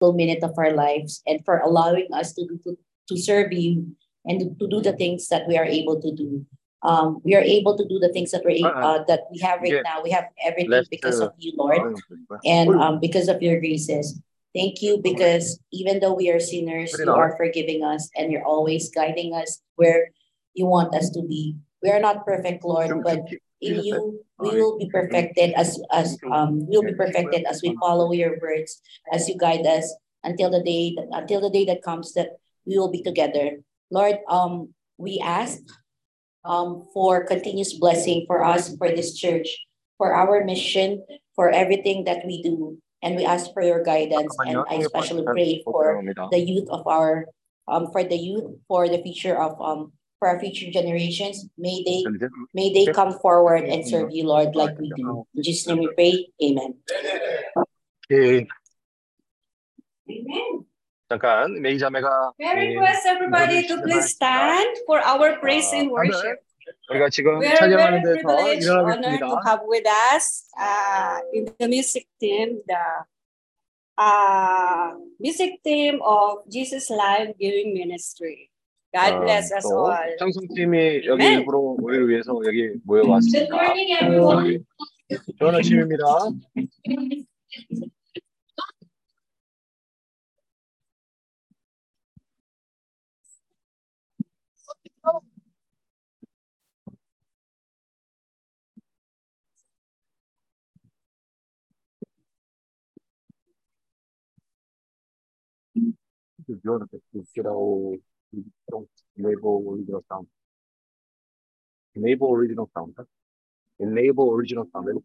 Full minute of our lives and for allowing us to, to, to serve you and to do the things that we are able to do. Um, we are able to do the things that we uh, that we have right yeah. now. We have everything Let's because of you, Lord, and um, because of your graces. Thank you because even though we are sinners, you are forgiving us and you're always guiding us where you want us to be. We are not perfect, Lord, but in you we will be perfected as as um we will be perfected as we follow your words as you guide us until the day that, until the day that comes that we will be together. Lord um we ask um for continuous blessing for us for this church for our mission for everything that we do. And we ask for your guidance and i especially pray for the youth of our um for the youth for the future of um for our future generations may they May they come forward and serve you, Lord, like we do. In Jesus' name we pray. Amen. 예, Amen. 잠깐 메이 자매가 May I 예, request everybody to please stand for our praise and worship. 우리가 지금 We are very 찬양하는 데서 privileged, honored to 일어나겠습니다. have with us uh, in the music team, the uh, music team of Jesus Life Giving Ministry. God 어, bless us 또 all. 청송팀이 여기 Amen. 일부러 우리를 위해서 여기 Good 모여왔습니다. morning, everyone. 좋은 아침입니다. If you want to enable original sound. Enable original sound. Enable original sound. Let me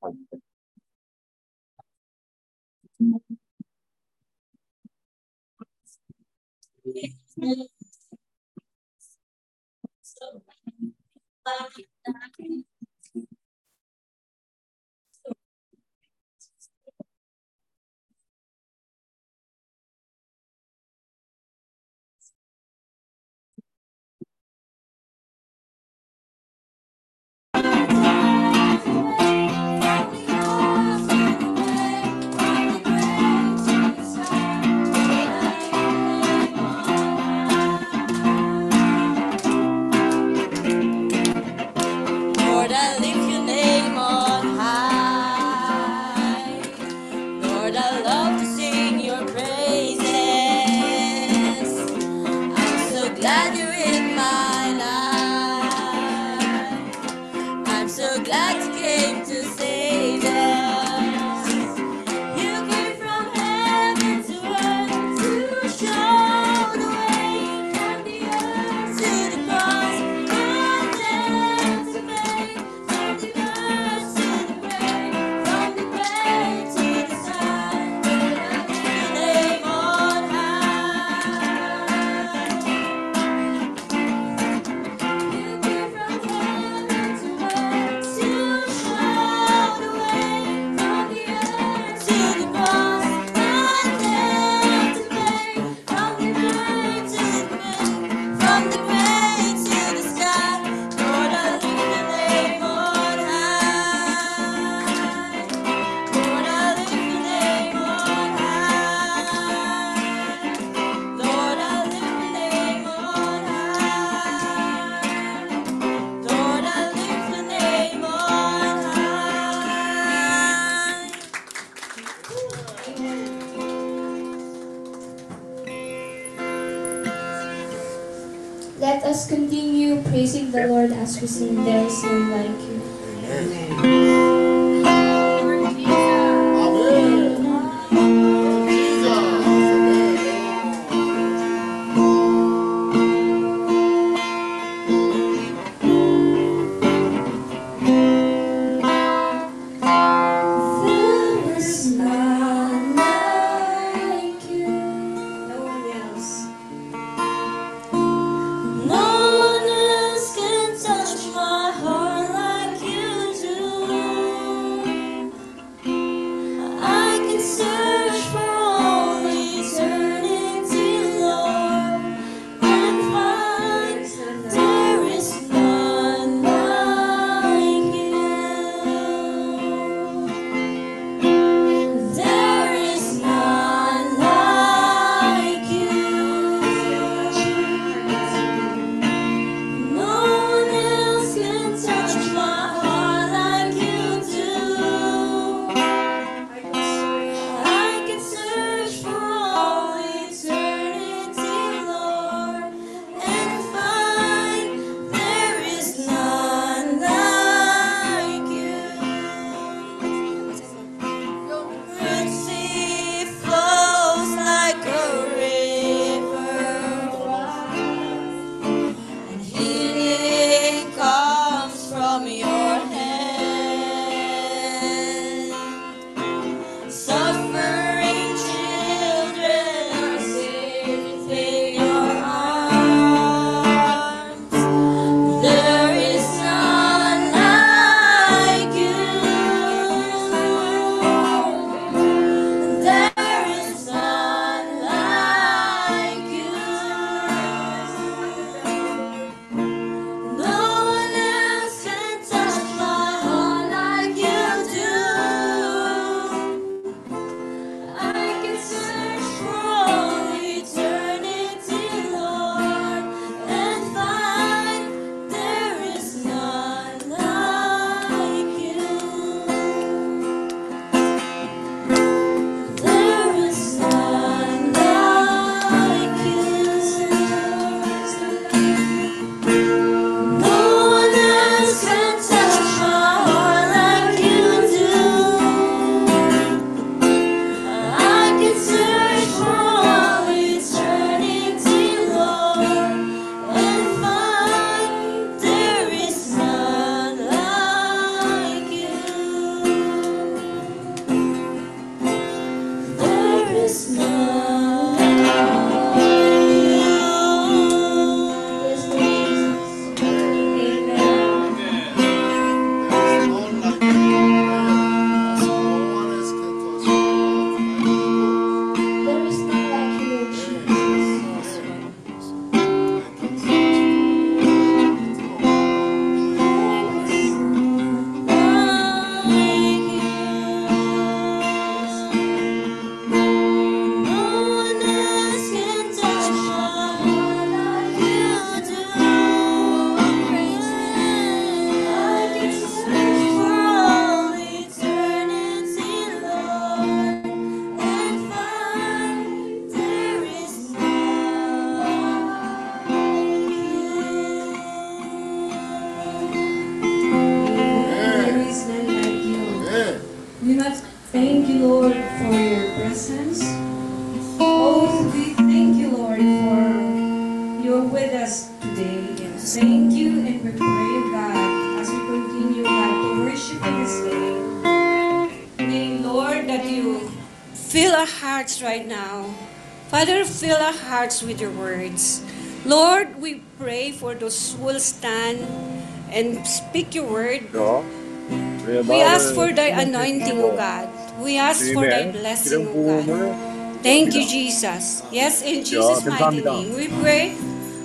the Lord as we sing There is like. with your words. Lord, we pray for those who will stand and speak your word. We ask for thy anointing, O God. We ask for thy blessing, O God. Thank you, Jesus. Yes, in Jesus' mighty name we pray.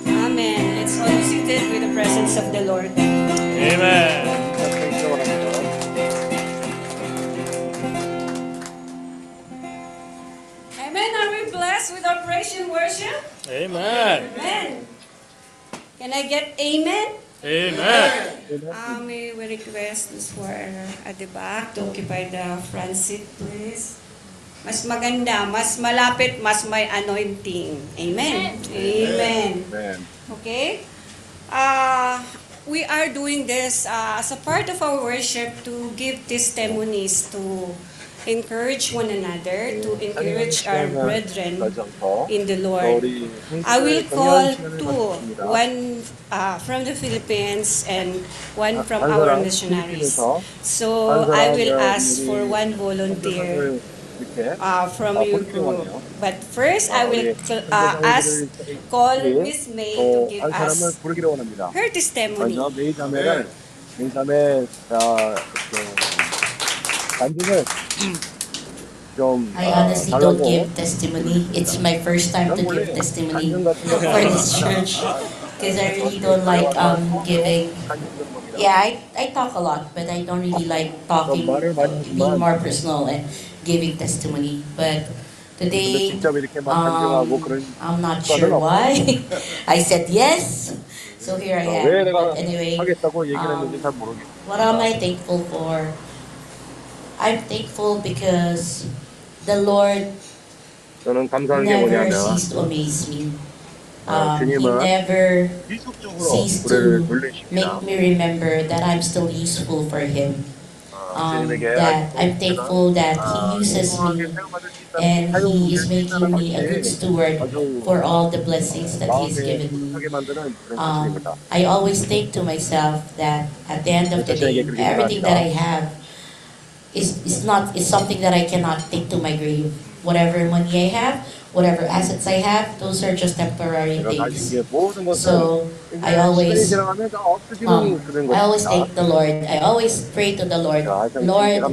Amen. Let's all be seated with the presence of the Lord. Amen. Get amen? Amen. Uh, may we request this for at the back to occupy the front seat, please. Mas maganda, mas malapit, mas may anointing. Amen. Amen. Amen. Okay? Uh, we are doing this uh, as a part of our worship to give testimonies, to encourage one another, to encourage our brethren 가정터 in the Lord. 우리 I will 형제들 call 격려하는 시간을 two, 가졌습니다. one uh, from the Philippines and one from 한 our 사람 missionaries. 필리핀에서 So 한 I will 사람은 ask for 우리 one volunteer 선교사를 이렇게 uh, from 아, your 볼게요. group. But first, I 아, will 우리 uh, ask, call 예. Miss May to 또 give 한 사람을 us 부르기로 원합니다. her testimony. 먼저 메이 자매를 메이 자매 어, 그, 간증을 좀 I honestly don't give testimony. It's my first time to give testimony for this church because I really don't like um, giving. Yeah, I, I talk a lot, but I don't really like talking, being more personal and giving testimony. But today, um, I'm not sure why. I said yes, so here I am. But anyway, um, what am I thankful for? I'm thankful because the Lord 저는 감사한 게 never 뭐냐면 ceased to amaze me. 아, Um, he 주님은 never 지속적으로 ceased 우리를 to 돌리십니다. make me remember that I'm still useful for Him. 아, Um, 주님에게 that I'm thankful that 아, He uses 소중하게 me 사용받을 수 있다는 and 사용 He is 기회를 making me a good 주시는 steward 아주 for all the blessings that He has 마음에 given me. 하게 만드는 그런 Um, 사실입니다. I always think to myself that at the end of the day, everything that I have is, is not is something that I cannot take to my grave. Whatever money I have, whatever assets I have, those are just temporary things. So I always um, I always thank the Lord. I always pray to the Lord. Lord,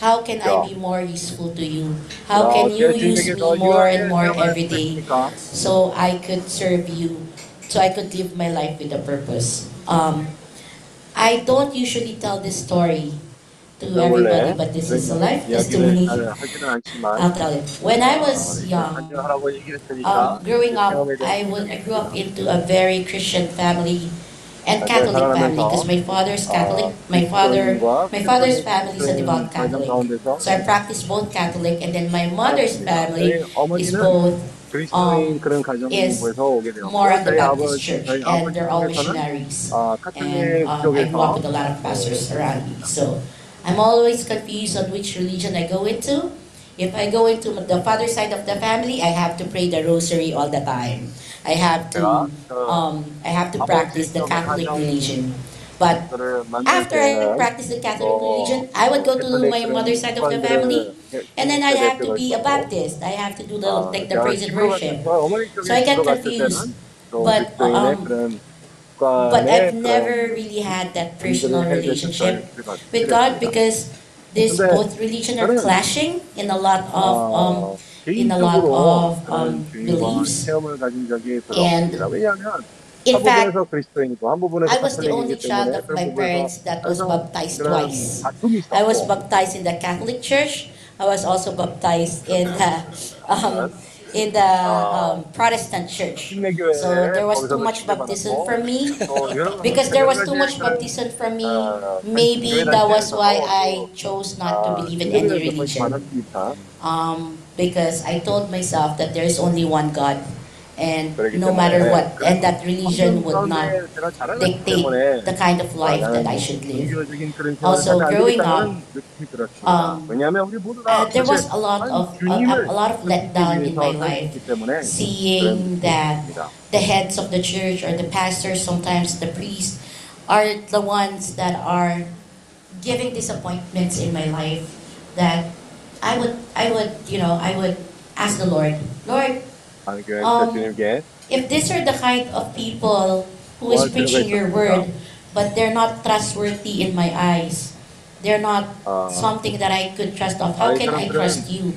how can I be more useful to you? How can you use me more and more every day so I could serve you, so I could live my life with a purpose? Um, I don't usually tell this story to everybody, but this is a life testimony. I'll tell you. When I was young, um, growing up, I, was I grew up into a very Christian family and Catholic family because my father's Catholic. My father, my father's family is a devout Catholic, so I practice both Catholic, and then my mother's family is both um, is more of the Baptist church, and they're all missionaries. And um, I grew up with a lot of pastors around me, so. I'm always confused on which religion I go into. If I go into the father side of the family, I have to pray the rosary all the time. I have to um, I have to practice the Catholic religion. But after I would practice the Catholic religion, I would go to my mother's side of the family, and then I have to be a Baptist. I have to do the take the praise and worship. So I get confused. But um, but I've never really had that personal relationship with God because this both religion are clashing in a lot of um, in a lot of um, beliefs. And in fact, I was the only child of my parents that was baptized twice. I was baptized in the Catholic Church. I was also baptized in the um, in the um, Protestant church. So there was too much baptism for me. Because there was too much baptism for me, maybe that was why I chose not to believe in any religion. Um, because I told myself that there is only one God and 그러기 no 때문에 matter what, 그런 and that religion 환경 would not 가운데 제가 자라났기 dictate 때문에 the kind of life 나는 that I should live. 종교적인 그런 Also, 생활을 하지 growing 않겠다는 느낌이 들었습니다. um, 왜냐하면 우리 모두 다 Uh, there was 사실 a lot 한 of a, 주님을 a lot of letdown in my 위해서 life, 살기 때문에 seeing that 그런 느낌입니다. the heads of the church or the pastors, sometimes the priests, are the ones that are giving disappointments in my life. That I would, I would, you know, I would ask the Lord, Lord, um, if these are the kind of people who is preaching your word, but they're not trustworthy in my eyes, they're not Uh, something that I could trust of. How can I trust you?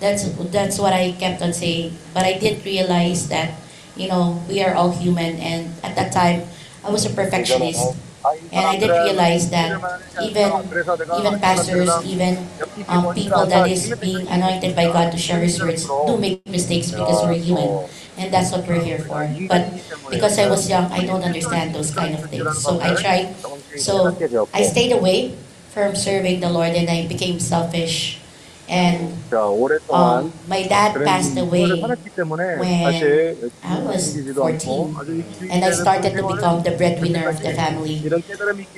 That's that's what I kept on saying. But I did realize that, you know, we are all human, and at that time, I was a perfectionist and I did realize that even even pastors, even um, people that is being anointed by God to share His words do make mistakes because we're human, and that's what we're here for. But because I was young, I don't understand those kind of things. So I tried. So I stayed away from serving the Lord, and I became selfish. And um, my dad passed away when I was 14, and I started to become the breadwinner of the family.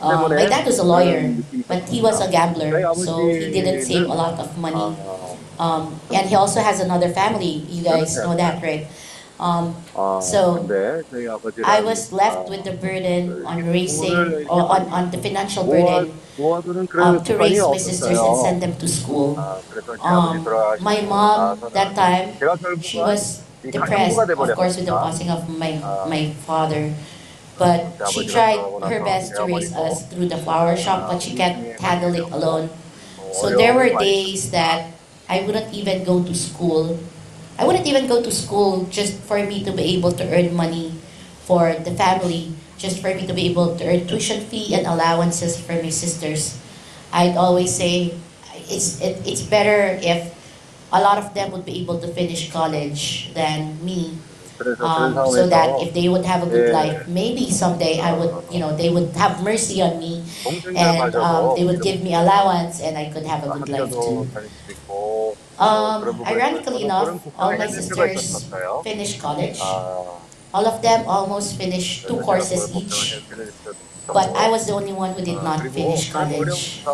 Um, my dad was a lawyer, but he was a gambler, so he didn't save a lot of money. Um, and he also has another family. You guys know that, right? Um, so I was left with the burden on raising, or on, on the financial burden um, to raise my sisters and send them to school. Um, my mom, that time, she was depressed, of course, with the passing of my, my father. But she tried her best to raise us through the flower shop, but she can't handle it alone. So there were days that I wouldn't even go to school. I wouldn't even go to school just for me to be able to earn money for the family just for me to be able to earn tuition fee and allowances for my sisters. I'd always say it's, it, it's better if a lot of them would be able to finish college than me. Um, so that if they would have a good life, maybe someday I would, you know, they would have mercy on me and um, they would give me allowance and I could have a good life too. Um, ironically enough, all my sisters finished college. All of them almost finished two courses each, but I was the only one who did not finish college.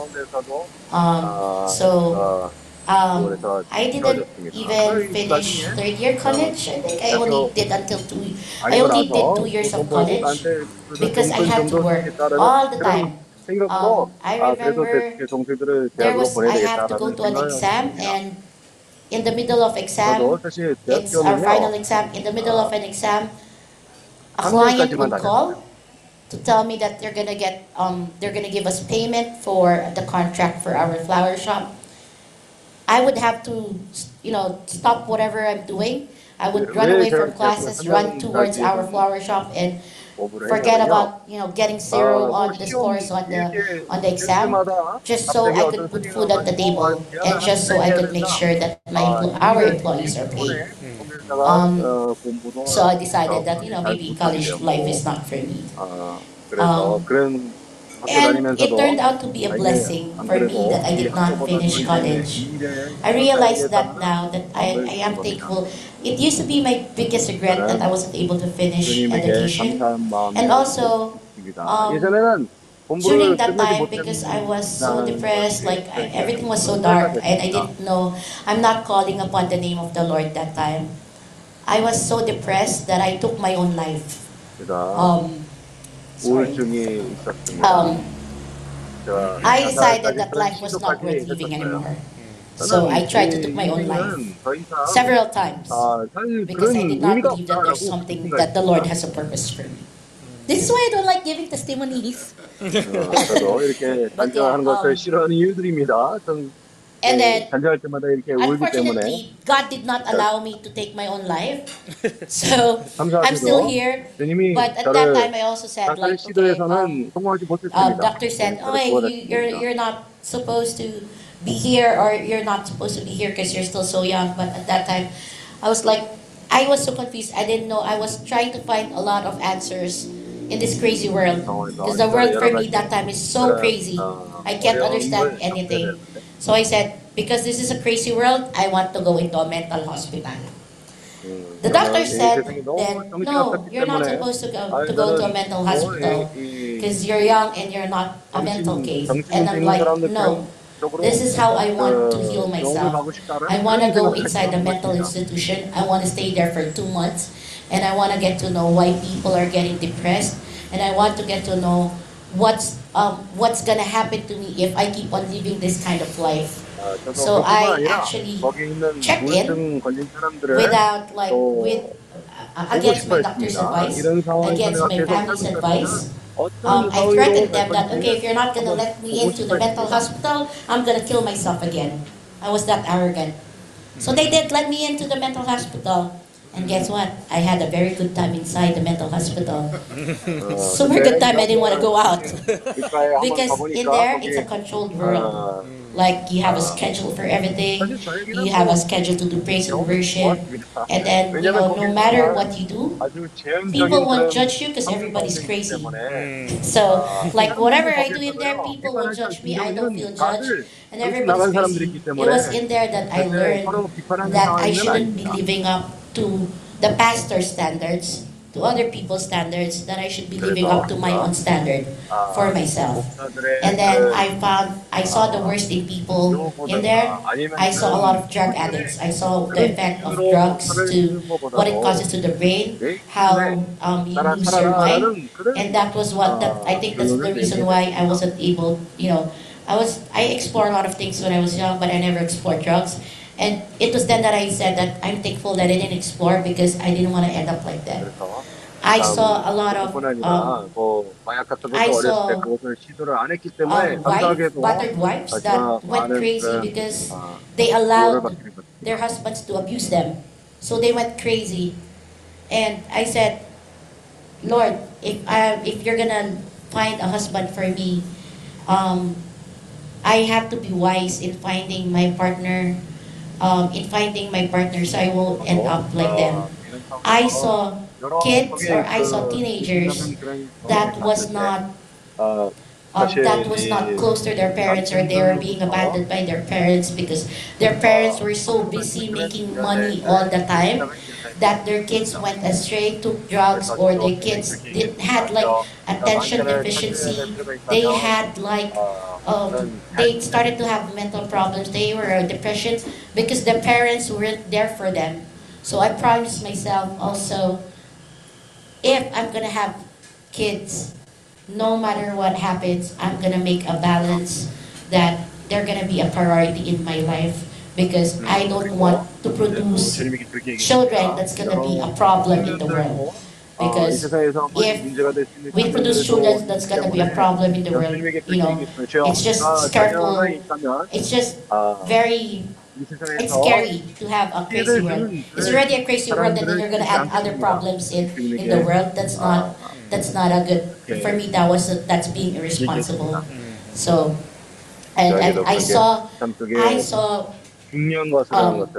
Um, so um, I didn't even finish third year college. I think I only did until two. I only did two years of college because I had to work all the time. Um, I remember there was I have to go to an exam and in the middle of exam, it's our final exam. In the middle of an exam, a client would call to tell me that they're gonna get, um, they're gonna give us payment for the contract for our flower shop, I would have to, you know, stop whatever I'm doing. I would run away from classes, run towards our flower shop and forget about, you know, getting zero on the scores on the, on the exam, just so I could put food on the table and just so I could make sure that my, our employees are paid. Um, so I decided that you know maybe college life is not for me. Um, and it turned out to be a blessing for me that I did not finish college. I realized that now that I, I am thankful. It used to be my biggest regret that I wasn't able to finish education. And also, um, during that time because I was so depressed, like I, everything was so dark, and I didn't know. I'm not calling upon the name of the Lord that time. I was so depressed that I took my own life. 제가 Um, sorry. 우울증이 있었습니다. Um, 제가 I decided 자살까지 that life was not worth 시도까지 living 했었어요. anymore. So I tried to 저는 take my own life 인생은 더 이상 several times 아, 사실 because 그런 I did not 의미가 believe that there's 없다라고 something 생각이 that the Lord 있습니다. has a purpose for me. This is why I don't like giving testimonies. 어, 저도 이렇게 단장하는 yeah, 것을 um, 싫어하는 이유들입니다. 전 And then 단장할 때마다 이렇게 울기 때문에 Unfortunately, God did not allow me to take my own life. So I'm 감사하게도 still here. 주님이 But at that time, 저를 I also said, 자살 like, okay, um, 시도에서는 성공하지 uh, 못했습니다. doctor said, oh, hey, you, you're, you're not supposed to be here or you're not supposed to be here because you're still so young. But at that time, I was like, I was so confused. I didn't know. I was trying to find a lot of answers in this crazy world. Because the world for me that time is so crazy. I can't understand anything. So I said, because this is a crazy world, I want to go into a mental hospital. The doctor said then, no, you're not supposed to go, to go to a mental hospital because you're young and you're not a mental case. And I'm like, no, this is how I want to heal myself. I want to go inside the mental institution. I want to stay there for two months and I want to get to know why people are getting depressed and I want to get to know what's um, what's gonna happen to me if I keep on living this kind of life. So I actually checked in without like with uh, against my doctor's advice, against my family's advice. Um, I threatened them that okay, if you're not gonna let me into the mental hospital, I'm gonna kill myself again. I was that arrogant. So they did let me into the mental hospital. And guess what? I had a very good time inside the mental hospital. Super good time. I didn't want to go out because in there it's a controlled world. Like you have a schedule for everything. You have a schedule to do praise and worship, and then you know no matter what you do, people won't judge you because everybody's crazy. So like whatever I do in there, people won't judge me. I don't feel judged, and everybody's crazy. It was in there that I learned that I shouldn't be living up to the pastor's standards, to other people's standards, that I should be living up to my own standard for myself. And then I found, I saw the worst in people in there. I saw a lot of drug addicts. I saw the effect of drugs to what it causes to the brain, how um, you lose your mind. And that was what, that, I think that's the reason why I wasn't able, you know, I was, I explored a lot of things when I was young, but I never explored drugs. And it was then that I said that I'm thankful that I didn't explore because I didn't want to end up like that. 그래서 I saw a lot of 뿐 um, 아니라 뭐 마약 같은 것도 I 어렸을 saw, 때 그것을 시도를 안 했기 때문에 um, wife, 감사하게도 battered wives that 하지만 went 많은 crazy 그런, because 아, they 구원을 allowed 받게 된 것입니다. their husbands to abuse them. So they went crazy. And I said, Lord, if I if you're gonna find a husband for me, um, I have to be wise in finding my partner, um, in finding my partner so I won't end up like them. I saw kids or I saw teenagers that was not 어, um, that was not close to their parents or they were being abandoned by their parents because their parents were so busy making money all the time that their kids went astray, took drugs, or their kids did, had like attention deficiency. They had like um, they started to have mental problems. They were depression because their parents weren't there for them. So I promised myself also, if I'm gonna have kids, no matter what happens, I'm gonna make a balance that they're gonna be a priority in my life because I don't want to produce children that's gonna be a problem in the world because if we produce students, that's gonna be a problem in the world. You know, it's just careful. It's just very. It's scary to have a crazy world. It's already a crazy world, and then you're gonna add other problems in in the world. That's not that's not a good. For me, that was a, that's being irresponsible. So, and, and I saw I saw um,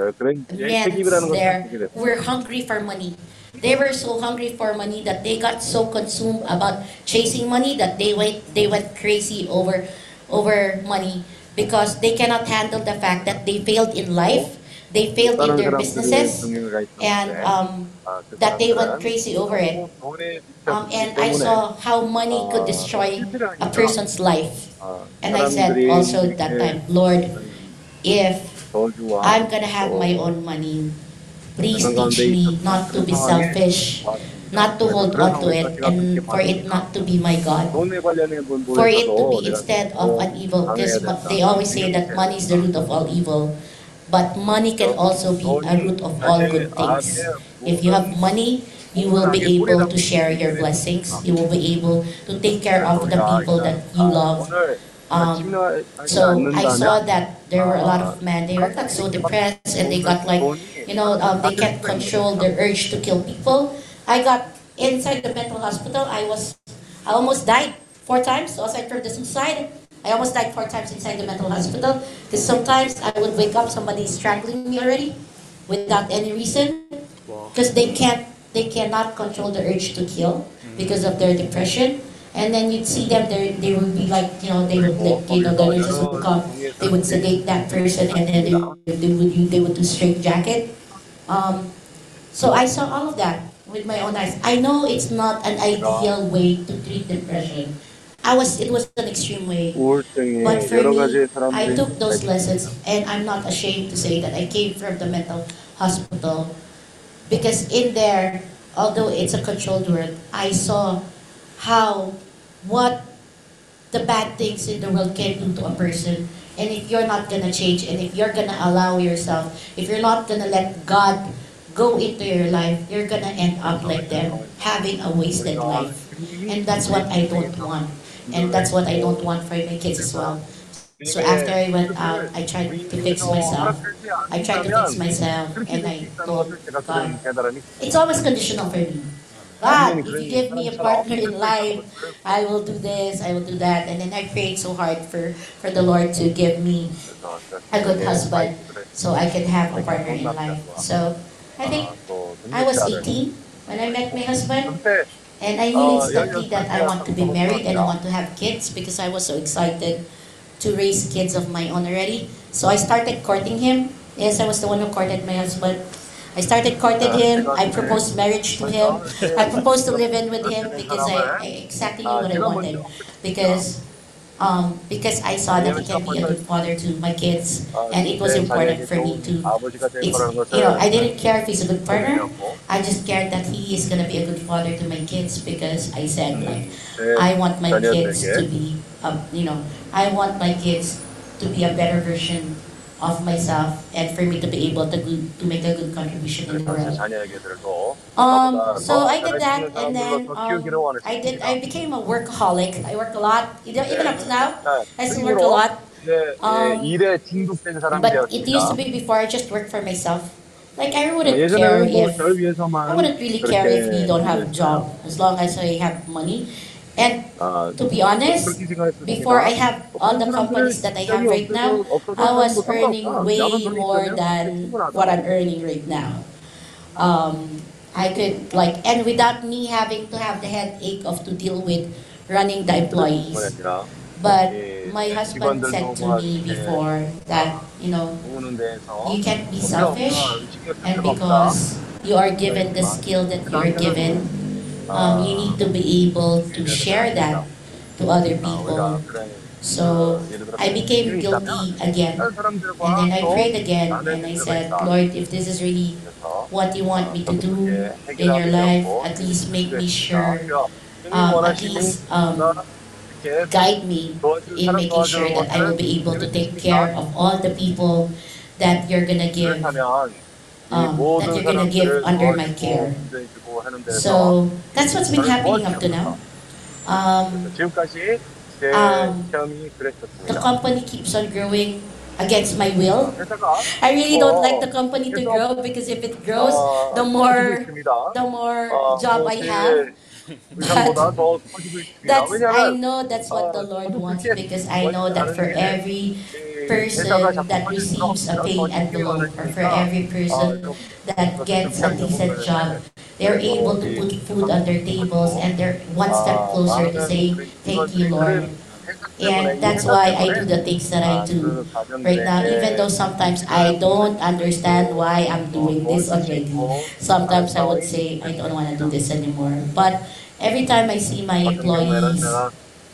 men there. We're hungry for money. They were so hungry for money that they got so consumed about chasing money that they went they went crazy over over money because they cannot handle the fact that they failed in life, they failed in their businesses, and um, that they went crazy over it. Um, and I saw how money could destroy a person's life. And I said also that time, Lord, if I'm gonna have my own money, Please teach me not to be selfish, not to hold on to it, and for it not to be my God. For it to be instead of an evil, because they always say that money is the root of all evil. But money can also be a root of all good things. If you have money, you will be able to share your blessings. You will be able to take care of the people that you love. Um, so I saw that there were a lot of men, they were got so depressed and they got like you know, um, they can't control their urge to kill people. I got inside the mental hospital, I was, I almost died four times, so aside from the suicide, I almost died four times inside the mental hospital. Because sometimes I would wake up, somebody strangling me already without any reason. Because they can't, they cannot control the urge to kill because of their depression. And then you'd see them, they they would be like, you know, they would like, you know, the nurses would come, they would sedate that person and then they, would- they would, they would do straight jacket. Um, so I saw all of that with my own eyes. I know it's not an ideal way to treat depression. I was it was an extreme way. But for me, I took those lessons and I'm not ashamed to say that I came from the mental hospital because in there, although it's a controlled world, I saw how what the bad things in the world can do to a person and if you're not gonna change and if you're gonna allow yourself, if you're not gonna let God go into your life, you're gonna end up like them, having a wasted life. And that's what I don't want. And that's what I don't want for my kids as well. So after I went out, I tried to fix myself. I tried to fix myself and I told God, it's always conditional for me. God, if you give me a partner in life, I will do this, I will do that. And then I prayed so hard for, for the Lord to give me a good husband so I can have a partner in life. So I think I was 18 when I met my husband. And I knew instantly that I want to be married and I want to have kids because I was so excited to raise kids of my own already. So I started courting him. Yes, I was the one who courted my husband. I started courting him. I proposed marriage to him. I proposed to live in with him because I, I exactly knew what I wanted. Because um, because I saw that he can be a good father to my kids, and it was important for me to. You know I didn't care if he's a good partner. I just cared that he is gonna be a good father to my kids because I said like I want my kids to be, um, you know, I want my kids to be a better version of myself and for me to be able to good, to make a good contribution in the world. 자녀에게 들고 Um, so I did that, and then um, I did. I became a workaholic. I work a lot, even even up to now. I still work a lot. 이제 Um, 일에 중독된 사람이 But it used to 되었습니다. be before I just worked for myself. Like I wouldn't care 예전에는 뭐 if 저를 위해서만 I wouldn't really care if we don't have a 그렇게 job as long as I have money. And to be honest, before I have all the companies that I have right now, I was earning way more than what I'm earning right now. Um, I could like, and without me having to have the headache of to deal with running the employees. But my husband said to me before that, you know, you can't be selfish, and because you are given the skill that you are given, um, you need to be able to share that to other people. So I became guilty again. And then I prayed again and I said, Lord, if this is really what you want me to do in your life, at least make me sure, um, at least um, guide me in making sure that I will be able to take care of all the people that you're going to give um, that they're going to give under my care. So that's what's been happening up to now. Um, um, the company keeps on growing against my will. I really don't like the company to grow because if it grows, the more the more job I have. But that's I know that's what the Lord wants because I know that for every person that receives a pay at the Lord or for every person that gets a decent job, they're able to put food on their tables and they're one step closer to saying, Thank you, Lord. And that's why I do the things that I do right now, even though sometimes I don't understand why I'm doing this already. Sometimes I would say, I don't want to do this anymore. But every time I see my employees,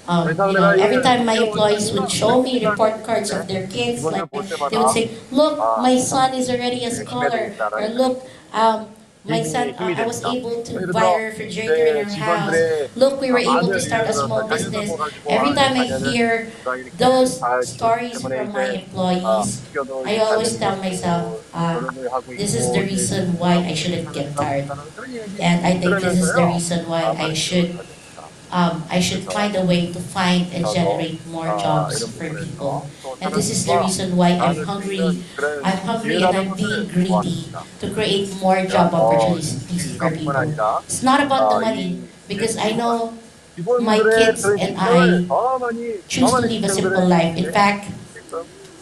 um, you know, every time my employees would show me report cards of their kids, like they would say, "Look, my son is already a scholar," or "Look, um, my son, uh, I was able to buy a refrigerator in our house. Look, we were able to start a small business." Every time I hear those stories from my employees, I always tell myself, uh, this is the reason why I shouldn't get tired, and I think this is the reason why I should um, I should find a way to find and generate more jobs for people. And this is the reason why I'm hungry. I'm hungry and I'm being greedy to create more job opportunities for people. It's not about the money because I know my kids and I choose to live a simple life. In fact,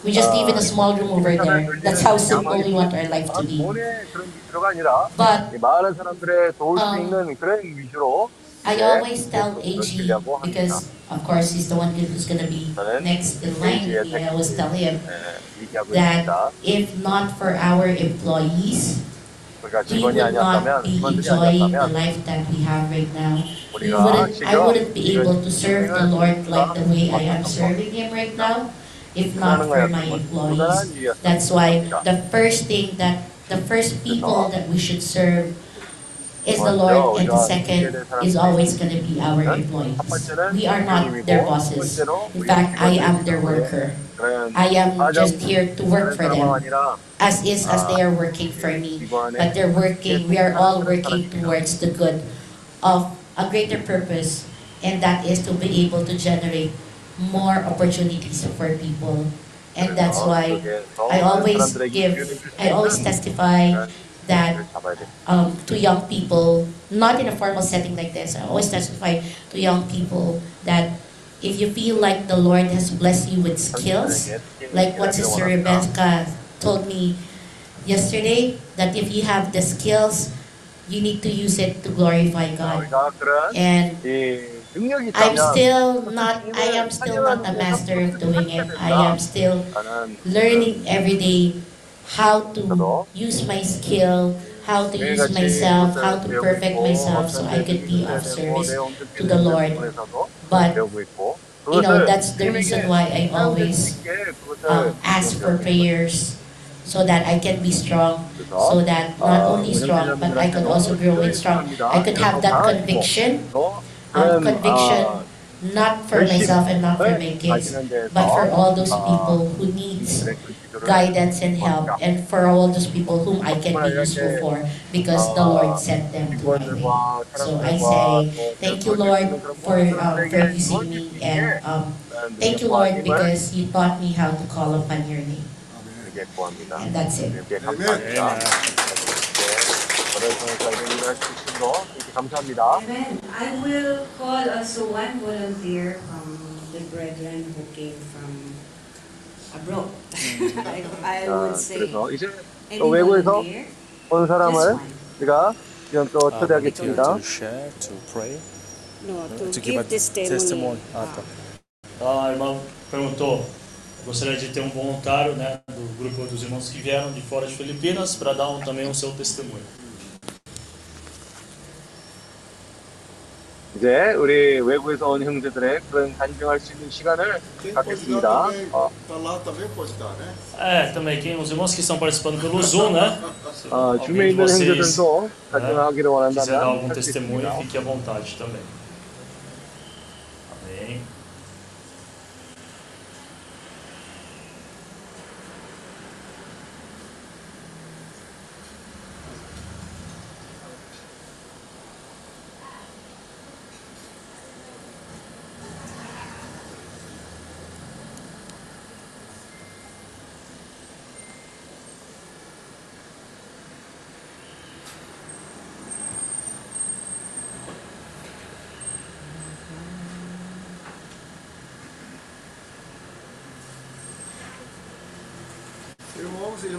we just live in a small room over there. That's how simple we want our life to be. But um, I always tell AG because of course he's the one who's gonna be next in line. I always tell him that if not for our employees, we would not be enjoying the life that we have right now. We wouldn't, I wouldn't be able to serve the Lord like the way I am serving Him right now if not for my employees. That's why the first thing that the first people that we should serve is the Lord, and the second is always going to be our employees. We are not their bosses. In fact, I am their worker. I am just here to work for them, as is as they are working for me. But they're working, we are all working towards the good of a greater purpose, and that is to be able to generate more opportunities for people. And that's why I always give, I always testify that um, to young people, not in a formal setting like this. I always testify to young people that if you feel like the Lord has blessed you with skills, like what Sister Rebecca told me yesterday, that if you have the skills, you need to use it to glorify God. And I'm still not I am still not a master of doing it. I am still learning every day how to use my skill, how to use myself, how to perfect myself so I could be of service to the Lord. But you know, that's the reason why I always um, ask for prayers so that I can be strong, so that not only strong, but I can also grow in strong. I could have that conviction, um, conviction not for myself and not for my kids, but for all those people who needs guidance and help and for all those people whom I can be useful for because the Lord sent them to my. So I say, thank you, Lord, for, um, for using me and um, thank you, Lord, because you taught me how to call upon your name. And that's it. Amen. I will call also one volunteer from the brethren who came from abroad. I, I 자, would say 그래서 이제 any 또 외국에서 volunteer, 온 just 사람을 one. 제가 지금 또 to, 초대하겠습니다. to share, to pray, No, to, to give, give a testimony. testimony. Ah, tá. A irmã perguntou, gostaria de ter um voluntário né, do grupo dos irmãos que vieram de fora de Filipinas para dar um, também o seu testemunho. 이제 우리 외국에서 온 형제들의 그런 간증할 수 있는 시간을 갖겠습니다. 어, Tá lá também pode estar, né? É, também quem, os irmãos que estão participando pelo Zoom, né? Se 어, alguém 줌에 de 있는 vocês 형제들도 간증하기를 quiser dar algum 원한다면 할수 testemunho, 있습니다. fique à vontade também.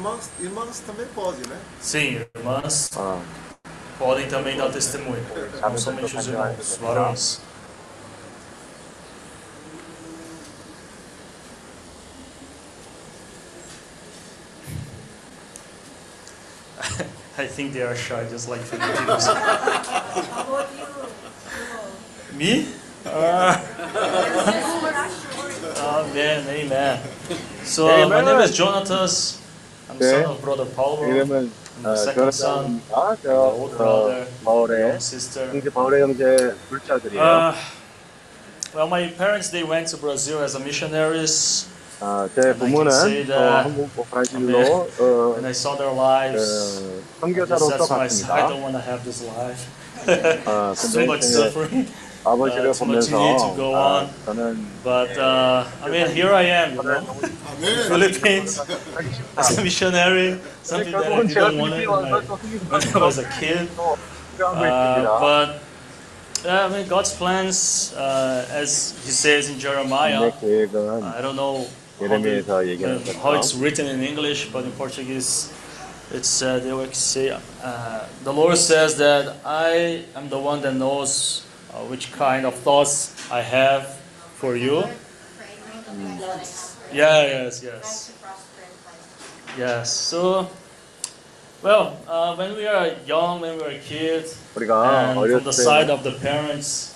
Irmãs, irmãs também pode, né? Sim, irmãs 어, podem também dar testemunho, não somente os irmãos, varões. I think they are shy, just like Filipinos. Me? Ah. amen, amen. So uh, my name is Jonathan. I'm the son of brother Paulo. 이름은 I'm 어, the second son, 저는 the old 저 brother, 어, 바울의 young sister. 형제 바울의 형제 둘째 아들이에요. Uh, well, my parents they went to Brazil as a missionaries, 아, 제 부모는 say 어, that- 한국 뭐 브라질로 어, and I saw their lives. 어, I just 선교사로서 said to myself, I 갔습니다. don't want to have this life. 아, so much 근데 이제 suffering. 아버지를 uh, too much 보면서 need to go 아, on. 저는 But uh, I mean, here I am, you know, Amém. Philippines as a missionary, something that I 결국은 제가 didn't want 필리핀 it 와서 when I, 또 when I was a kid. 또 필요한 거 Uh, 있습니다. but yeah, I mean, God's plans, uh, as He says in 내 Jeremiah, 계획은 I don't know how, 예레미야에서 the- 얘기하는 uh, how it's 것처럼 written in English, but in Portuguese, it's uh, they will say, uh, the Lord says that I am the one that knows uh, which kind of thoughts I have for you. Yeah, yes, yes. Yes. So, Well, uh, when we are young, when we were kids, 우리가 and 어렸을 from the side 때 of the parents,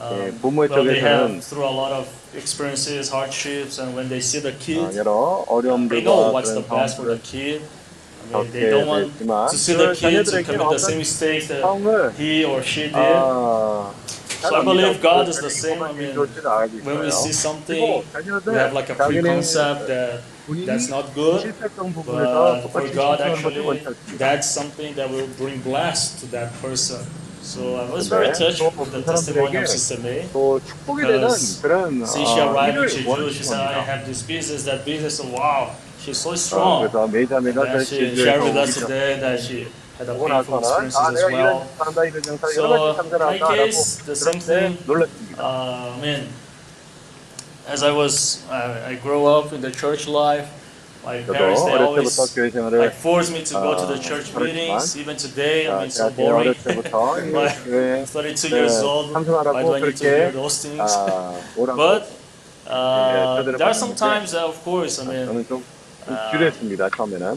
um, 예, 부모의 well, they 쪽에서는 have through a lot of experiences, hardships, and when they see the 어, kid, 여러 they know 어려움들과 what's the 그런 best for the 상황들을 kid. I mean, they 겪게 don't want 됐지만 to see the 그 kid to 자녀들에게 commit the 어떤 same mistakes that 상황을 he or she did. 아, So I believe God is the same. I mean, when we see something, we have like a preconcept that that's not good. But for God, actually, that's something that will bring bless to that person. So I was very touched with the testimony of Sister May. Since she arrived in Jeju, she said, I have this business, that business, and wow, she's so strong. And she shared with us today that she had a painful experiences as well. So my case, the same thing. Uh, man, as I was, I, I grew up in the church life. My parents, they always like, forced me to go to the church meetings. Even today, I mean, it's so boring. My 32 years old, why do I need to hear those things? but uh, there are some times that, of course, I mean, uh,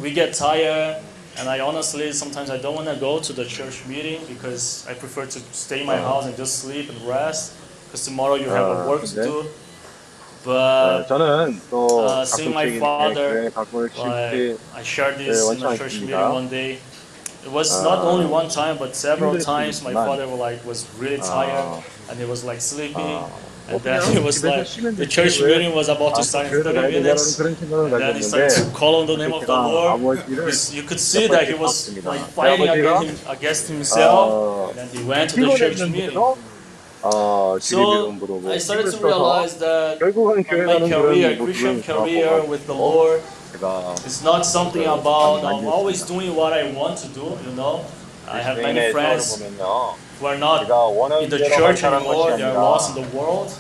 we get tired. And I honestly, sometimes I don't want to go to the church meeting because I prefer to stay in my house and just sleep and rest. Because tomorrow you have a 아, work to 근데? do. 어, But 저는 또 uh, seeing my 가끔씩 father, 교회 가끔씩 like, I shared this 네, in a 원치 church 않습니다. meeting one day. It was not 아, only one time, but several 힘들 수 times. My 있지만, father was like was really tired, 아, and he was like sleeping. And then it was like the church building was about to start in 30 minutes. And then he started to call on the name of the Lord. You could see that he was like fighting against, him, against himself. And he went to the church meeting. So I started to realize that my career, Christian career with the Lord, it's not something about I'm always doing what I want to do, you know. I have many friends who are not in the church anymore, they are lost in the world.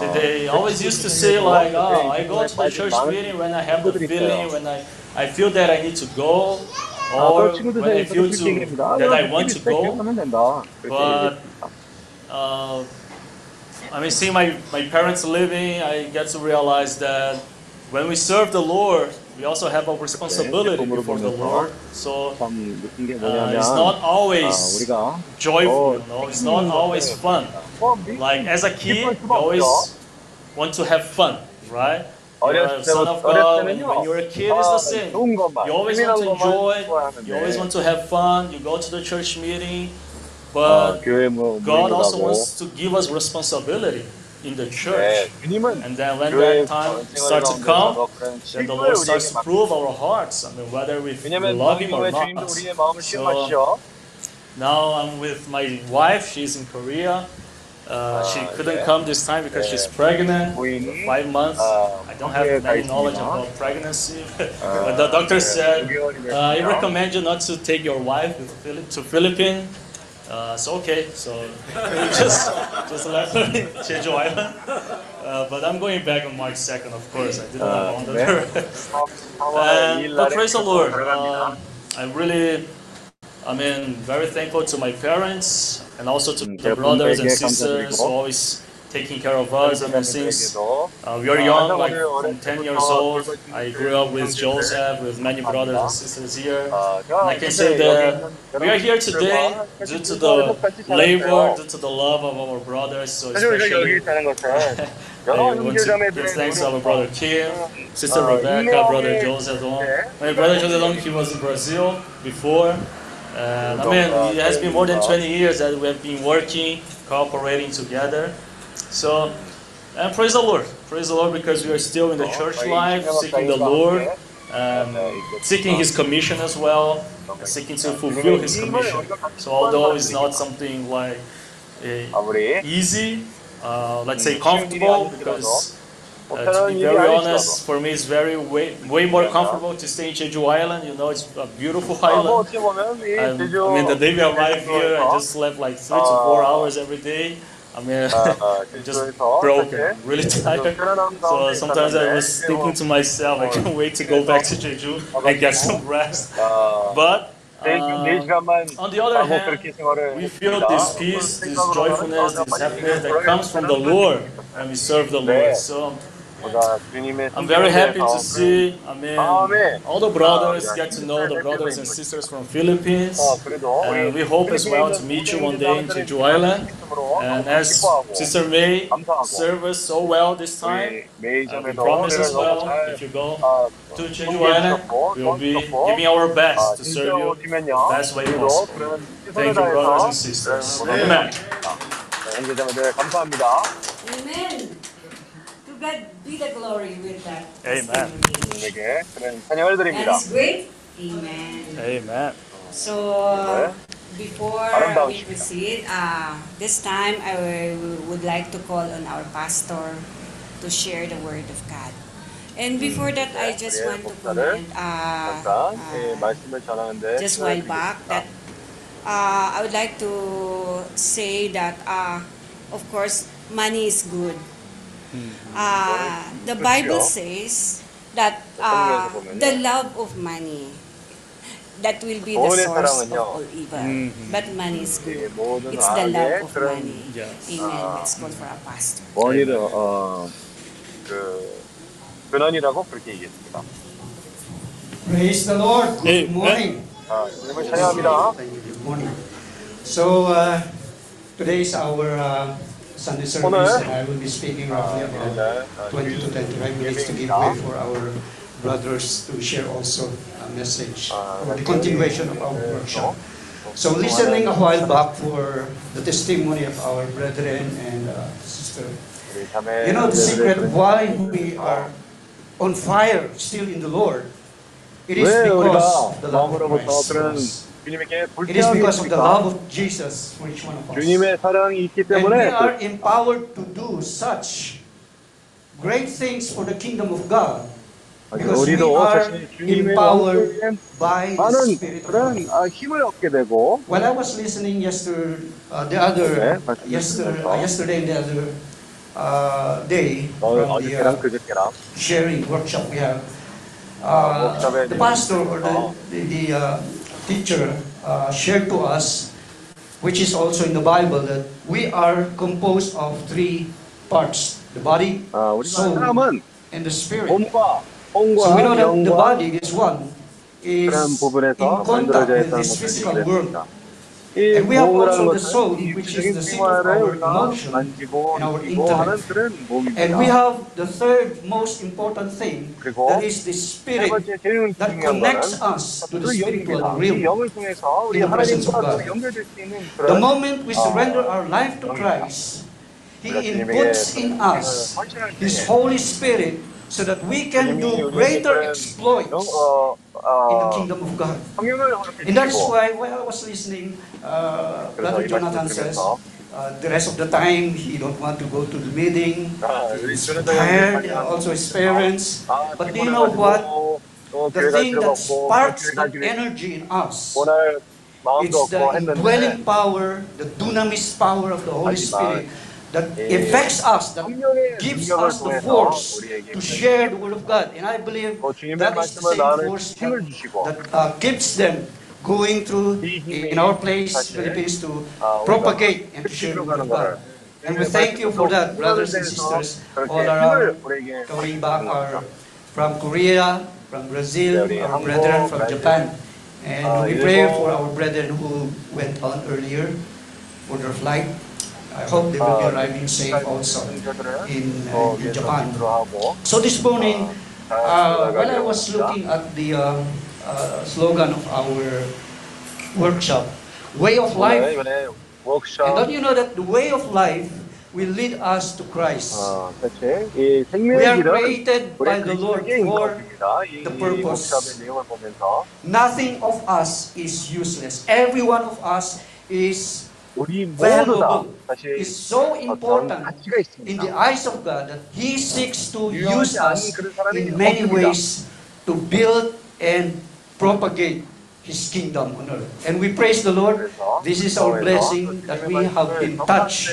So they always used to say like, oh, I go to the church meeting when I have the feeling, when I, I feel that I need to go, or when I feel to, that I want to go. But uh, I mean, seeing my, my parents living, I get to realize that when we serve the Lord, we also have a responsibility before the Lord. So uh, it's not always joyful, you know? it's not always fun. Like as a kid, you always want to have fun, right? You're a son of God, when, when you're a kid, it's the same. You always want to enjoy, you always want to have fun, you go to the church meeting, but God also wants to give us responsibility in the church. And then when that time starts to come, then the Lord starts to prove our hearts, I mean, whether we love Him or not. So now I'm with my wife, she's in Korea. Uh, she couldn't come this time because she's pregnant, five months. I don't have any knowledge about pregnancy. but the doctor said, uh, I recommend you not to take your wife to Philippines. Uh, so okay, so just just let me change your island. Uh, but I'm going back on March 2nd, of course. I did not want to. and, but praise the Lord. Um, I'm really, I mean, very thankful to my parents and also to the brothers and sisters who always taking care of us. And since uh, we are young, like from 10 years old, I grew up with Joseph, with many brothers and sisters here. And I can say that we are here today due to the labor, due to the love of our brothers. So especially, I want to give thanks to our brother Kim, sister Rebecca, brother Joseph Long. My brother Joseph Long, he was in Brazil before. And I mean, it has been more than 20 years that we have been working, cooperating together. So, and praise the Lord. Praise the Lord because we are still in the church life, seeking the Lord, um, seeking His commission as well, seeking to fulfill His commission. So, although it's not something like uh, easy, uh, let's say comfortable, because uh, to be very honest, for me it's very way, way more comfortable to stay in Jeju Island. You know, it's a beautiful island. i I mean, the day we arrived here, I just slept like three to four hours every day. I'm mean, uh, just broken, okay. really tired. So sometimes I was thinking to myself, I can't wait to go back to Jeju and get some rest. But uh, on the other hand, we feel this peace, this joyfulness, this happiness that comes from the Lord, and we serve the Lord. So I'm very happy to 성령의 see, I mean, Amen. all the brothers Ah, get to know the yeah. brothers and sisters from Philippines. 어, 그래도 And 우리 we hope as well to meet you one day in Jeju Island. And as Sister May served us so well this time, 우리 uh, we 매점에도 promise as well, 잘 if you go 아, to Jeju Island, we will be giving our 아, best to serve you 오시면요. the best way 우리도 possible. 그런 Thank you, brothers and sisters. Amen. 형제자매들 감사합니다. Amen. To God be the glory with that. Amen. testimony. 주님에게 그런 찬양을 And 드립니다. it's great. Amen. Amen. So before 아름다운 we 시간. proceed, uh, this time I will- would like to call on our pastor to share the word of God. And before that, I just 우리의 want to 목사를 comment uh, 잠깐 예, uh, 말씀을 전하는데 just while back that uh, I would like to say that uh, of course money is good. Uh, the Bible 그렇죠. says that uh, 성경에서 보면요. the love of money that will be the 돈의 source of 사랑은요. all evil. But money is 이 good. 모든 It's the love 악의 of 그런 money. Yes. Amen. 아. Let's call for a pastor. 원인은 어, 그 근원이라고 그렇게 얘기했습니다. Praise the Lord. Good Amen. morning. 아, 주님을 찬양합니다. Thank you. Good morning. So uh, today is our uh, Sunday service, and I will be speaking roughly about 20 to 25 minutes to give way for our brothers to share also a message or the continuation of our workshop. So listening a while back for the testimony of our brethren and uh, sister, you know the secret why we are on fire still in the Lord. It is because the love of Christ. It is because of the love of Jesus for each one of us. And we are empowered to do such great things for the kingdom of God. Because we are empowered by the Spirit of God. When I was listening yesterday, uh, the other, yesterday, uh, yesterday the other uh, day, from the uh, sharing workshop we have, uh, the pastor or the, the, the uh, teacher uh, shared to us, which is also in the Bible, that we are composed of three parts the body, uh, soul, and the spirit. So we know that the body is one, is in contact with this physical world. And we have also the soul, which is the seat of our emotion and our intellect. And we have the third most important thing, that is the spirit that connects us to the spiritual realm, to the presence of God. The moment we surrender our life to Christ, He inputs in us His Holy Spirit so that we can do greater exploits in the kingdom of God. And that is why while I was listening, uh, Brother Jonathan says, uh, the rest of the time he don't want to go to the meeting. He's tired, also his parents. But you know what? The thing that sparks that energy in us it's the dwelling power, the dunamis power of the Holy Spirit that affects us, that gives us the force to share the Word of God. And I believe that is the same force that, that uh, keeps them going through in our place, Philippines, to propagate and to share the Word of God. And we thank you for that, brothers and sisters all around, coming back our, from Korea, from Brazil, our brethren from Japan. And we pray for our brethren who went on earlier for their flight. I hope they will be arriving safe also in, uh, in Japan. So this morning, uh, when I was looking at the um, uh, slogan of our workshop, Way of Life, and don't you know that the way of life will lead us to Christ. We are created by the Lord for the purpose. Nothing of us is useless. Every one of us is 우리 모두 다 valuable. 사실 Is so 어떤 important 가치가 in the 있습니다. eyes of God that He seeks to use 유용하지 않은 us 그런 사람이 in many 없습니다. ways to build and propagate His kingdom on earth. And we praise the Lord. 그래서 This is our 교회에서 blessing that we have been touched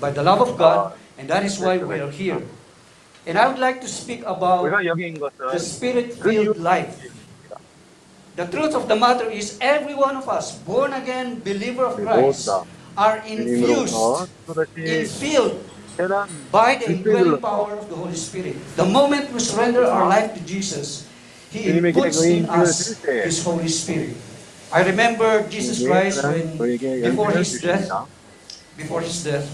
by the love of God, and that is why we are here. And I would like to speak about 우리가 여기인 the 것은 spirit-filled life. The truth of the matter is every one of us, born again believer of 우리 Christ, 모두 다 are infused, infilled by the indwelling power of the Holy Spirit. The moment we surrender our life to Jesus, He puts in us His Holy Spirit. I remember Jesus Christ when, before His death, before His death,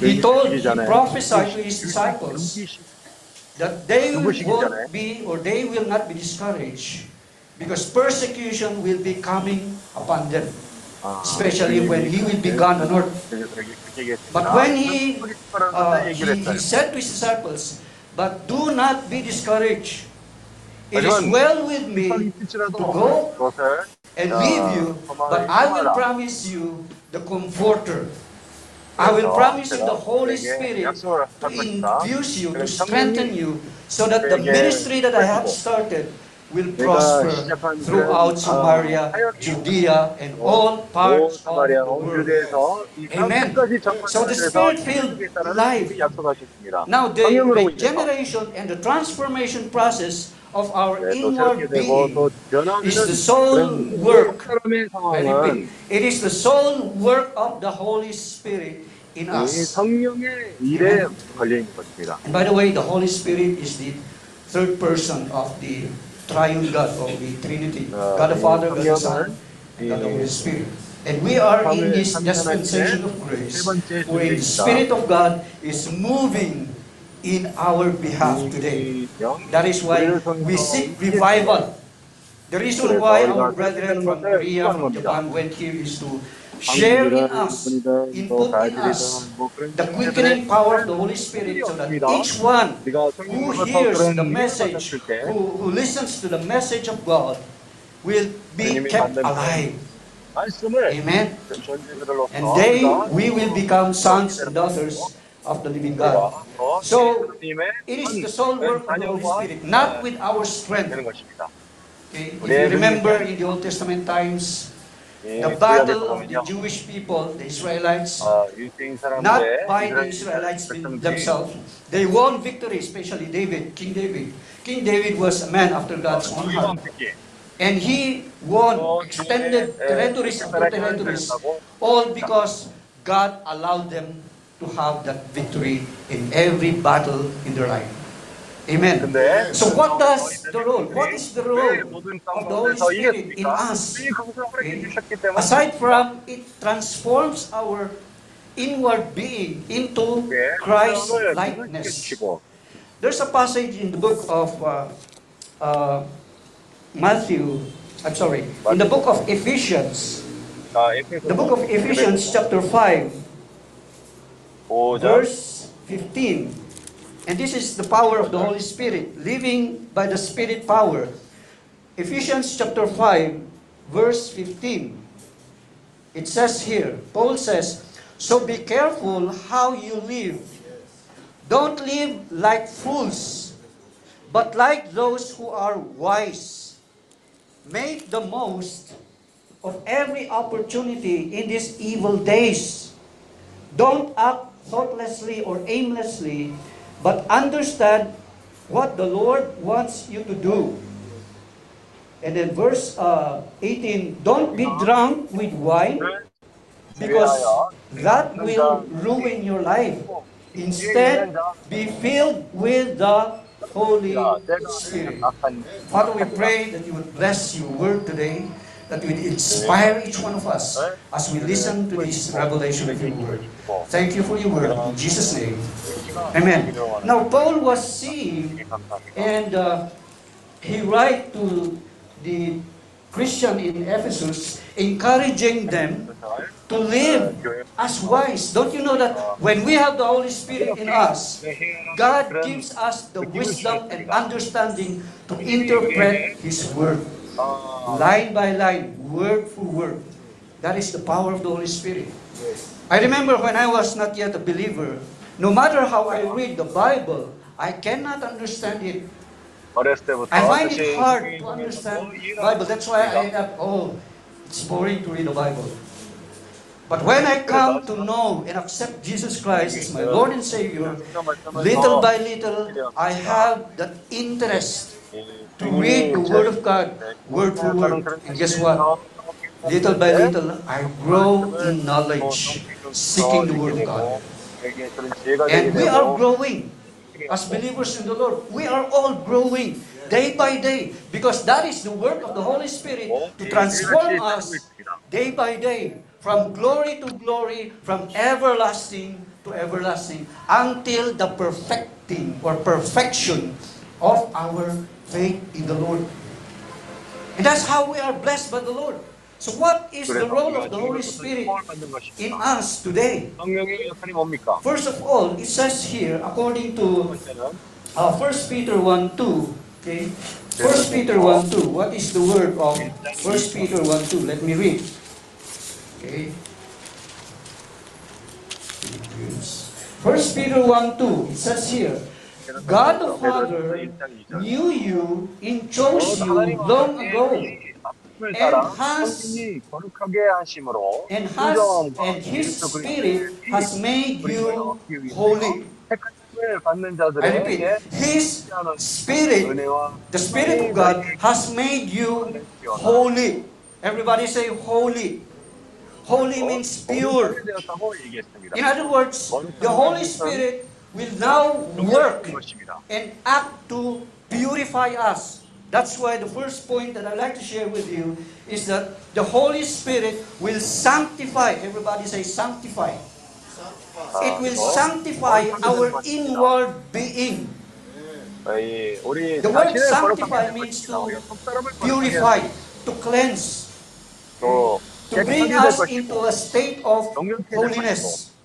He told, He prophesied to His disciples that they won't be or they will not be discouraged because persecution will be coming upon them especially when he will be gone on earth. But when he, uh, he, he said to his disciples, But do not be discouraged. It is well with me to go and uh, leave you, but I will promise you the Comforter. I will promise you the Holy Spirit to infuse you, to strengthen you, so that the ministry that I have started will 내가 prosper 시작한 throughout 일은, Samaria, 아, 하여튼 Judea, and all 온 parts of 사마리아 the 온 world. 유대에서 이 Amen. 땅까지 So the Spirit-filled life 약속하셨습니다. Now, the 성령으로 인해서 regeneration and the transformation process of our 네, 또 inward 새롭게 되고 being 또 변화되는 is the soul 그런 work. 사람의 I 상황은 repeat, it is the soul work of the Holy Spirit in 이 us. 성령의 일에 걸려 있는 것입니다. And by the way, the Holy Spirit is the third person of the triune God or the Trinity, God the Father, God the Son, God the Holy Spirit. And we are in this dispensation of grace where the Spirit of God is moving in our behalf today. That is why we seek revival. The reason why our brethren from Korea, from Japan went here is to share in us, in us the quickening power of the Holy Spirit so that each one who hears the message, who, who listens to the message of God, will be kept alive. Amen. And they, we will become sons and daughters of the living God. So, it is the sole work of the Holy Spirit, not with our strength. Okay? If you remember in the Old Testament times, the battle of the Jewish people, the Israelites, not by the Israelites themselves. They won victory, especially David, King David. King David was a man after God's own heart. And he won extended territories territories, all because God allowed them to have that victory in every battle in their life. Amen. So what does the role, what is the role of the Holy Spirit in us? Okay? Aside from it transforms our inward being into Christ likeness. There's a passage in the book of uh, uh, Matthew, I'm sorry, in the book of Ephesians, the book of Ephesians chapter 5, verse 15. And this is the power of the Holy Spirit, living by the Spirit power. Ephesians chapter 5, verse 15. It says here, Paul says, So be careful how you live. Don't live like fools, but like those who are wise. Make the most of every opportunity in these evil days. Don't act thoughtlessly or aimlessly, but understand what the Lord wants you to do. And then verse uh, 18, don't be drunk with wine, because that will ruin your life. Instead, be filled with the Holy Spirit. Father, we pray that you would bless your word today, that would inspire each one of us as we listen to this revelation of your word. Thank you for your word. In Jesus' name. Amen. Now, Paul was seeing, and uh, he write to the Christian in Ephesus, encouraging them to live as wise. Don't you know that when we have the Holy Spirit in us, God gives us the wisdom and understanding to interpret His Word, Line by line, word for word. That is the power of the Holy Spirit. Yes. I remember when I was not yet a believer, no matter how I read the Bible, I cannot understand it. I find it hard to understand Bible. That's why I end up, oh, it's boring to read the Bible. But when I come to know and accept Jesus Christ as my Lord and Savior, little by little, I have that interest to read the Word of God word for word. And guess what? Little by little, I grow in knowledge, seeking the Word of God. And we are growing. As believers in the Lord, we are all growing day by day because that is the work of the Holy Spirit to transform us day by day from glory to glory, from everlasting to everlasting until the perfecting or perfection of our faith in the Lord. And that's how we are blessed by the Lord. So what is the role of the Holy Spirit in us today? First of all, it says here, according to uh, 1 Peter 1, 2, okay? 1 Peter 1, 2, what is the word of 1 Peter 1, 2? Let me read. Okay? 1 Peter 1, 2, it says here, God the Father knew you and chose you long ago and has and has and His Spirit has made you holy. I repeat, His Spirit, the Spirit of God, has made you holy. Everybody say holy. Holy means pure. In other words, the Holy Spirit will now work and act to purify us. That's why the first point that I'd like to share with you is that the Holy Spirit will sanctify. Everybody say sanctify. sanctify. It will sanctify our inward being. The word sanctify means to purify, to cleanse, to bring us into a state of holiness.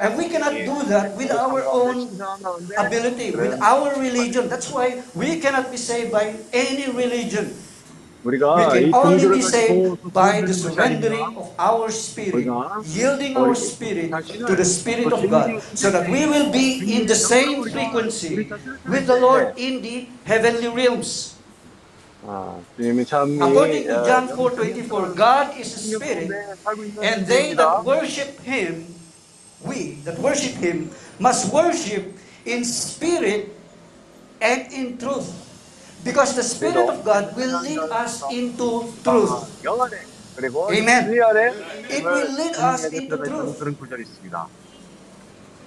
And we cannot do that with our own ability. ability, with our religion. That's why we cannot be saved by any religion. We 우리가 can 이 only 종교를 be saved 가지고 by the 소통하는 것이 surrendering 아니라 of our spirit, 우리가 yielding 우리 our spirit 자신을 to the Spirit of 그 God, 진리의 so that we will be in the same 우리가 frequency 우리 자신을 with the Lord in the heavenly realms. 아, 주님이 참 According 이, to 어, John 4:24, God is a spirit, 가운데 살고 있는 and they that 분입니다. worship Him, we that worship Him must worship in spirit and in truth. Because the Spirit of God will lead us into truth. Amen. It will lead us into truth.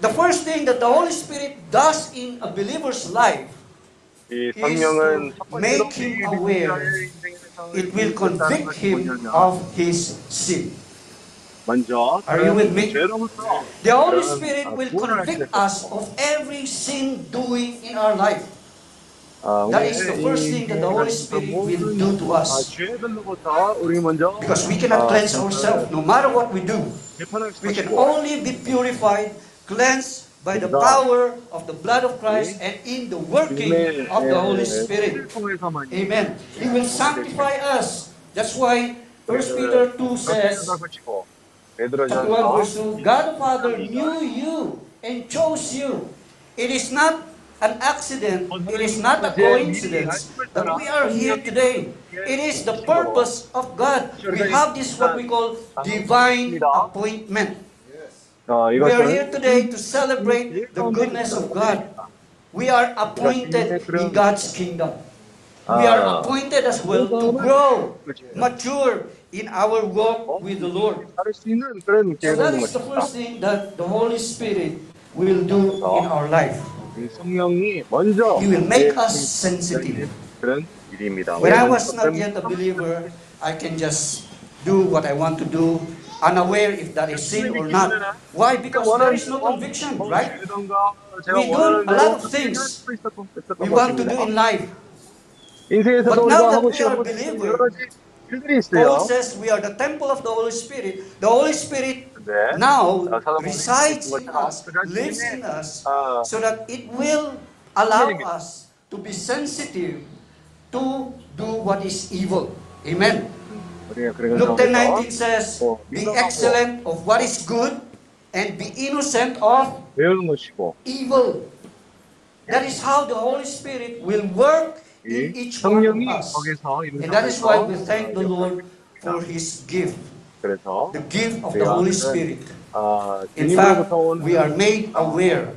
The first thing that the Holy Spirit does in a believer's life is to make him aware. It will convict him of his sin. Are you with me? The Holy Spirit will convict us of every sin doing in our life. That is the first thing that the Holy Spirit will do to us. Because we cannot cleanse ourselves no matter what we do. We can only be purified, cleansed by the power of the blood of Christ and in the working of the Holy Spirit. Amen. He will sanctify us. That's why 1 Peter 2 says, Pedro God Father knew you and chose you. It is not an accident. It is not a coincidence that we are here today. It is the purpose of God. We have this what we call divine appointment. We are here today to celebrate the goodness of God. We are appointed in God's kingdom we are ah. appointed as well to grow, mature in our walk with the Lord. So that is the first thing that the Holy Spirit will do in our life. He will make us sensitive. When I was not yet a believer, I can just do what I want to do, unaware if that is sin or not. Why? Because there is no conviction, right? We do a lot of things we want to do in life. But now that we are believers, Paul says we are the temple of the Holy Spirit. The Holy Spirit now resides in us, lives in us, so that it will allow us to be sensitive to do what is evil. Amen. Luke 19 says, Be excellent of what is good and be innocent of evil. That is how the Holy Spirit will work in 이 each one of 성령이 us. 거기서 이룬 And that is why we 상황에서 thank the Lord for His gift, 그래서 the gift of the Holy Spirit. 아, In fact, 주님으로부터 온 we are made aware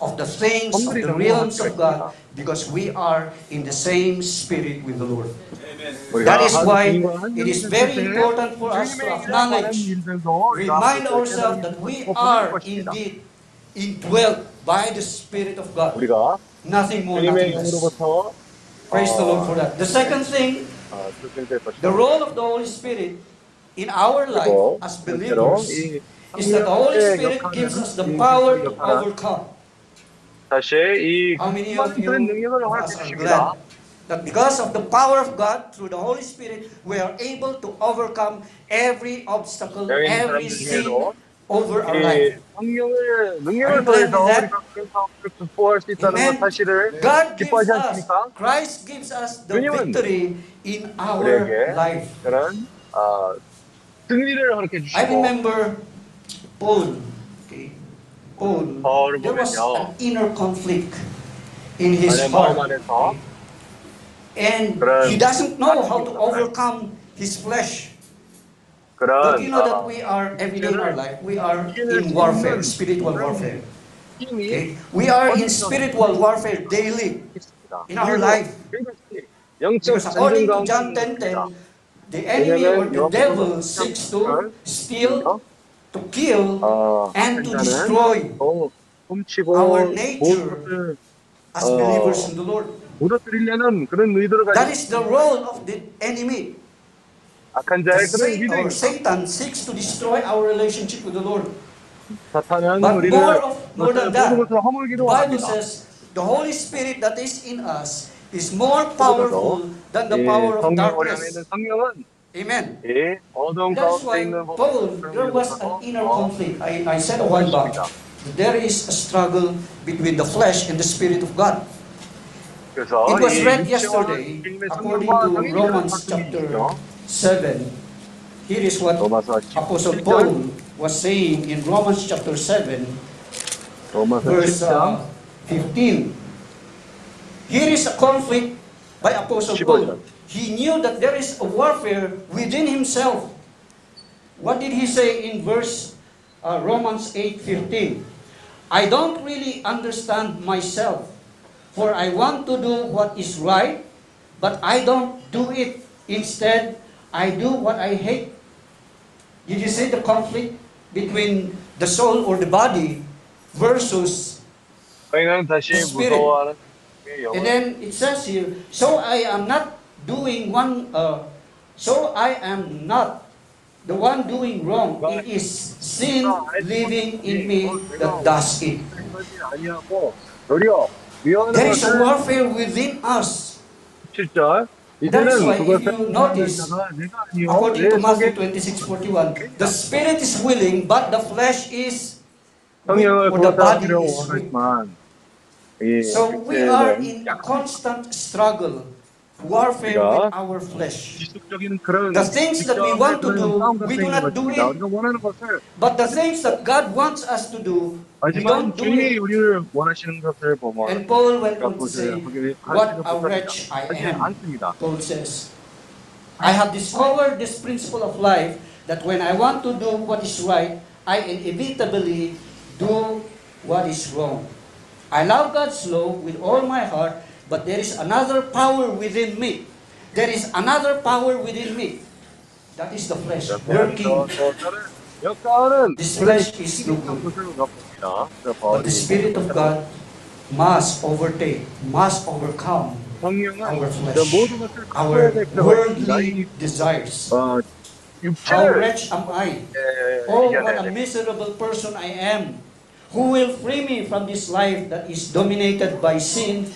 of the things of the realms of God because we are in the same spirit with the Lord. 우리가 That is 한 why 주님과 한 it is 주님 very 때 important for us to 주님에게 관한 acknowledge, 일들도 우리가 remind 함께 ourselves that we 깨닫고 are 보낼 것입니다. indeed indwelt by the Spirit of God. 우리가 Nothing more, 주님의 nothing less. 영으로부터 Praise the Lord for that. The second thing, 어, 출생될 것이다. the role of the Holy Spirit in our life 그리고 as 번째로 believers 이 is that the Holy 성령의 Spirit 역할은 gives us the 이 power to 역할은 overcome. 다시 이 How many of you 그런 능력을 are 허락해 주십니다. glad that because of the power of God through the Holy Spirit, we are able to overcome every obstacle, 여기 있는 every 사람들 sin 중에도 over our 이 life. 성령을 능력을 Are you glad 통해서 with that? 우리가 그 사업을 극복할 수 있다는 Amen. 것 사실을 God gives 기뻐하지 us, 않습니까? Christ gives us the 왜냐면 victory in our 우리에게 life. 그런 어, 승리를 허락해 I 주시고 remember Paul. Okay. Paul. 바울을 There was 보면요. an inner conflict in his 안에 마음 heart. 안에서 And 그런 he doesn't know how to 아픔이 overcome his flesh. Do you know that we are every day in our life we are in warfare, spiritual warfare. Okay? We are in spiritual warfare daily in our life. Because according to John 10, 10 the enemy or the devil seeks to steal, to kill, and to destroy our nature as believers in the Lord. That is the role of the enemy. 악한 The 자의 그런 Satan, or 의도입니다. Satan seeks to destroy our relationship with the Lord. 사탄은 But 우리를 more of more than that, 모든 것을 the 허물기도 Bible 합니다. says the Holy Spirit that is in us is more powerful than the 이 power of 성령 우리 안에 있는 darkness. 성령은 Amen. 이 어두운 That's 가운데 why 있는 Paul, there was an inner conflict. I, I said a while back, there is a struggle between the flesh and the Spirit of God. 그래서 It was 이 read 육체와 yesterday, 주님의 according 성령과 to 성령의 Romans 갈등이 chapter 있죠. 7. Here is what Apostle Paul was saying in Romans chapter 7, verse uh, 15. Here is a conflict by Apostle Paul. He knew that there is a warfare within himself. What did he say in verse uh, Romans 8:15? I don't really understand myself, for I want to do what is right, but I don't do it. Instead, I do what I hate. Did you see the conflict between the soul or the body versus the spirit? And then it says here, so I am not doing one, uh, so I am not the one doing wrong. It is sin living in me that does it. There is a warfare within us. 진짜? That's why, if you notice, according to Matthew 26:41, the spirit is willing, but the flesh is weak, or the body is weak. So we are in a constant struggle warfare with our flesh. The things that we want to do, we do not do it. But the things that God wants us to do, we don't do it. And Paul went on to say, What a wretch I am. Paul says, I have discovered this principle of life that when I want to do what is right, I inevitably do what is wrong. I love God's law with all my heart but there is another power within me. There is another power within me. That is the flesh working. This flesh is no good. But the Spirit of God must overtake, must overcome our flesh, our worldly desires. How wretched am I? Oh, what a miserable person I am. Who will free me from this life that is dominated by sin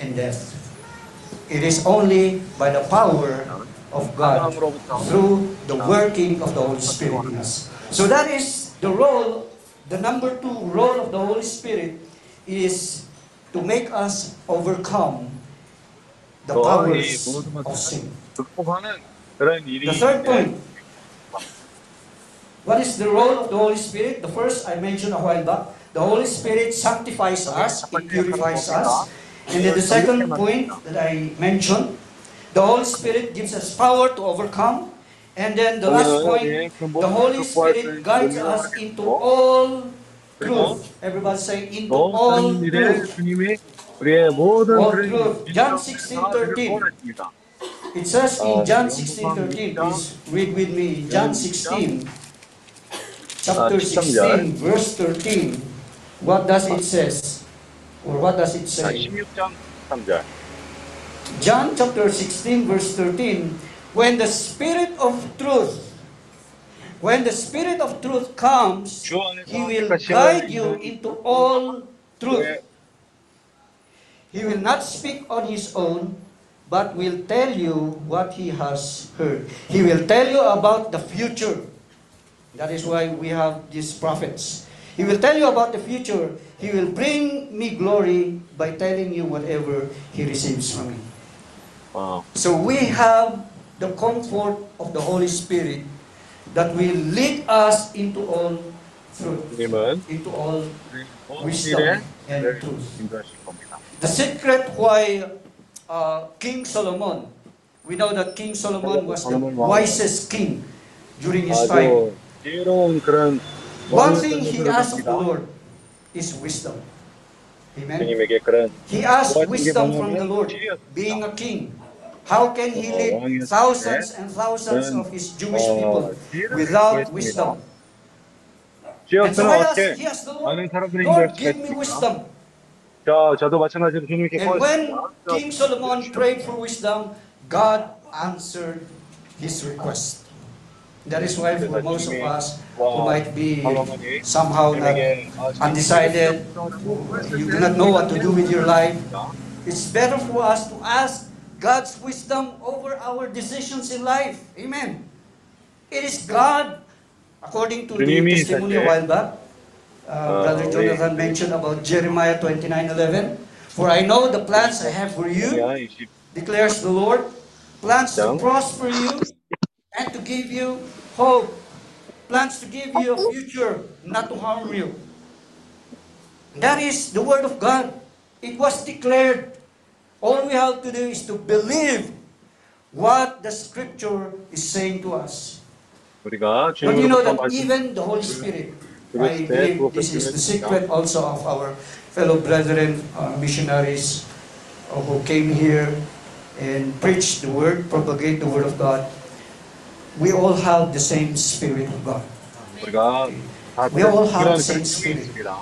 and death. It is only by the power of God through the working of the Holy Spirit in us. So that is the role, the number two role of the Holy Spirit is to make us overcome the powers of sin. The third point, what is the role of the Holy Spirit? The first I mentioned a while back, the Holy Spirit sanctifies us, it purifies us, and then the second point that I mentioned, the Holy Spirit gives us power to overcome. And then the last point, the Holy Spirit guides us into all truth. Everybody say, into all truth. All truth. John 16 13. It says in John 16 13, please read with me. John 16, chapter 16, verse 13. What does it says? Or what does it say? John chapter 16 verse 13 When the Spirit of truth When the Spirit of truth comes He will guide you into all truth He will not speak on his own but will tell you what he has heard. He will tell you about the future. That is why we have these prophets. He will tell you about the future. He will bring me glory by telling you whatever He receives from me. Wow. So we have the comfort of the Holy Spirit that will lead us into all truth, Amen. into all wisdom and truth. The secret why uh, King Solomon, we know that King Solomon was the wisest king during his time. 아주 지혜로운 그런 One 왕을 thing he 선택을 asked of the 했습니다. Lord is wisdom. Amen. 주님에게 그런 He asked What wisdom 이게 from the 뭐냐면 Lord, 지혜였습니다. being a king. How can he 어, lead 왕이었을 thousands 때 and thousands 그는, of his Jewish 어, people 지혜를 without 구했습니다. wisdom? And so 지혜였으면 I asked, 어떻게 he asked the Lord, 많은 사람들이 Lord, 인도할 수가 give me 있습니까? wisdom. 자, 저도 마찬가지로 주님께 And when 구했습니다. King Solomon prayed for wisdom, God answered his request. That is why for most of us who might be somehow not undecided, you do not know what to do with your life, it's better for us to ask God's wisdom over our decisions in life. Amen. It is God, according to the testimony a while back, uh, Brother Jonathan mentioned about Jeremiah 29:11. For I know the plans I have for you, declares the Lord, plans to prosper you and to give you hope, plans to give you a future, not to harm you. That is the word of God. It was declared. All we have to do is to believe what the scripture is saying to us. 우리가 But you know 주님으로부터 that 말씀 even the Holy Spirit, 그랬을 I 때 believe 그것을 this is the 들으니까 secret also of our fellow brethren, uh, missionaries uh, who came here and preached the word, propagate the word of God. We all have the same Spirit of God. 우리가 다 We all have 그런 the same 그런 spirit. 있습니다.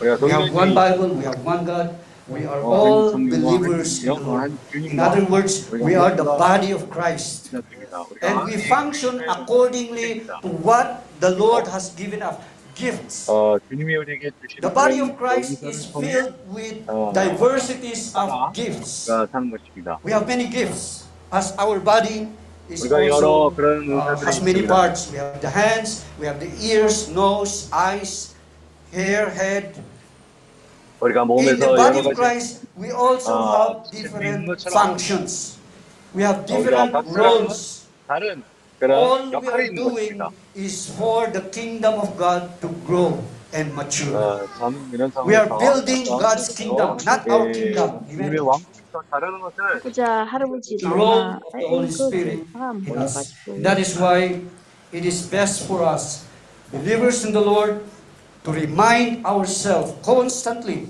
우리가 We have one 동일한 Bible, we have one God, we are 어, all 한 성령과 believers in 한 the Lord. 한 In 주님과 other words, we are the body of Christ. 있습니다. 우리가 And we function accordingly to what the Lord has given us gifts. 어, 주님이 우리에게 주신 The body of 그런 Christ 용서를 is 통해 filled with 어, diversities of gifts. 우리가 사는 것입니다. We have many gifts. As our body is also, uh, has many parts. We have the hands, we have the ears, nose, eyes, hair, head. In the body of Christ, we also have different functions. We have different roles. All we are doing is for the kingdom of God to grow and mature. We are building God's kingdom, not our kingdom. Amen. 왕국에서 다루는 것을 보자 할아버지 The role 나오나 of the Holy Spirit 아, in us. 몰라가지고 That is why it is best for us, believers in the Lord, to remind ourselves constantly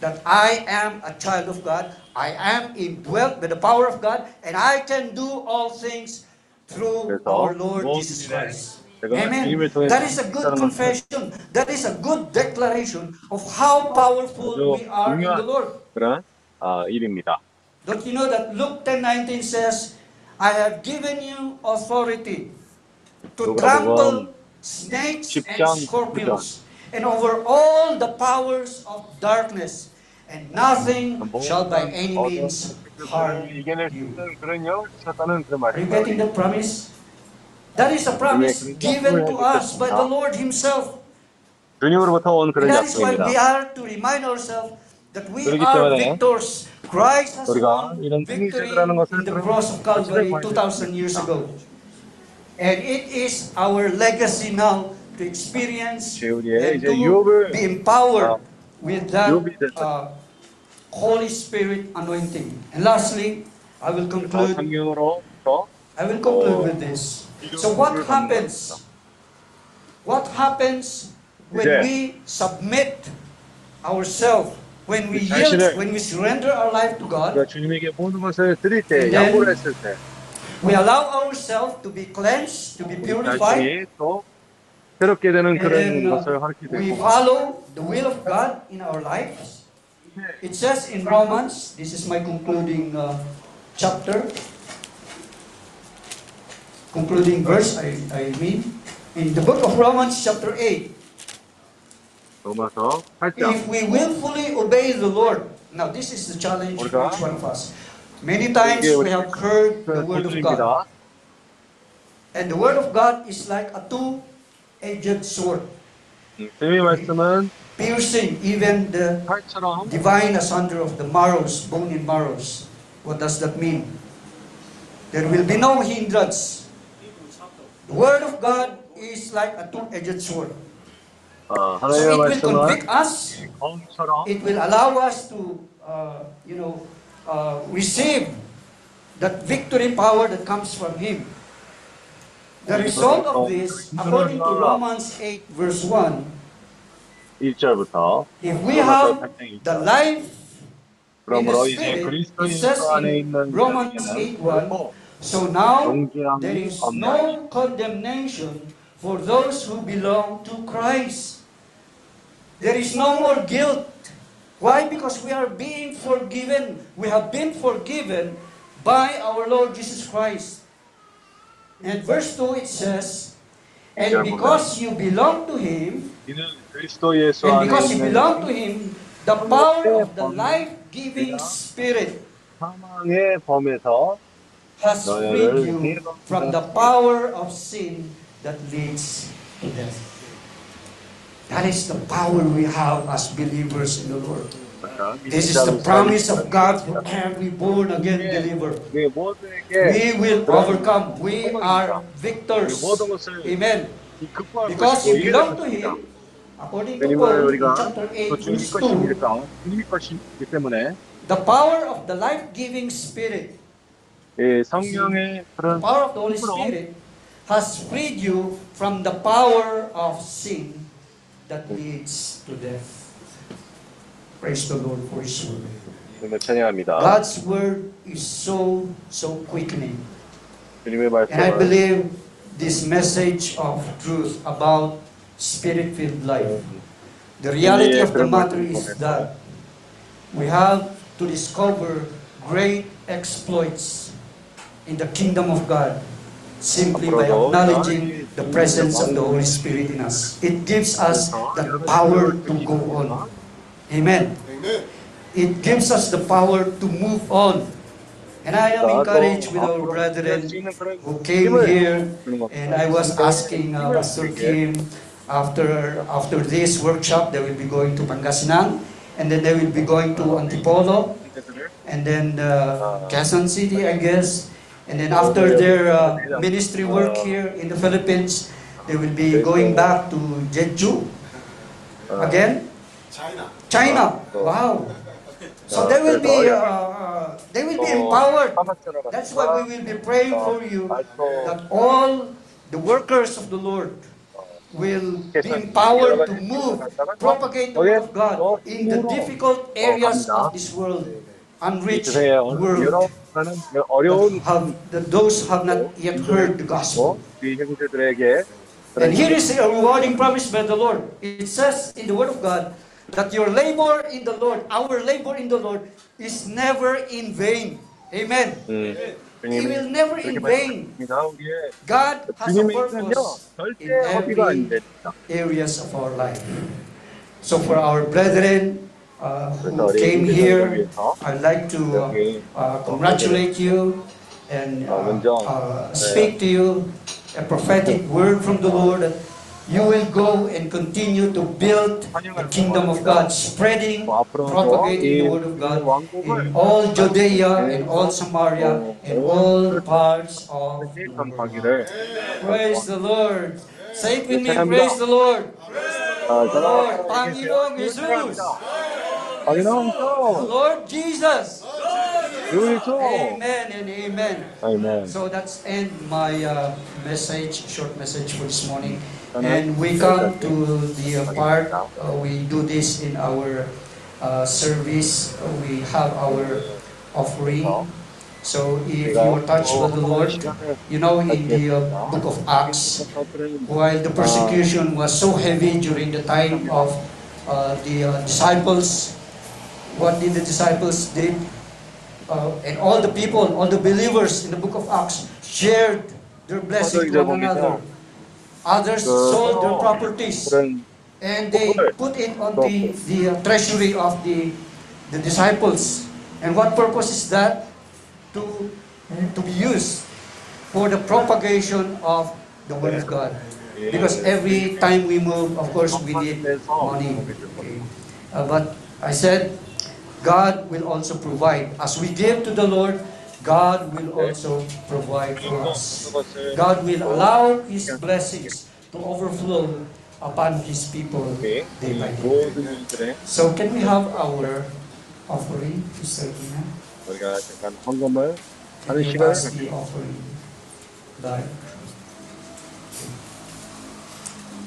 that I am a child of God, I am indwelt by the power of God, and I can do all things through 그래서 our Lord 모든 Jesus 일에 Christ. 제가 Amen. 주님을 통해 That is a good 살아가는 것을 confession. That is a good declaration of how powerful 아주 we are in the 중요한 Lord. 그런 아, 일입니다. Don't you know that Luke 10:19 says, I have given you authority to 누가복음 trample snakes and 10장 scorpions and over all the powers of darkness, and nothing shall by any means harm 이겨낼 수 you. 있는 그런 영을 주셨다는 그 Are you getting 말씀. that promise? That is a promise given to us by the Lord Himself. 주님으로부터 온 그런 And that is why we 약속입니다. are to remind ourselves that we are victors. Christ has won victory in the cross of Calvary 2,000 years ago. And it is our legacy now to experience and to be empowered with that uh, Holy Spirit anointing. And lastly, I will conclude. I will conclude with this. So what happens? What happens when we submit ourselves when we 그 yield, 자신을 when we surrender our life to God, 우리가 주님에게 모든 것을 드릴 때, And then 양보를 했을 때, we allow ourselves to be cleansed, to be purified, 자신이 또 새롭게 되는 And 그런 then, uh, 것을 가르치게 we 되고 follow the will of God in our lives. It says in Romans, this is my concluding uh, chapter, concluding verse, I, I mean, in the book of Romans, chapter 8. 로마서 8장 If we willfully obey the Lord, now this is the challenge for 우리가 each one of us. Many times 이게 we 우리 have heard the word of God, 도전입니다. and the word of God is like a two-edged sword, 주님의 말씀은 piercing even the 칼처럼 divine asunder of the marrows, bone and marrows. What does that mean? There will be no hindrance. The word of God is like a two-edged sword. Uh, so it will convict us. It will allow us to, uh, you know, uh, receive that victory power that comes from Him. The result of this, according to Romans 8 verse 1, if we have the life in the Spirit, it says Romans 8 1, so now there is no condemnation for those who belong to Christ. There is no more guilt. Why? Because we are being forgiven. We have been forgiven by our Lord Jesus Christ. And verse 2 it says, And because you belong to Him, and because you belong to Him, the power of the life-giving Spirit has freed you from the power of sin that leads to death. That is the power we have as believers in the Lord. This is the promise of God for every born again believer. We will overcome. We are victors. Amen. Because you belong to Him. According to Paul, chapter 8, verse 2, the power of the life-giving Spirit, the power of the Holy Spirit, has freed you from the power of sin that leads to death. Praise the Lord for His word. 주님을 찬양합니다. God's word is so, so quickening. 주님의 And I 말씀을 believe this message of truth about spirit-filled life. The reality of the matter is that we have to discover great exploits in the kingdom of God simply by acknowledging the presence of the Holy Spirit in us. It gives us the power to go on. Amen. Amen. It gives us the power to move on. And I am encouraged with our brethren who came here and I was asking uh, Pastor Kim after after this workshop they will be going to Pangasinan and then they will be going to Antipolo and then uh, Quezon City I guess and then after their uh, ministry work here in the Philippines they will be going back to Jeju again. China. China. Wow. So they will be uh, uh, they will be empowered. that's why we will be praying for you that all the workers of the Lord will be empowered to move, propagate the word of God in the difficult areas of this world, unreached world have, the, those have not yet heard the gospel. And here is a rewarding promise by the Lord. It says in the Word of God that your labor in the Lord, our labor in the Lord, is never in vain. Amen. It He will never in vain. God has a purpose in every areas of our life. So for our brethren, uh, who came here. I'd like to uh, congratulate you and uh, uh speak to you a prophetic word from the Lord. You will go and continue to build the kingdom of God, spreading, propagating the word of God in all Judea, in all Samaria, in all parts of the world. Praise the Lord. Say it with me, praise the Lord. Praise the Lord. Lord, Jesus. Panginoon Lord Jesus. Amen and amen. Amen. So that's end my uh, message, short message for this morning. And we come to the uh, part, uh, we do this in our uh, service, we have our offering. So if you touch with the Lord, you know in the uh, book of Acts, while the persecution was so heavy during the time of uh, the uh, disciples, what did the disciples did? Uh, and all the people, all the believers in the book of Acts shared their blessing to one another. Others sold their properties and they put it on the, the uh, treasury of the, the disciples. And what purpose is that? To, to be used for the propagation of the Word of God. Because every time we move, of course, we need money. Okay. Uh, but I said, God will also provide. As we give to the Lord, God will also provide for us. God will allow His blessings to overflow upon His people day by day. 모든 일들에 So can we have our offering, Sister Ina? 우리가 잠깐 헌금을 Can 하는 you 시간을 pass the offering back?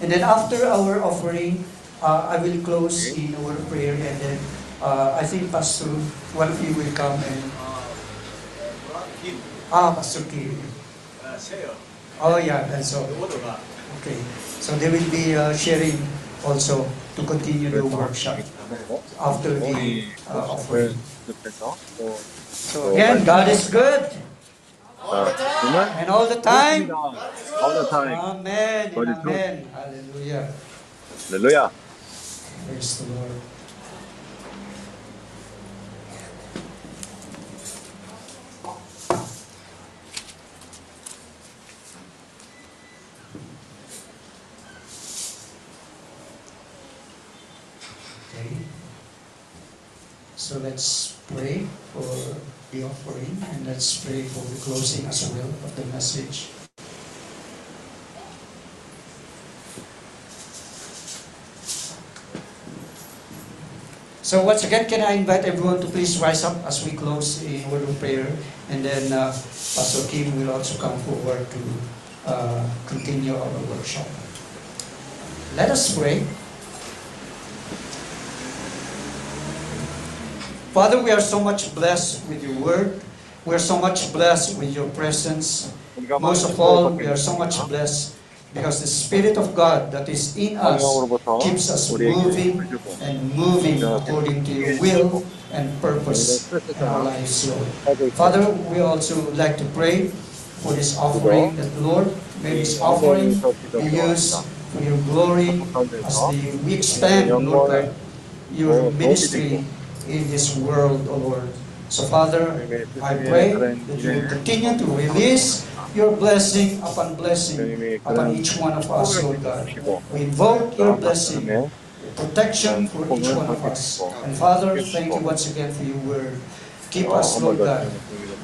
And then after our offering, uh, I will close in a word of prayer and then uh, I think Pastor Walfi will come and... Uh, ah, Pastor Kim. Oh yeah, and so... Okay, so they will be uh, sharing also to continue the workshop after the uh, offering. So again, God is good. And all the time. All the time. Amen. Amen. Hallelujah. Hallelujah. Praise the Lord. So let's pray for the offering and let's pray for the closing as well of the message. So once again, can I invite everyone to please rise up as we close in word of prayer, and then uh, Pastor Kim will also come forward to uh, continue our workshop. Let us pray. Father, we are so much blessed with your word. We are so much blessed with your presence. Most of all, we are so much blessed because the Spirit of God that is in us keeps us moving and moving according to your will and purpose in our lives, Lord. Father, we also would like to pray for this offering that, Lord, may this offering be used for your glory as the, we expand, Lord, your ministry in this world, O Lord. So Father, I pray that you continue to release your blessing upon blessing upon each one of us, Lord God. We invoke your blessing, your protection for each one of us. And Father, thank you once again for your word. Keep us, Lord God.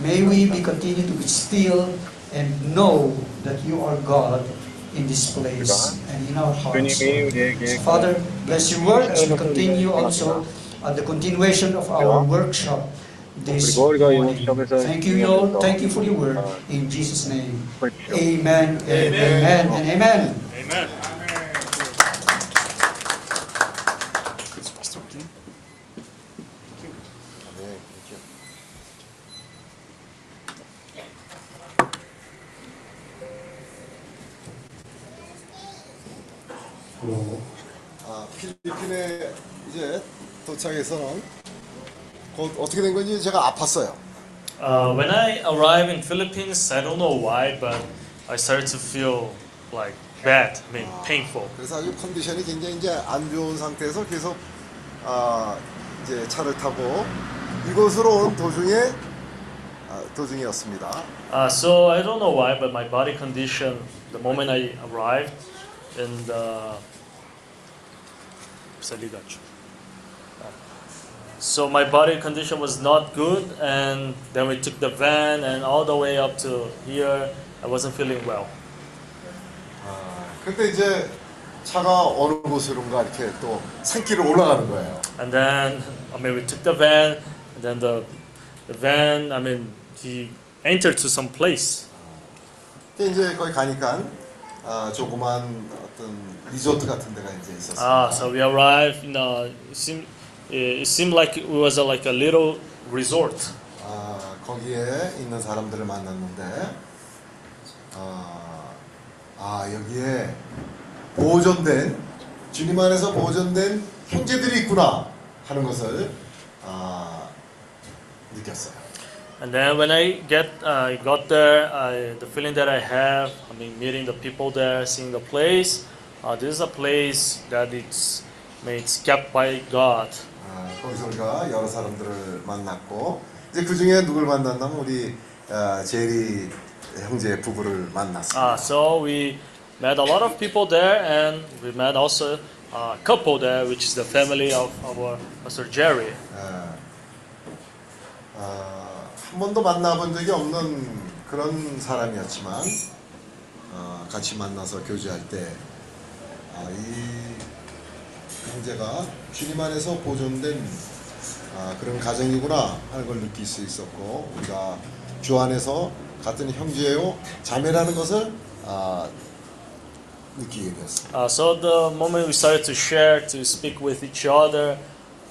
May we be continue to be still and know that you are God in this place and in our hearts. So Father, bless your word as we continue also at the continuation of our workshop this morning. Thank you, Lord. Thank you for your word. In Jesus' name. Amen, amen, amen, and amen. amen. 도착해서는 곧 어떻게 된 건지 제가 아팠어요. Uh, when I arrived in Philippines, I don't know why, but I started to feel like bad, I mean painful. 그래서 아주 컨디션이 굉장히 이제 안 좋은 상태에서 계속 아, 이제 차를 타고 이곳으로 온 도중에 아, 도중이었습니다. Uh, so I don't know why, but my body condition, the moment I arrived, and uh, Saligacho. so my body condition was not good, and then we took the van, and all the way up to here, I wasn't feeling well. 그때 이제 차가 어느 곳으론가 이렇게 또 산길을 올라가는 거예요. And then, I mean, we took the van, and then the, the van, I mean, he entered to some place. 근데 이제 거기 가니까 아, 조그만 어떤 리조트 같은 데가 이제 있었어요. Ah, so we arrived. You know, it seemed it seemed like it was a, like a little resort. 아, 거기에 있는 사람들을 만났는데 어, 아 여기에 보존된 주님 안에서 보존된 형제들이 있구나 하는 것을 아, 느꼈어요. And then when I get uh, got there, I, the feeling that I have, I mean, meeting the people there, seeing the place, uh, this is a place that it's, I mean, it's kept by God. 아, 거기서 우리가 여러 사람들을 만났고 이제 그 중에 누굴 만났냐면 우리 아, 제리 형제 부부를 만났습니다. Uh, so we met a lot of people there, and we met also a couple there, which is the family of our Pastor Jerry. 아, 아, 한 번도 만나본 적이 없는 그런 사람이었지만 어, 같이 만나서 교제할 때 아, 이 형제가 주님 안에서 보존된 아, 그런 가정이구나 하는 걸 느낄 수 있었고 우리가 주 안에서 같은 형제요 자매라는 것을 아, 느끼게 되었습니다. Uh, so the moment we started to share, to speak with each other,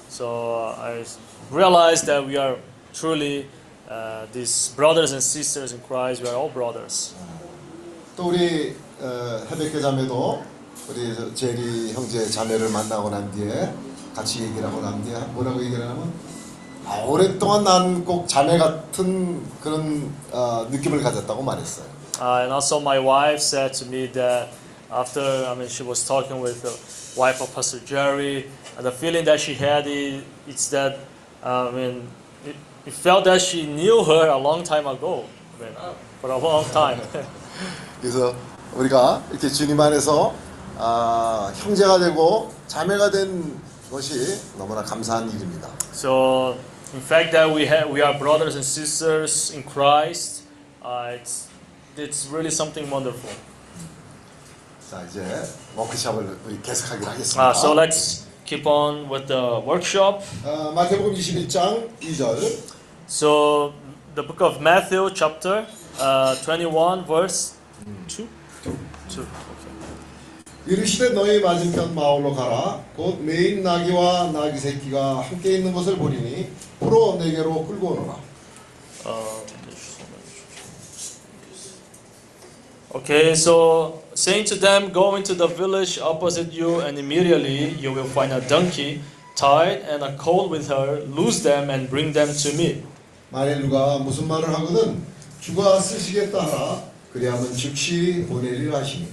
so I realized that we are truly uh, these brothers and sisters in Christ. We are all brothers. 또 우리 어, 헤베케 자매도 우리 저 제리 형제 자매를 만나고 난 뒤에 같이 얘기를 하고 난 뒤에 뭐라고 얘기를 하냐면 아, 오랫동안 난 꼭 자매 같은 그런 어, 느낌을 가졌다고 말했어요. Uh, and also, my wife said to me that after, I mean, she was talking with the wife of Pastor Jerry, and the feeling that she had is, it's that, uh, I mean, it, it felt that she knew her a long time ago, I mean, for a long time. 그래서 우리가 이렇게 주님 안에서 아, 형제가 되고 자매가 된 것이 너무나 감사한 일입니다. so, in fact, that we have, we are brothers and sisters in Christ, uh, it's, it's really something wonderful. 자 이제 워크숍을 우리 계속하기로 하겠습니다. Uh, so let's keep on with the workshop. 어, 마태복음 21장 2절 So, the book of Matthew, chapter uh, 21, verse 2? 2. 이르시되 너희 맞은편 마을로 가라 곧 메인 나귀와 나귀 새끼가 함께 있는 것을 보리니 풀어 내게로 끌고 오너라 Uh, okay, so saying to them, Go into the village opposite you, and immediately you will find a donkey tied and a colt with her. Loose them and bring them to me. 만일 누가 무슨 말을 하거든 주가 쓰시겠다 하라 그리하면 즉시 보내리라 하시니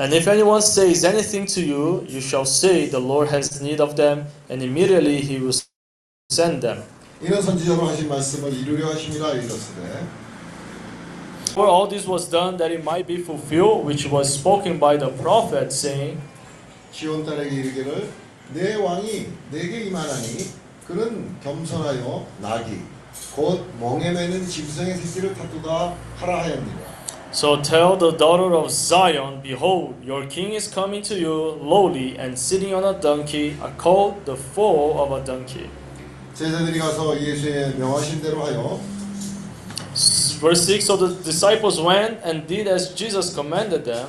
And if anyone says anything to you, you shall say, The Lord has need of them, and immediately he will send them. 이는 선지자로 하신 말씀을 이루려 하심이라 이르시되 For all this was done that it might be fulfilled, which was spoken by the prophet, saying, 시온 딸에게 이르기를 내 왕이 내게 임하나니 그는 겸손하여 나귀 곧 멍에 매는 짐승의 새끼를 타두다 하라 하였느니라 So tell the daughter of Zion, Behold, your king is coming to you, lowly and sitting on a donkey, a colt, the foal of a donkey. 제자들이 가서 예수의 명하신 대로 하여 Verse 6 So the disciples went and did as Jesus commanded them.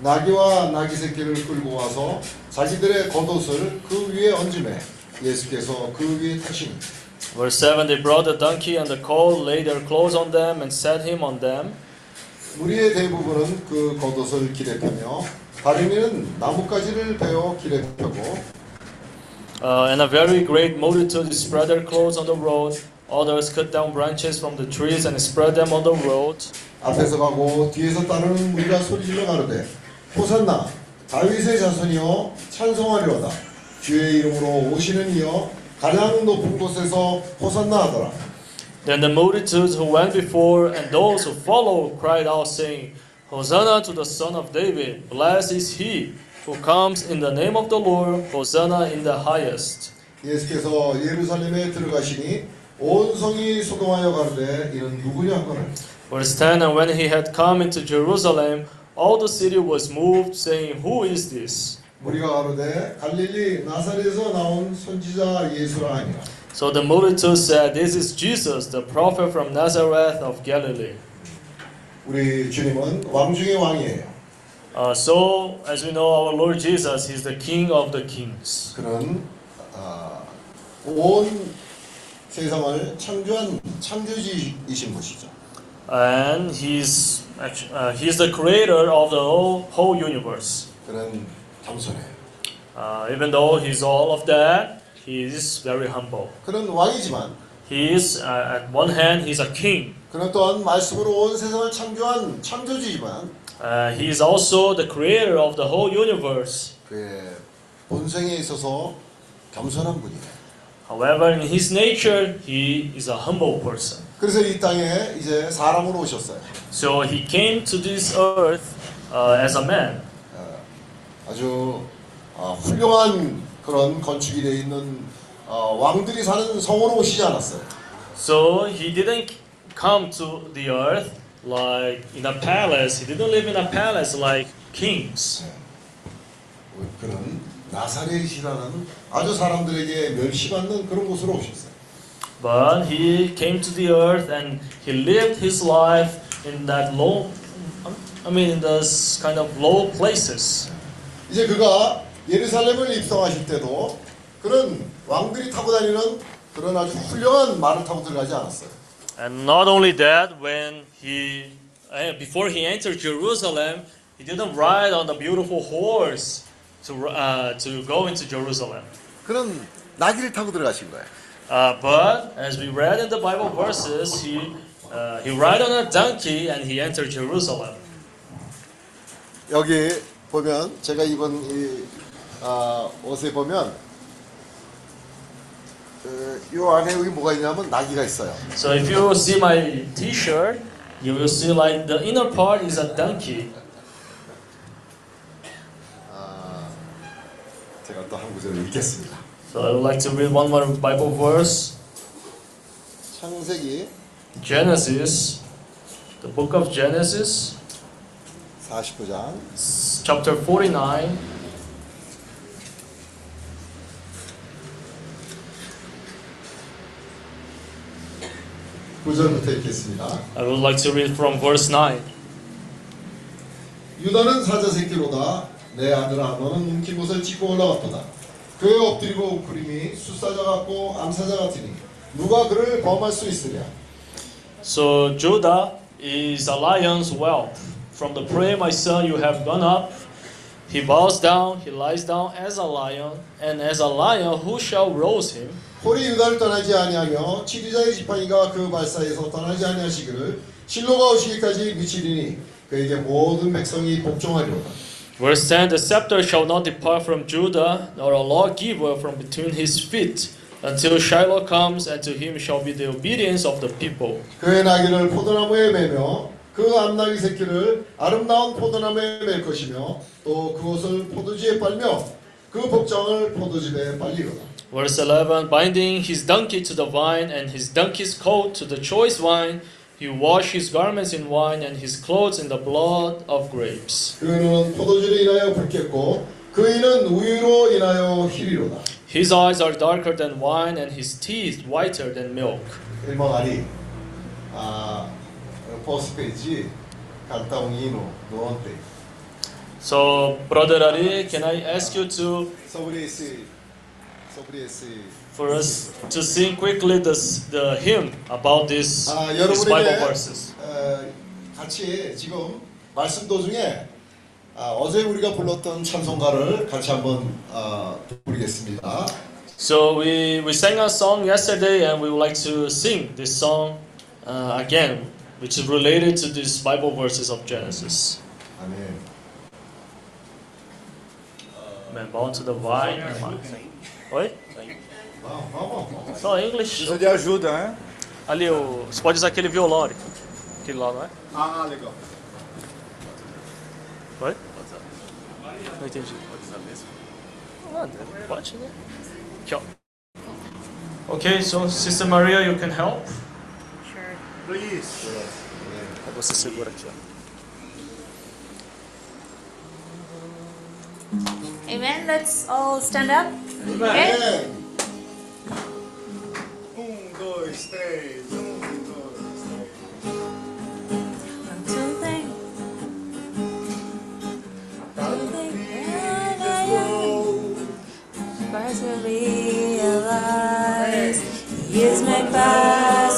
나귀와 나귀 새끼를 끌고 와서 자기들의 겉옷을 그 위에 얹음에 예수께서 그 위에 타시니 Verse 7 They brought the donkey and the colt, laid their clothes on them, and set him on them. 무리의 대부분은 그 겉옷을 길에 펴며 다른 이는 나뭇가지를 베어 길에 펴고 Uh, and a very great multitude spread their clothes on the road. Others cut down branches from the trees and spread them on the road. 앞에서 가고 뒤에서 따르는 무리가 소리질러 가로되 호산나 다윗의 자손이여 찬송하리로다 주의 이름으로 오시는 이여 가장 높은 곳에서 호산나 하더라 Then the multitudes who went before and those who followed cried out, saying, Hosanna to the Son of David! Blessed is he who comes in the name of the Lord! Hosanna in the highest! 예수께서 예루살렘에 들어가시니 온 성이 소동하여 가로되 이는 누구냐 하거늘 Verse 10 And when he had come into Jerusalem, all the city was moved, saying, Who is this? 무리가 가로되 갈릴리 나사렛에서 나온 선지자 예수라 하니라 So the multitude said, This is Jesus, the prophet from Nazareth of Galilee. 우리 주님은 왕 중의 왕이에요 Uh, so, as we know, our Lord Jesus, He's the King of the kings. 그는 아, 온 세상을 창조한 창조주이신 분이죠. And he's actu- uh, he's the creator of the whole, whole universe. 그는 겸손해요. Uh, even though he's all of that, He is very humble. 그는 왕이지만 He is uh, at one hand he's a king. 그는 또한 말씀으로 온 세상을 창조한 창조주이지만 Uh, he is also the creator of the whole universe. 그의 본성에 있어서 겸손한 분이에요. However, in his nature, he is a humble person. 그래서 이 땅에 이제 사람으로 오셨어요. So he came to this earth uh, as a man. 아주 어, 훌륭한 그런 건축이 되어 있는 어, 왕들이 사는 성으로 오시지 않았어요. So he didn't come to the earth like in a palace. He didn't live in a palace like kings. 그는 나사렛이라는 아주 사람들에게 멸시받는 그런 곳으로 오셨어요. But he came to the earth and he lived his life in that low, I mean, in those kind of low places. 이제 그가 예루살렘을 입성하실 때도 그런 왕들이 타고 다니는 그런 아주 훌륭한 말을 타고 들어가지 않았어요. And not only that, when he, eh, before he entered Jerusalem, he didn't ride on the beautiful horse to, uh, to go into Jerusalem. 그는 나귀를 타고 들어가신 거예요. Uh, but as we read in the Bible verses, he, uh, he ride on a donkey and he entered Jerusalem. 여기 보면 제가 입은 이 아, 옷에 보면 그, 요 안에 여기 뭐가 있냐면 나귀가 있어요. So if you see my T-shirt, you will see like the inner part is a donkey. 아, 제가 또 한 구절을 읽겠습니다. So I would like to read one more Bible verse. 창세기 Genesis, the book of Genesis, 49장 chapter 49. 구절부터 읽겠습니다. I would like to read from verse 9. 유다는 사자 새끼로다 내 아들아 너는 움킨 곳을 찢고 올라왔도다 그의 엎드리고 구림이 숫사자 같고 암사자 같으니 누가 그를 범할 수 있으랴 So Judah is a lion's whelp. From the prey, my son, you have gone up. He bows down, he lies down as a lion, and as a lion, who shall rouse him? 홀이 유다를 떠나지 아니하며 치리자의 지팡이가 그 발사에서 떠나지 아니하시기를 실로가 오시기까지 미치리니 그에게 모든 백성이 복종하리로다 Verse 10 The scepter shall not depart from Judah, nor a lawgiver from between his feet, until Shiloh comes, and to him shall be the obedience of the people. 그의 나귀를 포도나무에 매며 그 암나귀 새끼를 아름다운 포도나무에 맬 것이며 또 그것을 포도주에 빨며 그 복장을 포도즙에 빨리로다 Verse 11 Binding his donkey to the vine, and his donkey's coat to the choice wine, he washed his garments in wine, and his clothes in the blood of grapes. 그 눈은 포도주로 인하여 붉겠고 그 이는 우유로 인하여 희리로다 His eyes are darker than wine, and his teeth whiter than milk. 일본 아리 아 포스 페이지 간타옹이노 노원테 So, Brother Ari, can I ask you to 소브리에스 소브리에스 for us to sing quickly this, the hymn about this, 아 these Bible 여러분에게 verses? 어, 같이 지금 말씀 도중에 아, 어제 우리가 불렀던 찬송가를 같이 한번 아, 부르겠습니다. So we, we sang a song yesterday, and we would like to sing this song uh, again, which is related to these Bible verses of Genesis. 아멘. Man bound to the vine. Oi? Só English. Precisa de ajuda, né? Ali, o, você pode usar aquele violão ali. Aquele lá, não é? Ah, legal. Oi? Não entendi. Ah, pode, né? Aqui, ó. Okay, so Sister Maria, you can help. Please. Aí você segura aqui, ó. Amen. Let's all stand up. Okay? Un, dos, tres. Un, dos, tres. One, two, three. First realize he is magnified.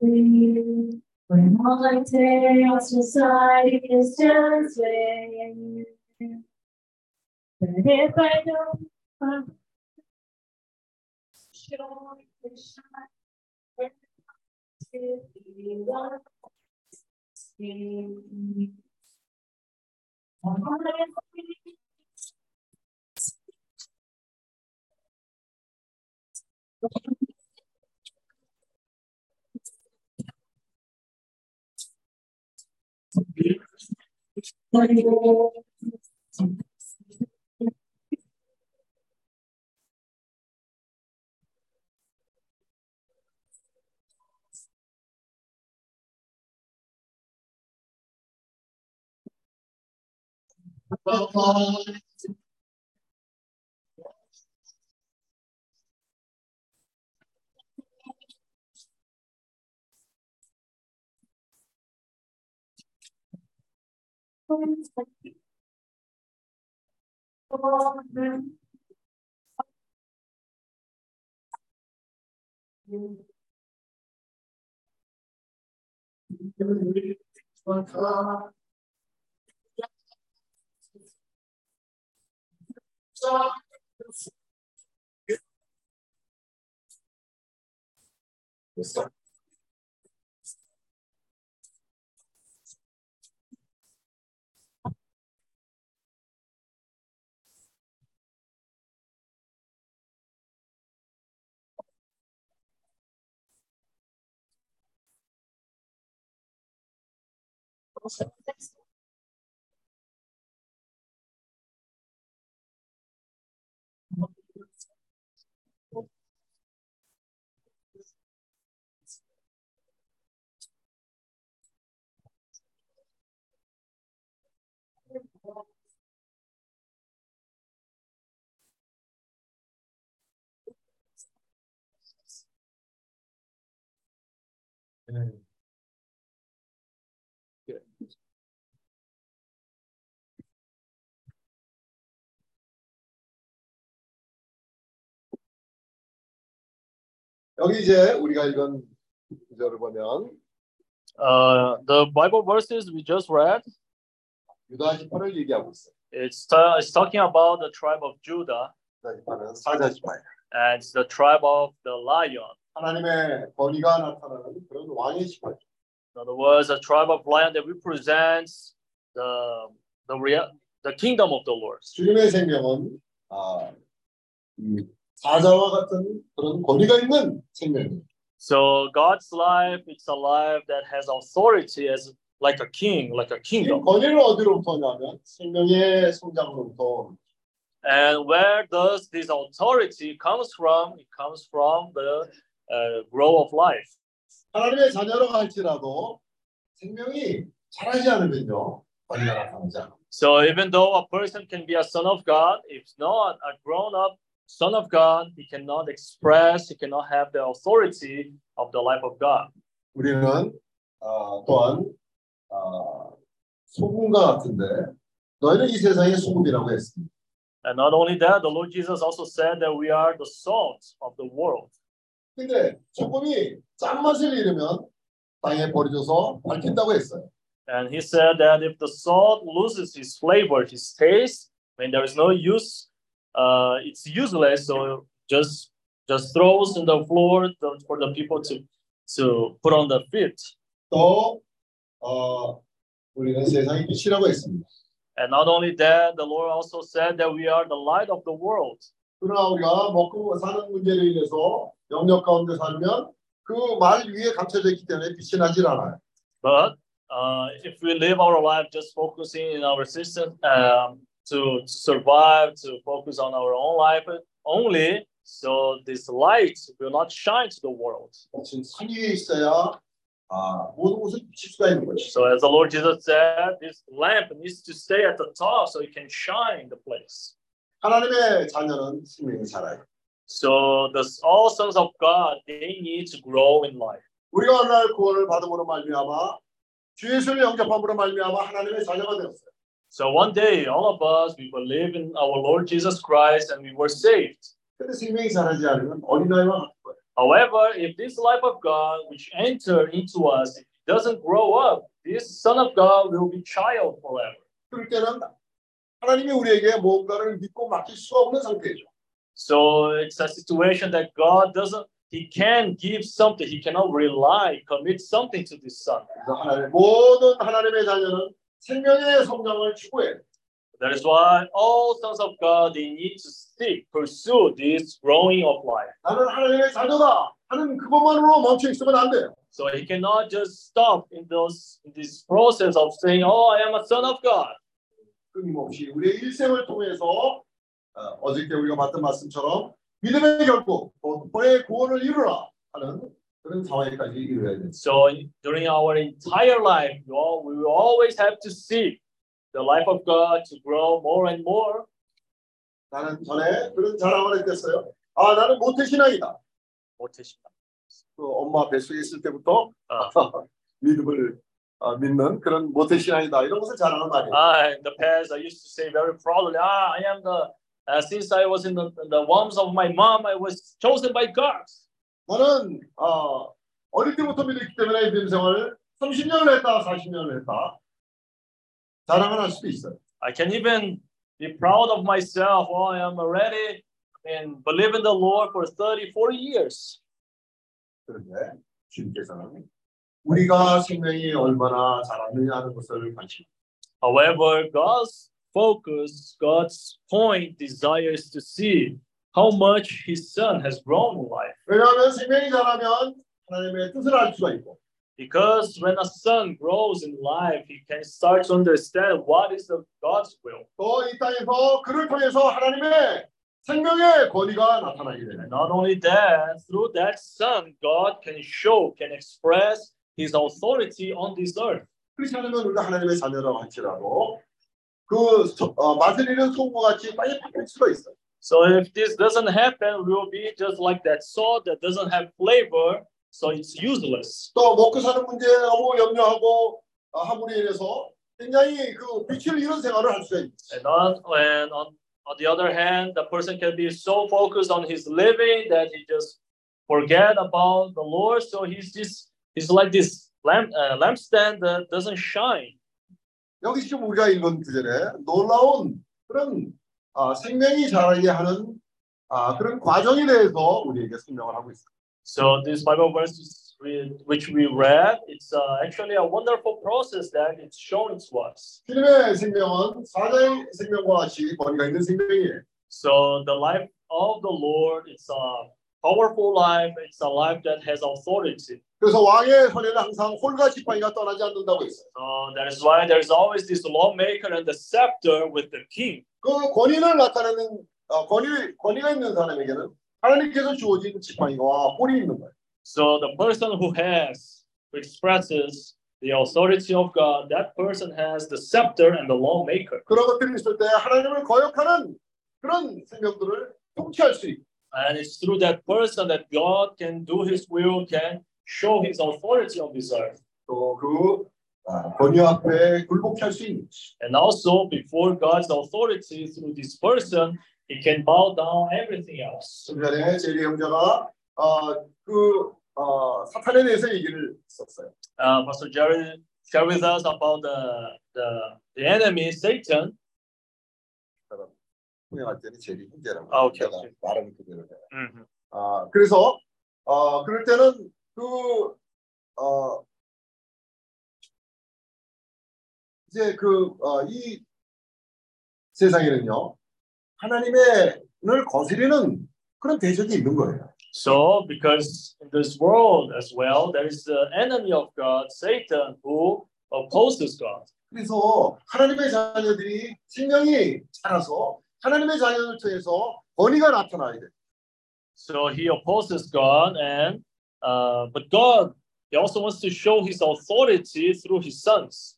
When all tales society is just vain. But if I don't find sure the shine, to be one skin. On my. Bye. Stop. also Mm-hmm. 여기 이제 우리가 읽은 구절을 보면 Uh, the Bible verses we just read, 유다 지파를 얘기하고 있어요. it's, ta- it's talking about the tribe of Judah 유다 지파는 사자 지파예요. and it's the tribe of the lion. 하나님의 권위가 나타나는 그런 왕의 지파죠. In other words, a tribe of lion that represents the the real the kingdom of the Lord. 주님의 생명은 아, 이 사자와 같은 그런 권위가 있는 생명이에요. So God's life, it's a life that has authority as like a king, like a 이 kingdom. 권위를 어디로부터 오냐면 생명의 성장으로부터 And where does this authority comes from? It comes from the uh, growth of life. 하나님의 자녀로 할지라도 생명이 자라지 않으면요 권위가 나타나지 않아요. So even though a person can be a son of God, if not a grown-up son of God, he cannot express, he cannot have the authority of the life of God. 우리는 아, 또한 아, 소금과 같은데 너희는 이 세상의 소금이라고 했습니다. And not only that, the Lord Jesus also said that we are the salt of the world. 근데 소금이 짠맛을 잃으면 땅에 버려져서 밝힌다고 했어요. And he said that if the salt loses its flavor, its taste, when there is no use, uh, it's useless. So just just throws in the floor to- for the people to to put on the feet. 또 어, 우리는 세상의 빛이라고 했습니다. And not only that, the Lord also said that we are the light of the world. 그러나 우리가 먹고 사는 문제로 인해서 영역 가운데 살면 그 말 위에 감춰져 있기 때문에 빛이 나질 않아요. But uh, if we live our life just focusing in our system um, to, to survive, to focus on our own life only, so this light will not shine to the world. 지금 산 위에 있어야 아, 모든 곳을 비칠 수가 있는 거죠. So as the Lord Jesus said, this lamp needs to stay at the top so it can shine the place. 하나님의 자녀는 생명이 살아요. So the all sons of God they need to grow in life. 우리가 어느 날 구원을 받음으로 말미암아 주 예수를 영접함으로 말미암아 하나님의 자녀가 되었어요. So one day, all of us we believe in our Lord Jesus Christ and we were saved. 근데 생명이 자라지 않으면 어린아이와 같은 거예요. However, if this life of God which enter into us if it doesn't grow up, this Son of God will be child forever. 그럴 때는 하나님이 우리에게 무언가를 믿고 맡길 수가 없는 상태죠. So it's a situation that God doesn't, He can give something, He cannot rely, commit something to this Son. 그래서 하나님 모든 하나님의 자녀는 생명의 성장을 추구해. That is why all sons of God they need to seek, pursue this growing of life. 나는 하나님의 자녀다 하는 그것만으로 멈춰 있으면 안 돼요. So he cannot just stop in those in this process of saying, "Oh, I am a son of God." 끊임없이 우리의 일생을 통해서 어, 어저께 우리가 봤던 말씀처럼 믿음의 결국 너의 구원을 이루라 하는 So in- during our entire life, we, will always have to seek the life of God to grow more and more. 나는 전에 그런 자랑을 했겠어요. 아 나는 모태신앙이다. 모태신앙. 그 엄마 뱃속에 있을 때부터 아. 믿음을 어, 믿는 그런 모태신앙이다 이런 것을 해요. Ah, in the past, I used to say very proudly, "Ah, I am the." Uh, since I was in the, the wombs of my mom, I was chosen by God. 나는 어, 어릴 때부터 믿었기 때문에 믿음 생활을 30년을 했다 40년을 했다 자랑을 할 수도 있어요. I can even be proud of myself. Oh, I am already and believe in the Lord for 30, 40 years. 그런데 주님께서는 우리가 생명이 얼마나 자랐느냐 하는 것을 관심. However, God's focus, God's point, desires to see how much His Son has grown in life. 왜냐하면 생명이 자라면 하나님의 뜻을 알 수가 있고 Because when a son grows in life, he can start to understand what is the God's will. 또 이 땅에서 그를 통해서 하나님의 생명의 권위가 나타나게 되는 And not only that, through that son, God can show, can express his authority on this earth. 그렇지 않으면 우리가 하나님의 자녀라고 할지라도 그 소- 어, 맛을 잃은 소금과 같이 빨리 바뀔 수가 있어요. So if this doesn't happen, we will be just like that salt that doesn't have flavor, so it's useless. 또 먹고 사는 문제에 너무 염려하고 어, 함으로 인해서 굉장히 그 빛을 잃은 생활을 할 수가 있어요. And on, and on, on the other hand, the person can be so focused on his living that he just forget about the Lord. So he's just he's like this lamp uh, lampstand that doesn't shine. 여기 지금 우리가 읽은 구절에 놀라운 그런 아, 생명이 자라게 하는 아, 그런 과정에 대해서 우리에게 설명을 하고 있어요. So this Bible verse which we read, it's uh, actually a wonderful process that it's showing to us. 주님의 생명은 사자의 생명과 같이 권위가 있는 생명이에요. So the life of the Lord, it's a powerful life. It's a life that has authority. 그래서 왕의 손에는 항상 홀과 지팡이가 떠나지 않는다고 했어요. So that is why there's always this lawmaker and the scepter with the king. 그 권위를 나타내는 어, 권위 권위가 있는 사람에게는 하나님께서 주어진 지팡이와 홀이 있는 거예요. So the person who has, who expresses the authority of God, that person has the scepter and the lawmaker. 그런 것들이 있을 때 하나님을 거역하는 그런 생명들을 통치할 수 있고 And it's through that person that God can do his will, can show his authority on this earth. 또그 권위 앞에 굴복해 할수 있는. And also before God's authority through this person, he can bow down everything else. 좀 전에 제리 형제가 어, 그 어, 사탄에 대해서 얘기를 썼어요. Uh, Pastor Jerry shared with us about the, the, the enemy, Satan. 통역할 때는 제리 형제라고. 아, 오케이, 오케이. 말하는 그대로 해요. 아, 그래서 어, 그럴 때는 그 어, 이제 그이 세상에는요 하나님의를 거스리는 그런 대적이 있는 거예요. So, because in this world as well, there is the enemy of God, Satan, who opposes God. 그래서 하나님의 자녀들이 생명이 자라서 하나님의 자녀를 통해서 권위가 나타나야 돼. So he opposes God, and uh, but God, he also wants to show his authority through his sons.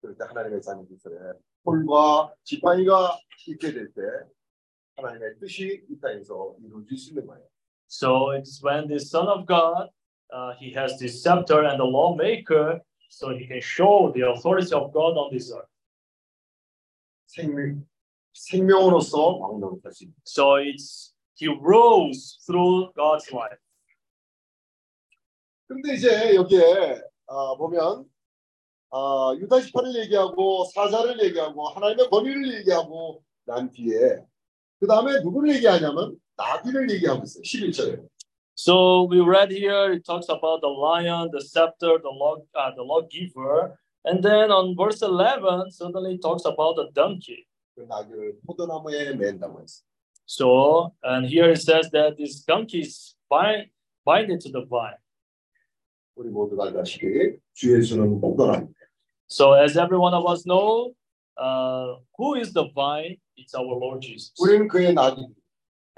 그럴 때 하나님의 자녀들의 홀과 지팡이가 있게 될 때 하나님의 뜻이 이 땅에서 이루어질 수 있는 거예요. So it's when the Son of God, uh, he has the scepter and the lawmaker, so he can show the authority of God on this earth. 생명 생명으로서 왕노릇 할수 있는. So it's he rules through God's life. 근데 이제 여기에 어, 보면 어, 유다 지파를 얘기하고 사자를 얘기하고 하나님의 권위를 얘기하고 난 뒤에 그 다음에 누구를 얘기하냐면 나귀를 얘기하고 있어요. 11절에. So we read here, it talks about the lion, the scepter, the law, uh, the lawgiver, and then on verse 11, suddenly it talks about the donkey. 그 나귀를 포도나무에 맨다고 했어요. So, and here it says that this donkey is bind, binded to the vine. 우리 모두가 알다시피 주 예수는 포도나무. So, as every one of us know, uh, who is the vine? It's our Lord Jesus. 우리는 그의 나귀.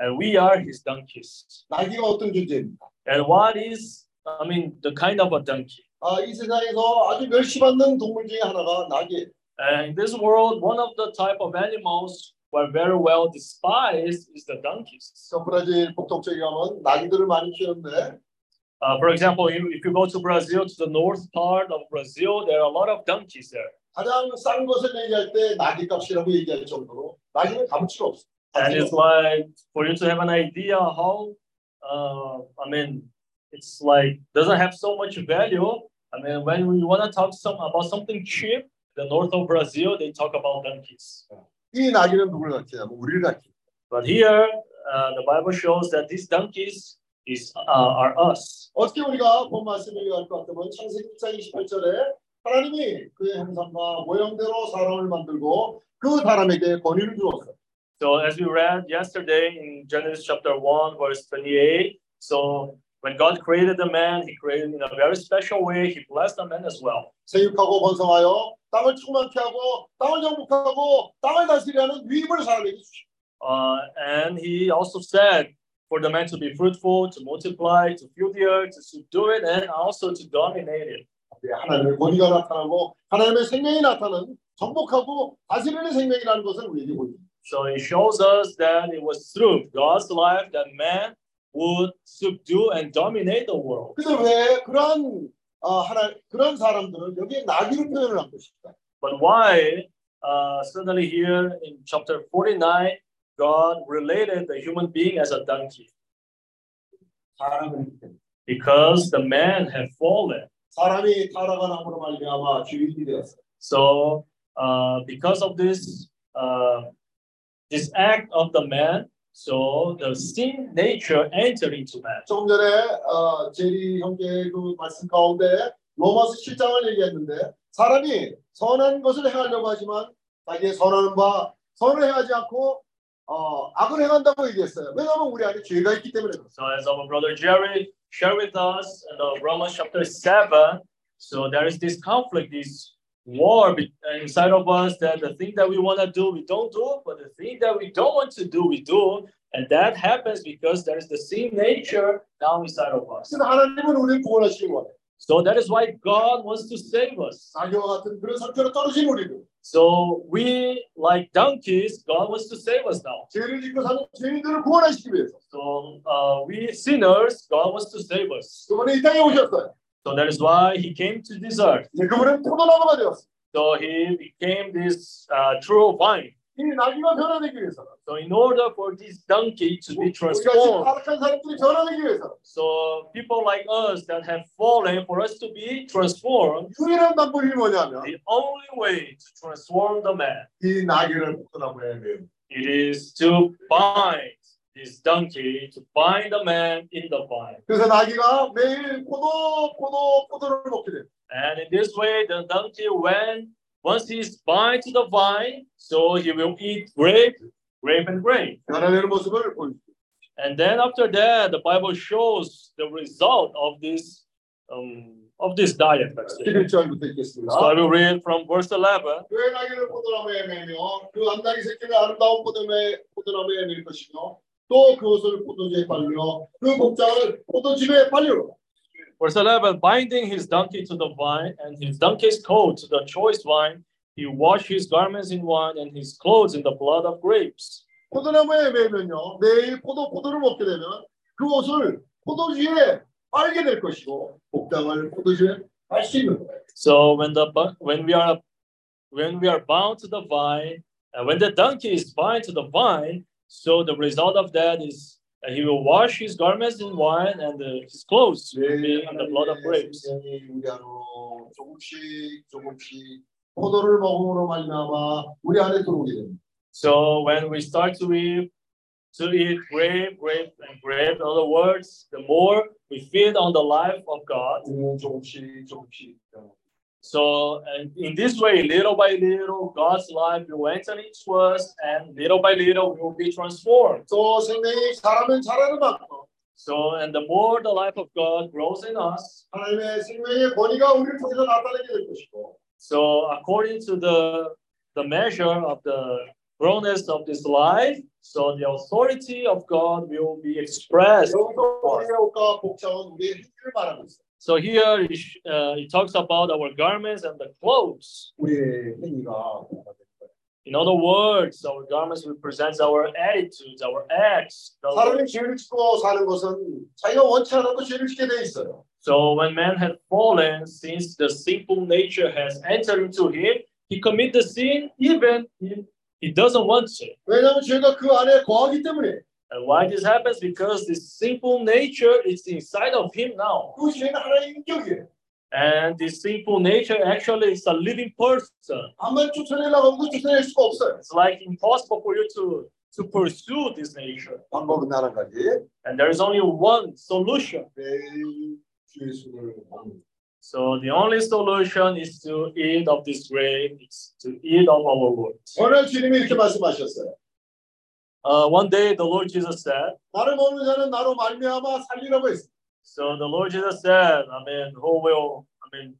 And we are his donkeys. 나귀가 어떤 존재입니까? And what is, I mean, the kind of a donkey? 아, 이 세상에서 아주 멸시받는 동물 중에 하나가 나귀예요. And in this world, one of the type of animals who are very well despised is the donkeys. 저 브라질 북동쪽에 가면 나귀들을 많이 키우는데 Uh, for example, if if you go to Brazil, to the north part of Brazil, there are a lot of donkeys there. 가장 싼 것을 얘기할 때 나귀 값이라고 얘기할 정도로 나귀는 값어치가 없어. And it's like for you to have an idea how, uh, I mean, it's like doesn't have so much value. I mean, when we want to talk some about something cheap, the north of Brazil, they talk about donkeys. 이 나귀는 누구를 가리키냐면 우리를 가리키. But here, uh, the Bible shows that these donkeys is uh, are us. 어떻게 우리가 본 말씀을 이해할 것 같으면 창세기 1장 28절에 하나님이 그의 형상과 모형대로 사람을 만들고 그 사람에게 권위를 주었어요. So as we read yesterday in Genesis chapter 1, verse 28, so When God created the man, He created in a very special way. He blessed the man as well. 생육하고 번성하여 땅을 충만케 하고 땅을 정복하고 땅을 다스리라는 위임을 사람에게 주시고 Uh, and He also said for the man to be fruitful, to multiply, to fill the earth, to subdue it, and also to dominate it. 네, 하나님의 권위가 나타나고 하나님의 생명이 나타나는 정복하고 다스리는 생명이라는 것을 우리에게 보입니다. So it shows us that it was through God's life that man would subdue and dominate the world. 근데 왜 그러한 아, 하나 그런 사람들은 여기에 나귀로 표현을 한 것일까? But why, uh, suddenly here in chapter 49, God related the human being as a donkey? Because the man had fallen. So, uh, because of this, uh, this act of the man, so the sin nature entered into man. 조금 전에 어, 제리 형제 그 말씀 가운데 로마서 7장을 얘기했는데 사람이 선한 것을 행하려고 하지만 자기의 선하는 바 선을 행하지 않고 어, 악을 행한다고 얘기했어요. 왜냐하면 우리 안에 죄가 있기 때문에 그렇습니다. So, as our brother Jerry shared with us in the Romans chapter 7, so there is this conflict, this war be- inside of us that the thing that we want to do, we don't do, but the thing that we don't want to do, we do. And that happens because there is the sin nature down inside of us. 그래서 하나님은 우리를 구원하시기 원해요. so that is why God wants to save us. So we, like donkeys, God wants to save us now. So uh, we sinners, God wants to save us. So that is why He came to this earth. So He became this uh, true vine. 이 나귀가 변화되기 위해서 So in order for this donkey to be 우리가 지금 transformed, 타락한 사람들이 변화되기 위해서 so people like us that have fallen, for us to be transformed, 유일한 방법이 뭐냐면 the only way to transform the man, 이 나귀를 포도나무에 매요. it is to bind this donkey, to bind the man in the vine. 그래서 나귀가 매일 포도 포도 포도를 먹게 돼요. And in this way, the donkey, when once he's bind to the vine, so he will eat grape, grape and grape. 변화되는 모습을 보여줍니다. And then after that, the Bible shows the result of this um, of this diet. let's say. 11절부터 읽겠습니다. So I will read from verse 11. 왜 나귀를 포도나무에 매며 그 암나귀 새끼를 아름다운 포도나무에 포도나무에 맬 것이며 또 그것을 포도주에 빨며 그 복장을 포도집에 빨리로 Verse 11 Binding his donkey to the vine and his donkey's coat to the choice vine, he washed his garments in wine and his clothes in the blood of grapes. 포도나무에 매면요 매일 포도 포도를 먹게 되면 그 옷을 포도주에 빨게 될 것이고 복장을 포도주에 빨시는 거예요. So when the bu- when we are when we are bound to the vine, uh, when the donkey is bound to the vine, so the result of that is and he will wash his garments in wine and uh, his clothes will be in the blood of grapes. So when we start to eat, to eat grape, grape, and grape, in other words, the more we feed on the life of God, 음, 조금씩 조금씩 So and in this way, little by little, God's life will enter into us, and little by little, we will be transformed. 또 생명이 자라면 자라는 만큼 So, and the more the life of God grows in us, 하나님의 생명의 권위가 우리를 통해서 나타나게 될 것이고 so according to the the measure of the grownness of this life, so the authority of God will be expressed. 여기서 우리의 옷과 복장은 우리의 행위를 말하고 있어요. So here it, sh- uh, it talks about our garments and the clothes. 우리의 행위가 In other words, our garments represents our attitudes, our acts. the- 사람이 죄를 짓고 사는 것은 자기가 원치 않아도 죄를 짓게 돼 있어요. So when man had fallen, since the sinful nature has entered into him, he commit the sin even if he doesn't want to. 왜냐하면 죄가 그 안에 거하기 때문에 And why this happens? Because this sinful nature is inside of him now. And this sinful nature actually is a living person. It's like impossible for you to, to pursue this nature. And there is only one solution. So the only solution is to eat of this grain, is to eat of our words. Uh, one day the Lord Jesus said, 나를 먹는 자는 나로 말미암아 살리라고 했어요. So the Lord Jesus said, I mean, who will, I mean,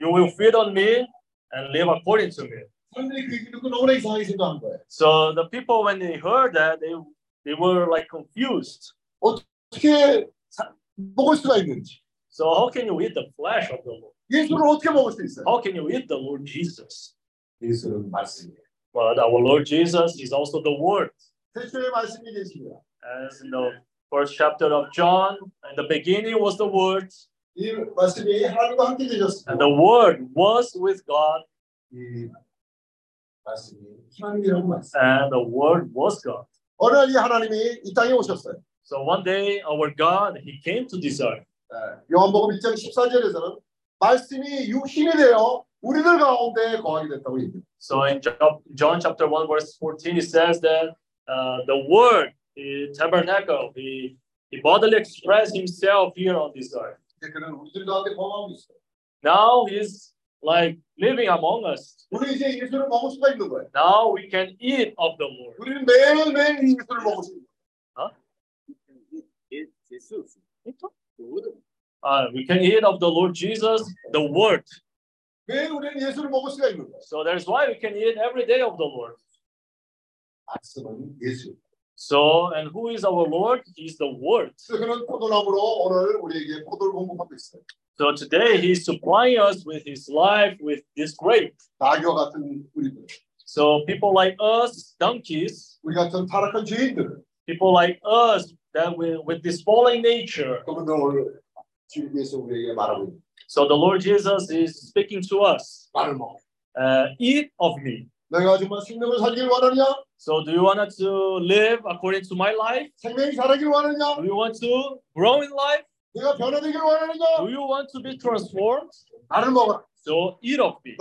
you will feed on me and live according to me. 사람들이 그 얘기 듣고 너무나 이상하게 생각한 거예요. So the people, when they heard that, they, they were like confused. 어떻게 사- 먹을 수가 있는지. So how can you eat the flesh of the Lord? 예수를 어떻게 먹을 수 있어요? How can you eat the Lord Jesus? 예수는 말씀이에요. But our Lord Jesus is also the Word. 태초에 말씀이 계십니다. As in the first chapter of John, in the beginning was the Word, 이 말씀이 하나님과 함께 and 계셨습니다. the Word was with God, 이 말씀이 하나님이라고 말씀. and the Word was God. 어느 날 이 하나님이 이 땅에 오셨어요. So one day, our God, He came to this earth. 예, 요한복음 1장 14절에서는 말씀이 육신이 되어 우리들 가운데 거하게 됐다고 얘기해요. So in Jo- John chapter 1, verse 14, it says that uh, the Word, the tabernacle, he, he bodily expressed Himself here on this earth. 이제 그는 우리들 가운데 거하고 있어요. Now He's like living among us. 우리 이제 예수를 먹을 수가 있는 거예요. Now we can eat of the Lord. 우리는 매일매일 이 예수를 먹을 수 있는 거예요. Uh, we can eat of the Lord Jesus, the Word. So that's why we can eat every day of the Lord. So, and who is our Lord? He's the Word. So today he's supplying us with his life with this grape. So people like us, donkeys, people like us that with, with this fallen nature. So the Lord Jesus is speaking to us. Uh, eat of me. So do you want to live according to my life? Do you want to grow in life? Do you want to be transformed? So eat of me.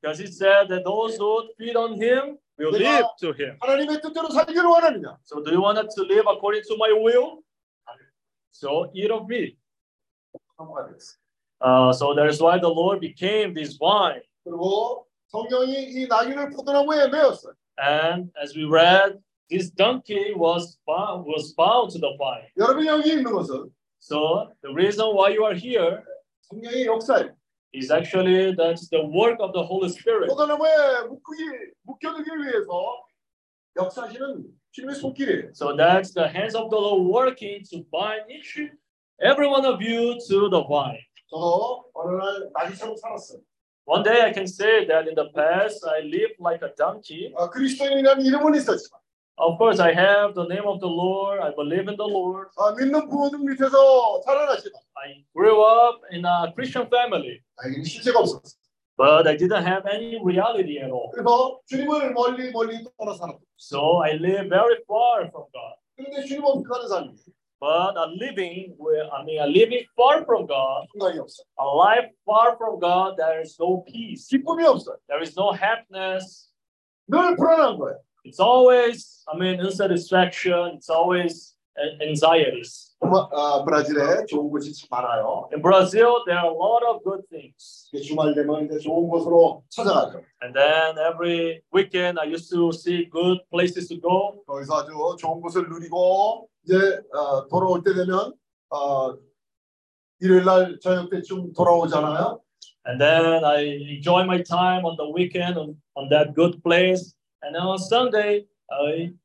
Because he said that those who feed on him will live to him. So do you want to live according to my will? So eat of me. 넘어가야 되겠어. Uh, so that is why the Lord became this vine. 그리고 성경이 이 나귀를 포도나무에 매었어요. And as we read, this donkey was bound, was bound to the vine. 여러분이 여기 있는 것은 So the reason why you are here 성령의 역사예요. is actually that's the work of the Holy Spirit. 포도나무에 묶기, 묶여두기 위해서 역사하시는 주님의 손길이에요. So that's the hands of the Lord working to bind each every one of you to the vine. 저도 어느 날 나귀처럼 살았어요. One day I can say that in the past I lived like a donkey. 아, 그리스도인이라는 이름은 있었지만 Of course, I have the name of the Lord. I believe in the Lord. 아, 믿는 부모들 밑에서 자라나시다. I grew up in a Christian family, 나에게는 실제가 없었어. but I didn't have any reality at all. 그래서 주님을 멀리 멀리 떠나 살았다. So I live very far from God. 그런데 주님 없이 사는 삶이 but a living, I mean, a living far from God, a life far from God, there is no peace. There is no happiness. It's always, I mean, insatisfaction. It's always anxieties. 정말, 아, 브라질에 좋은 곳이 참 많아요. In Brazil, there are a lot of good things. 주말 되면 이제 좋은 곳으로 찾아가죠. And then every weekend, I used to see good places to go. 거기서 아주 좋은 곳을 누리고 이제 어, 돌아올 때 되면 어, 일요일 날 저녁 때쯤 돌아오잖아요. And then I enjoy my time on the weekend on, on that good place. And then on Sunday,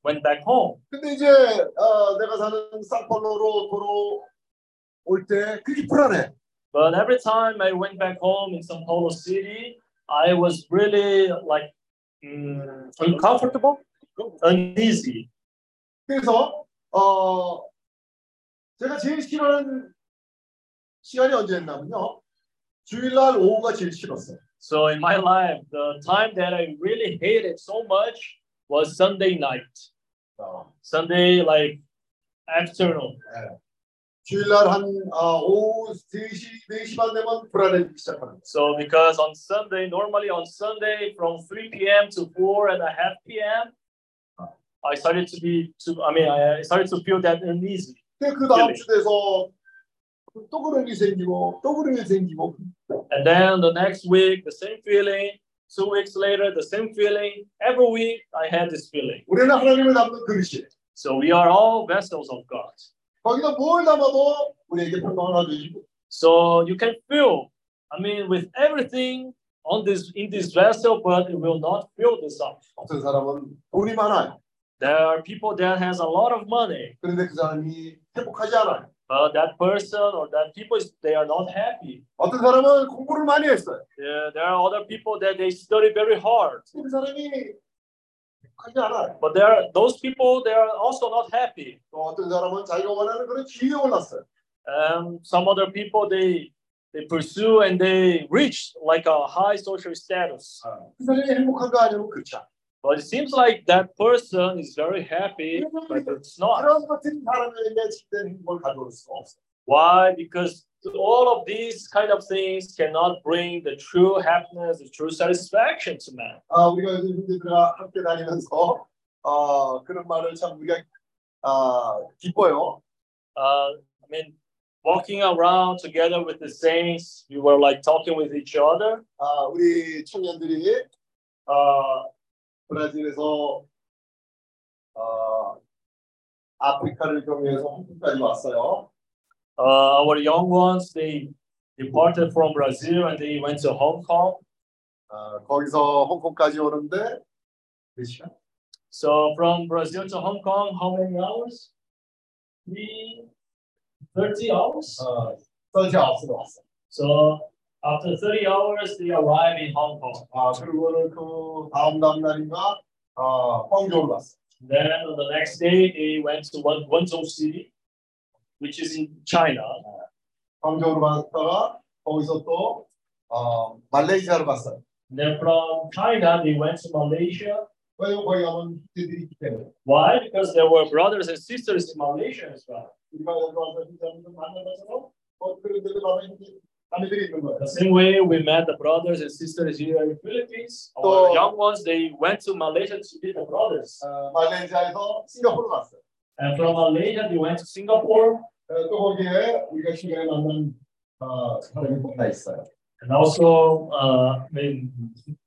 went back home. 근데 이제 어, 내가 사는 상파울로로 돌아올 때 그게 불안해. But every time I went back home in Sao Paulo City, I was really like mm, uncomfortable, uneasy. 그래서 어, 제가 제일 싫어하는 시간이 언제였냐면요. 주일날 오후가 제일 싫었어요. So in my life, the time that I really hated so much was Sunday night. 어, Sunday like afternoon. 주일날 한 어, 오후 3시, 4시 반 되면 불안해지기 시작하는 거예요. So because on Sunday, normally on Sunday from 3 p.m. to 4 and a half p.m., I started to be to I mean I started to feel that uneasy. 근데 그 다음 really. 주 돼서 또 그런 일이 생기고 또 그런 일이 생기고 And then the next week, the same feeling. Two weeks later, the same feeling. Every week, I had this feeling. 우리는 하나님을 담는 그릇이에요. So we are all vessels of God. 거기다 뭘 담아도 우리에게 평강을 가져주시고 So you can fill, I mean, with everything on this in this vessel, but it will not fill this up. 어떤 사람은 돈이 많아요. There are people that has a lot of money, 그런데 그 사람이 행복하지 않아요. but that person or that people is they are not happy. 어떤 사람은 공부를 많이 했어요. There, there are other people that they study very hard, 그 사람이 행복하지 않아요. but there are those people they are also not happy. 또 어떤 사람은 자기가 원하는 그런 지위에 올랐어요. And some other people they they pursue and they reach like a high social status. 그 사람이 행복한가 아니면 그렇지 않아 요. But it seems like that person is very happy, but it's not. 그런 것들이 사람에게 진짜 행복을 가져올 수가 없어요. Why? Because all of these kind of things cannot bring the true happiness, the true satisfaction to man. 아, 우리가 요즘 형제들과 함께 다니면서 어, 그런 말을 참 우리가 아, 기뻐요. Uh, I mean, walking around together with the saints, we were like talking with each other. 아, 우리 청년들이 어, 브라질에서 어, 아프리카를 경유해서 한국까지 왔어요. Uh, our young ones, they departed from Brazil and they went to Hong Kong. 아, 거기서 홍콩까지 오는데 몇 시간? So from Brazil to Hong Kong, how many hours? Three, 30 hours. 어, 서지 아홉시에 왔어요. So after 30 hours, they arrive in Hong Kong. 아, 그리고는 그 다음 다음 날인가 아, 광저우로 왔어요. Then on the next day, they went to Wen- Wenzhou City, which is in China. 광저우로 갔다가 거기서 또 어, 말레이시아로 갔어요. Then from China, they went to Malaysia. 왜냐면 거기 가면 그들이 있기 때문에. Why? Because there were brothers and sisters in Malaysia as well. 우리가 여기 와서 진짜는 만나서 어, 그런 데도 가면 이제 자매들이 있는 거예요. The same way we met the brothers and sisters here in Philippines. Our 또- young ones, they went to Malaysia to meet the brothers. 어, 말레이시아에서 싱가포르 갔어요. And from Malaysia, they went to Singapore. 어, 또 거기에 우리가 최근에 만난 어, 사람이 하나 있어요. And also, uh, I mean,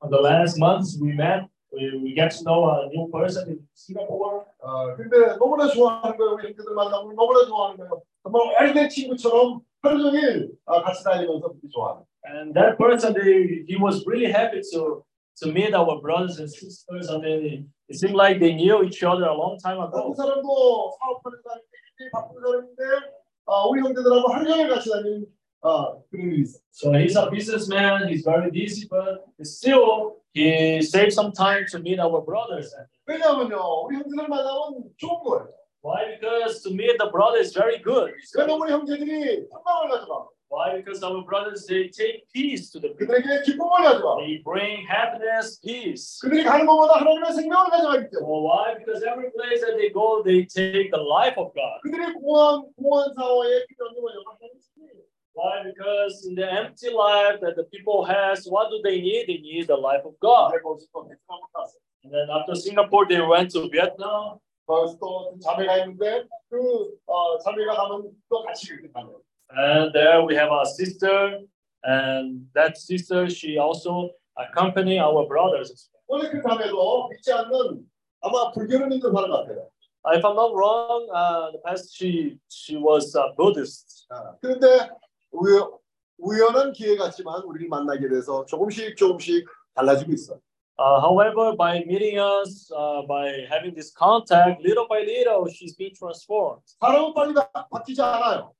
on the last months we met, we, we get to know a new person in Singapore. 어, 근데 너무나 좋아하는 거예요. 우리 형제들 만나고 너무나 좋아하는 거예요. 정말 오래된 친구처럼 하루 종일 아, 같이 다니면서 그렇게 좋아하는. And that person, they, he was really happy to to meet our brothers and sisters. I mean, it, it seemed like they knew each other a long time 그 ago. 사람도 사업하는 사람인데 굉장히 바쁜 사람인데 어, 우리 형제들하고 하루 종일 같이 다니는 어, 그런 일이 있어요. So he's a businessman. He's very busy, but still he saved some time to meet our brothers. 왜냐하면요, 우리 형제들 만나면 좋은 거예요. Why? Because to meet the brother is very good. It's very- 왜냐면 우리 형제들이 평강을 가져가. Why? Because our brothers they take peace to the people. 그들에게 기쁨을 가져가. They bring happiness, peace. 그들이 가는 곳마다 하나님의 생명을 가져가기 때문에. Well, why? Because every place that they go, they take the life of God. 그들이 공허한 공허한 사회에 필요한 게 뭐냐면 하나님의 생명이에요. Why? Because in the empty life that the people has, what do they need? They need the life of God. 내가 거기서 또 베트남 갔어. And then after Singapore, they went to Vietnam. 거기서 또 자매가 있는데 그 어, 자매가 가면 또 같이 이렇게 가요. And there we have a sister, and that sister, she also accompany our brothers. 원래 그 자매도 믿지 않는 아마 불교를 믿는 사람 같아요. Uh, If I'm not wrong, uh, the past she she was a Buddhist. 아, 그런데 우여, 우연한 기회 같지만 우리를 만나게 돼서 조금씩 조금씩 달라지고 있어. Uh, however, by meeting us, uh, by having this contact, little by little, she's being transformed. 사람은 빨리 바, 바뀌지 않아요.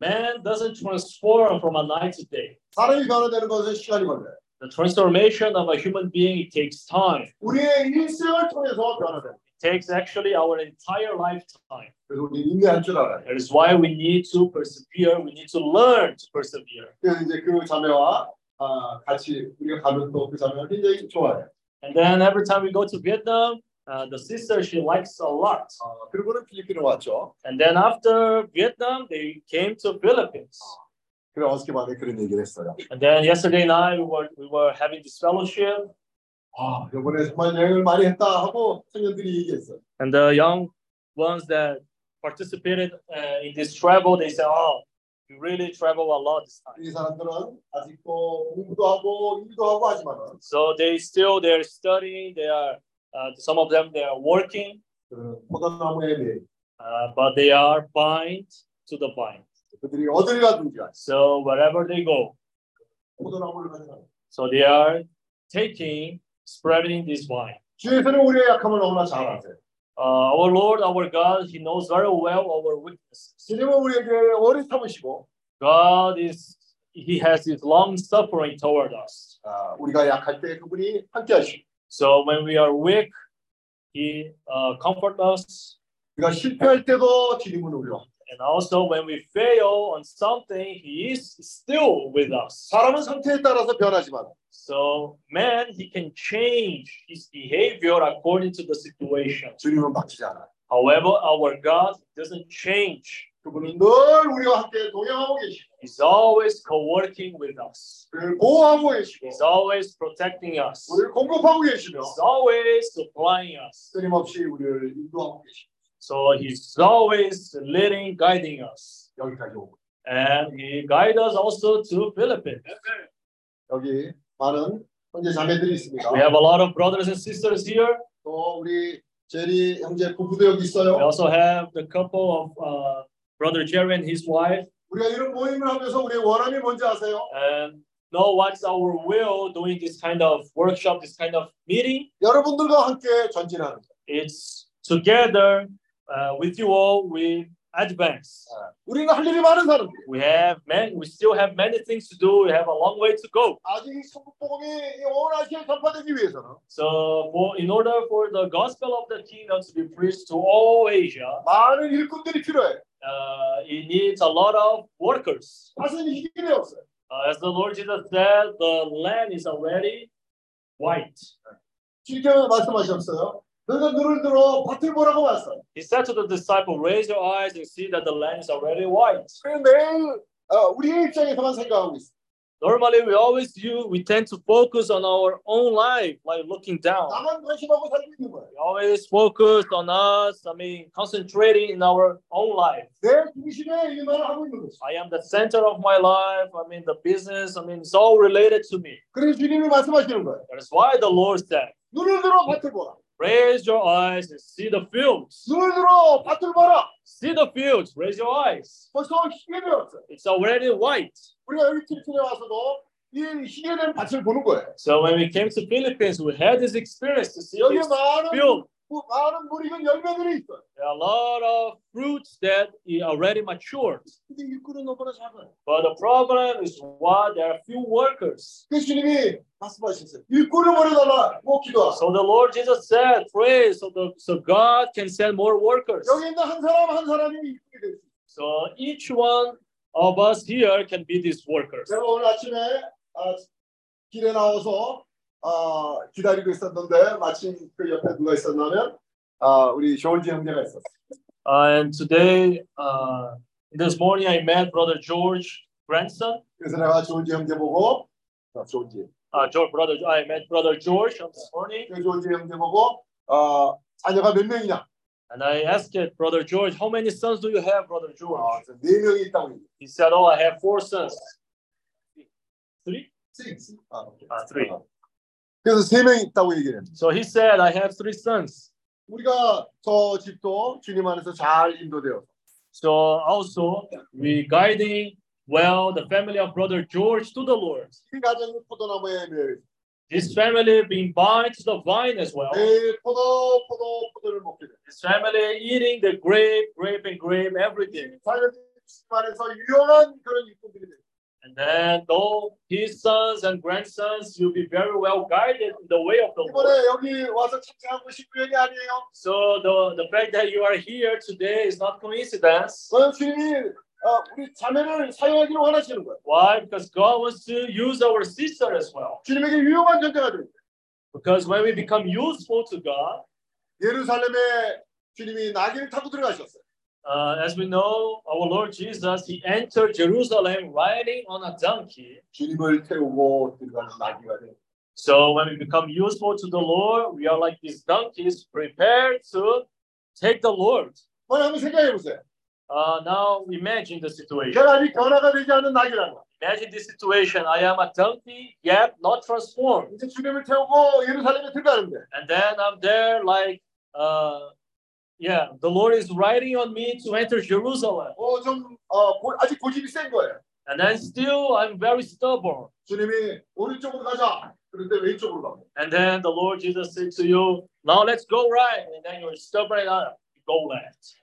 Man doesn't transform from a night to day. 사람이 변화되는 것은 시간이 걸려요. The transformation of a human being it takes time. 우리의 일생을 통해서 변화돼. It takes actually our entire lifetime. 그래서 우리 인내할 줄 알아요. That is why we need to persevere. We need to learn to persevere. 그래서 이제 그 자매와 아, 같이 우리가 가면 또 그 자매가 굉장히 좋아해요. And then every time we go to Vietnam, uh, the sister she likes a lot. 아, 그리고는 필리핀으로 왔죠. And then after Vietnam, they came to Philippines. 그래 어저께 밤에 그런 얘기를 했어요. And then yesterday night we were we were having this fellowship, 아, 이번에 정말 여행을 많이 했다 하고 청년들이 얘기했어요. and the young ones that participated uh, in this travel, they said, "Oh, we really travel a lot this time." 이 사람들은 아직도 공부도 하고 일도 하고 하지만은 So they still they're studying. They are uh, some of them they are working. 그 포도나무에 매일 uh, but they are bind to the vine. 그들이 어딜 가든지 간에 So wherever they go, 포도나무를 가져가. so they are taking, spreading this vine. 주에서는 우리의 약함을 너무나 잘 아세요. Uh, our Lord, our God, He knows very well our weaknesses. 주님은 우리에게 오래 참으시고 God is, He has His long suffering toward us. 아, 우리가 약할 때 그분이 함께 하시고 So when we are weak, He uh, comfort us. 우리가 실패할 때도 주님은 우리와 And also when we fail on something, He is still with us. 사람은 상태에 따라서 변하지만 So man, he can change his behavior according to the situation. 주님은 바뀌지 않아요. However, our God doesn't change. 그분은 늘 우리와 함께 동행하고 계시고 He's always co-working with us. 우리를 보호하고 계시고 He's always protecting us. 우리를 공급하고 계시며 He's always supplying us. 끊임없이 우리를 인도하고 계시고 So he's always leading, guiding us. 여기까지 오고 And he guides us also to Philippines. 여기 많은 형제 자매들이 있습니다. We have a lot of brothers and sisters here. 또 우리 제리 형제 부부도 여기 We 있어요. also have the couple of uh, brother Jerry and his wife. 우리가 이런 모임을 하면서 우리의 원함이 뭔지 아세요? and know what's our will doing this kind of workshop, this kind of meeting. 여러분들과 함께 전진하는 거. It's together uh, with you all, we advance. 우리는 할 일이 많은 사람들. We have man, we still have many things to do. We have a long way to go. 아직 이 성북복음이 온 아시아에 전파되기 위해서는 So, for in order for the gospel of the kingdom to be preached to all Asia, 많은 일꾼들이 필요해. uh, it needs a lot of workers. 밭은 희길이 없어요. Uh, as the Lord Jesus said, the land is already white. 주님께서 말씀하셨어요. He said to the disciple, raise your eyes and see that the land is already white. Normally, we always do, we tend to focus on our own life, like looking down. We always focus on us, I mean, concentrating in our own life. I am the center of my life, I mean, the business, I mean, it's all related to me. That is why the Lord said, "Raise your eyes and see the fields. 눈을 들어 밭을 보라. See the fields. Raise your eyes. 벌써 희게 되었어. It's already white." 우리가 여기 필리핀에 와서도 이 희게 된 밭을 보는 거예요. So when we came to Philippines, we had this experience to see 여기 this 많은 field. There are a lot of fruits that are already matured. But the problem is why there are few workers. So the Lord Jesus said, pray so, the, so God can send more workers. So each one of us here can be these workers. 제가 오늘 아침에 아, 길에 나와서 아, 기다리고 있었는데 마침 그 옆에 누가 있었냐면 아, 우리 조지 형제가 있었어요. Uh, and today, uh, this morning, I met Brother George grandson. 그래서 내가 조지 형제 보고 아, 조지 Uh, George, brother, I met Brother George this morning, 그 조지 형제 보고 아, 자녀가 몇 명이냐? and I asked Brother George, "How many sons do you have, Brother George?" 아, 그래서 네 명이 있다고 얘기해요. He said, "Oh, I have four sons." Three? 아, 오케이. 아, three. 아. 그래서 세 명이 있다고 얘기해요. So he said, "I have three sons." 우리가 저 집도 주님 안에서 잘 인도되어 So also we guiding well the family of brother George to the Lord. 이 가정이 포도나무에 매여 있어요. This family being bound to the vine as well. 매일 포도 포도 포도를 먹게 돼요. This family eating the grape, grape and grape every day. 자녀들이 주님 안에서 유용한 그런 일꾼들이 돼요. And then though his sons and grandsons, you'll be very well guided in the way of the Lord. 이번에 여기 와서 참석한 것이 우연이 아니에요. So the, the fact that you are here today is not coincidence. 그건 주님이 어, 우리 자매를 사용하기를 원하시는 거예요. Why? Because God wants to use our sister as well. 주님에게 유용한 존재가 돼요. Because when we become useful to God, 예루살렘에 주님이 나귀를 타고 들어가셨어요. Uh, as we know, our Lord Jesus, he entered Jerusalem riding on a donkey. 주님을 태우고 들어가는 나귀가 돼요. So when we become useful to the Lord, we are like these donkeys prepared to take the Lord. 한번 한번 생각해 보세요. Uh, now imagine the situation. 제가 아직 변화가 되지 않은 나귀라는 거. Imagine this situation. I am a donkey, yet not transformed. 이제 주님을 태우고 예루살렘에 들어가는데 And then I'm there like uh, yeah, the Lord is writing on me to enter Jerusalem. 어좀 어, 고- 아직 고집이 센 거예요. And then still I'm very stubborn. 주님이 오른쪽으로 가자. 그런데 왼쪽으로 가고. And then the Lord Jesus said to you, now let's go right. And then you're stubborn enough, you go left.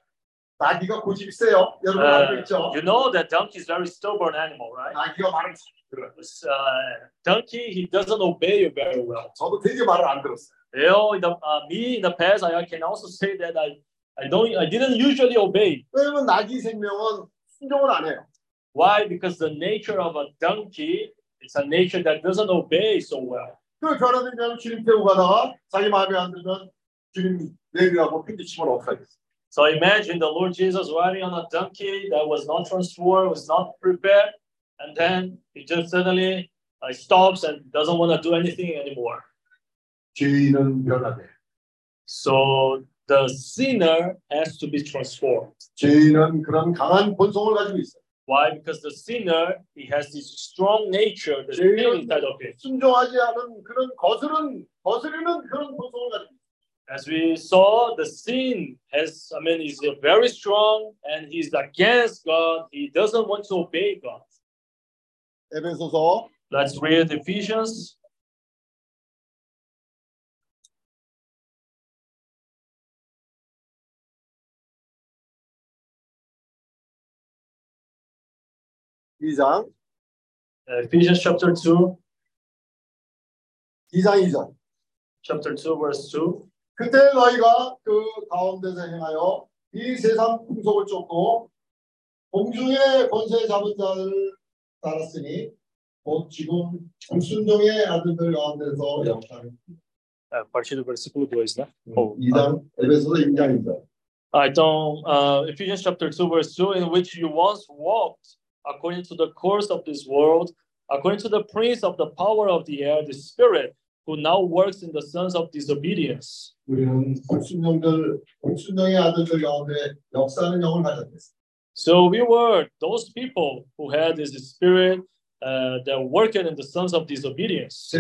나귀가 고집이 세요. 여러분 알고 Uh, 있죠? you know that donkey is very stubborn animal, right? 나귀가 말을 잘 들어요. This, uh, donkey, he doesn't obey you very well. 저도 되게 말을 안 들었어요. You know, in the, uh, me in the past, I can also say that I, I don't, I didn't usually obey. 왜냐면 나귀 생명은 순종을 안 해요. Why? Because the nature of a donkey, it's a nature that doesn't obey so well. 그 변화되면 주님 태우고 가다가 자기 마음에 안 들면 주님 내리라고 핀디치면 어떡하겠어요? So imagine the Lord Jesus riding on a donkey that was not transformed, was not prepared, and then he just suddenly uh, stops and doesn't want to do anything anymore. 죄인은 변화돼. So the sinner has to be transformed. 죄인은 그런 강한 본성을 가지고 있어요. Why? Because the sinner he has this strong nature, the spirit inside of him. 순종하지 않은 그런 거스른 거스르는 그런 본성을 가지고 있어요. As we saw, the sin has, I mean, is very strong and he's against God. He doesn't want to obey God. 에베소서 Let's read Ephesians 2장 uh, Ephesians chapter 2, 2장 2절. chapter 2, verse 2. 그때 너희가 그 가운데서 행하여 이 세상 풍속을 쫓고 공중의 권세 잡은 자를 따랐으니 곧 지금 불순종의 아들들 가운데서 영상 A partir do versículo 2, né? Oh, 2장 에베소서 2장입니다. Ah, então, uh, Ephesians chapter 2, verse 2, in which you once walked according to the course of this world, according to the prince of the power of the air, the spirit who now works in the sons of disobedience. So we were those people who had this spirit uh, that worked in the sons of disobedience.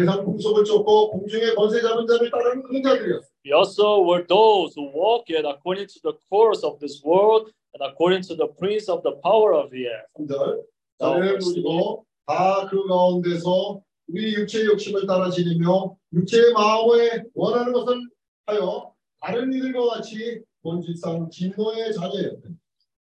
We also were those who walked according to the course of this world and according to the prince of the power of the air. 3절 나를 우리도 다 그 가운데서 우리 육체의 욕심을 따라 지니며 육체의 마음에 원하는 것을 하여 다른 이들과 같이 본질상 진노의 자녀였다.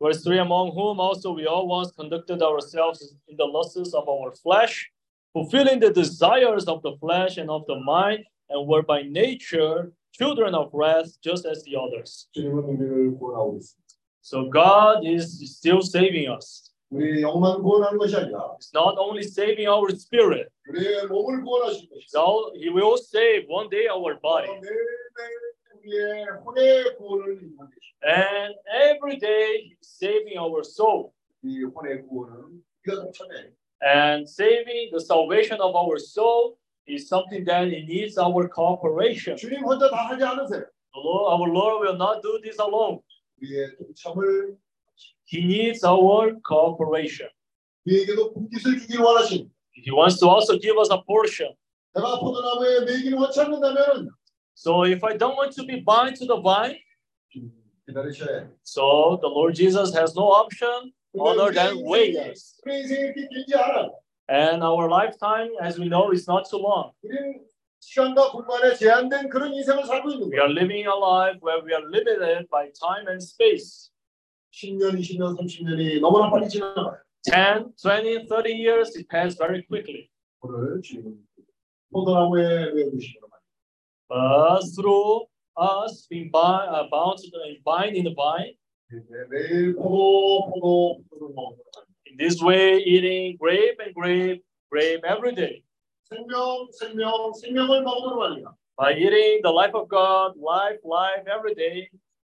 Verse 3 Among whom also we all once conducted ourselves in the lusts of our flesh, fulfilling the desires of the flesh and of the mind, and were by nature children of wrath, just as the others. 주님은 우리를 구원하고 있습니다. So God is still saving us. It's not only saving our spirit. So he will save one day our body. And every day he's saving our soul. And saving the salvation of our soul is something that needs our cooperation. The Lord, our Lord will not do this alone. 우리의 동참을 He needs our cooperation. 우리에게도 분깃을 주기를 원하신 He wants to also give us a portion. 내가 포도나무에 매기를 원치 않는다면 So if I don't want to be bound to the vine, 기다리셔야 해. so the Lord Jesus has no option other than wait us. 우리 인생이 이렇게 길지 않아. And our lifetime, as we know, is not too long. 우리는 시간과 공간에 제한된 그런 인생을 살고 있는 We 거야. are living a life where we are limited by time and space. 10년, 20년, 30년이 너무나 빨리 지나가요. 10, 20, 30 years, it passed very quickly. 오늘 주님은 포도나무에 매우시는 말. But through us being bound, uh, bound to the bind in the vine, 매일 포도, 포도, 포도를 먹는 거야. in this way, eating grape and grape, grape every day. 생명, 생명, 생명을 먹는 말이야. By eating the life of God, life, life every day.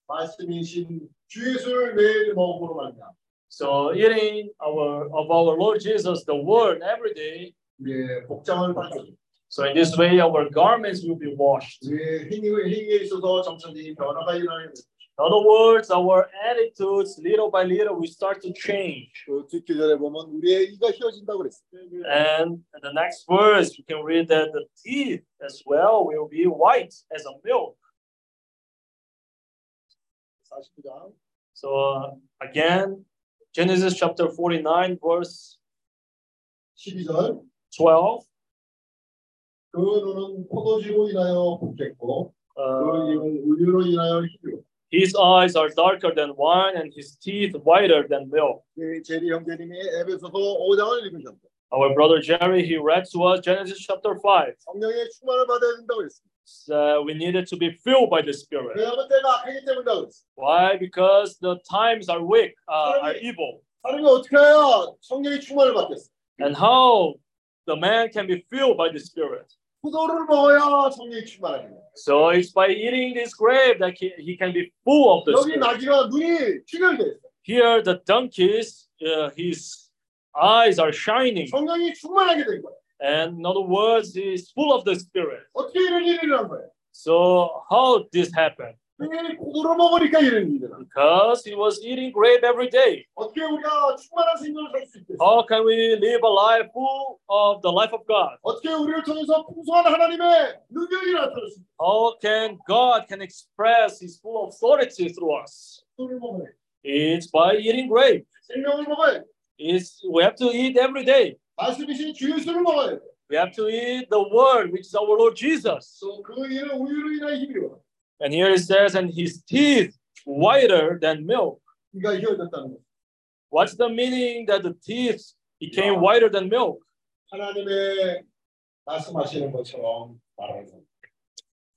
말씀이신 주 예수를 매일 먹는 말이야. So eating our of our Lord Jesus, the word every day. 우리의 복장을 바꿔. So in this way, our garments will be washed. 우리의 행위, 행위에 있어서 점차적인 변화가 일어나는 거죠. In other words, our attitudes, little by little, we start to change. 그 뒷계절에 보면 우리의 이가 휘어진다고 그랬어요. And in the next verse, we can read that the teeth as well will be white as a milk. 49장 So uh, again, Genesis chapter 49, verse 12절 12. 그 눈은 포도주로 인하여 붉겠고 그 Uh, 입은 우유로 인하여 희고 his eyes are darker than wine, and his teeth whiter than milk. 그 제리 형제님이 에베소서 5장을 읽으셨고 Our brother Jerry, he read to us Genesis chapter 5. 성령의 충만을 받아야 된다고 했습니다. Uh, we needed to be filled by the Spirit. 왜냐하면 때가 악하기 때문이라고 했어요. Why? Because the times are weak, uh, are evil. 사람이 어떻게 해야 성령의 충만을 받겠어? And how the man can be filled by the Spirit. So it's by eating this grape that he can be full of the spirit. Here the donkeys, uh, his eyes are shining. And in other words, he's full of the Spirit. So how this happened? Because he was eating grape every day. How can we live a life full of the life of God? How can God can express his full authority through us? It's by eating grape. It's, we have to eat every day. We have to eat the word, which is our Lord Jesus. 또그 이는 우유로 인하여 힘이요. And here it says, and His teeth whiter than milk. 이가 희어졌다는 거. What's the meaning that the teeth became whiter than milk? 하나님의 말씀하시는 것처럼 말하는 거.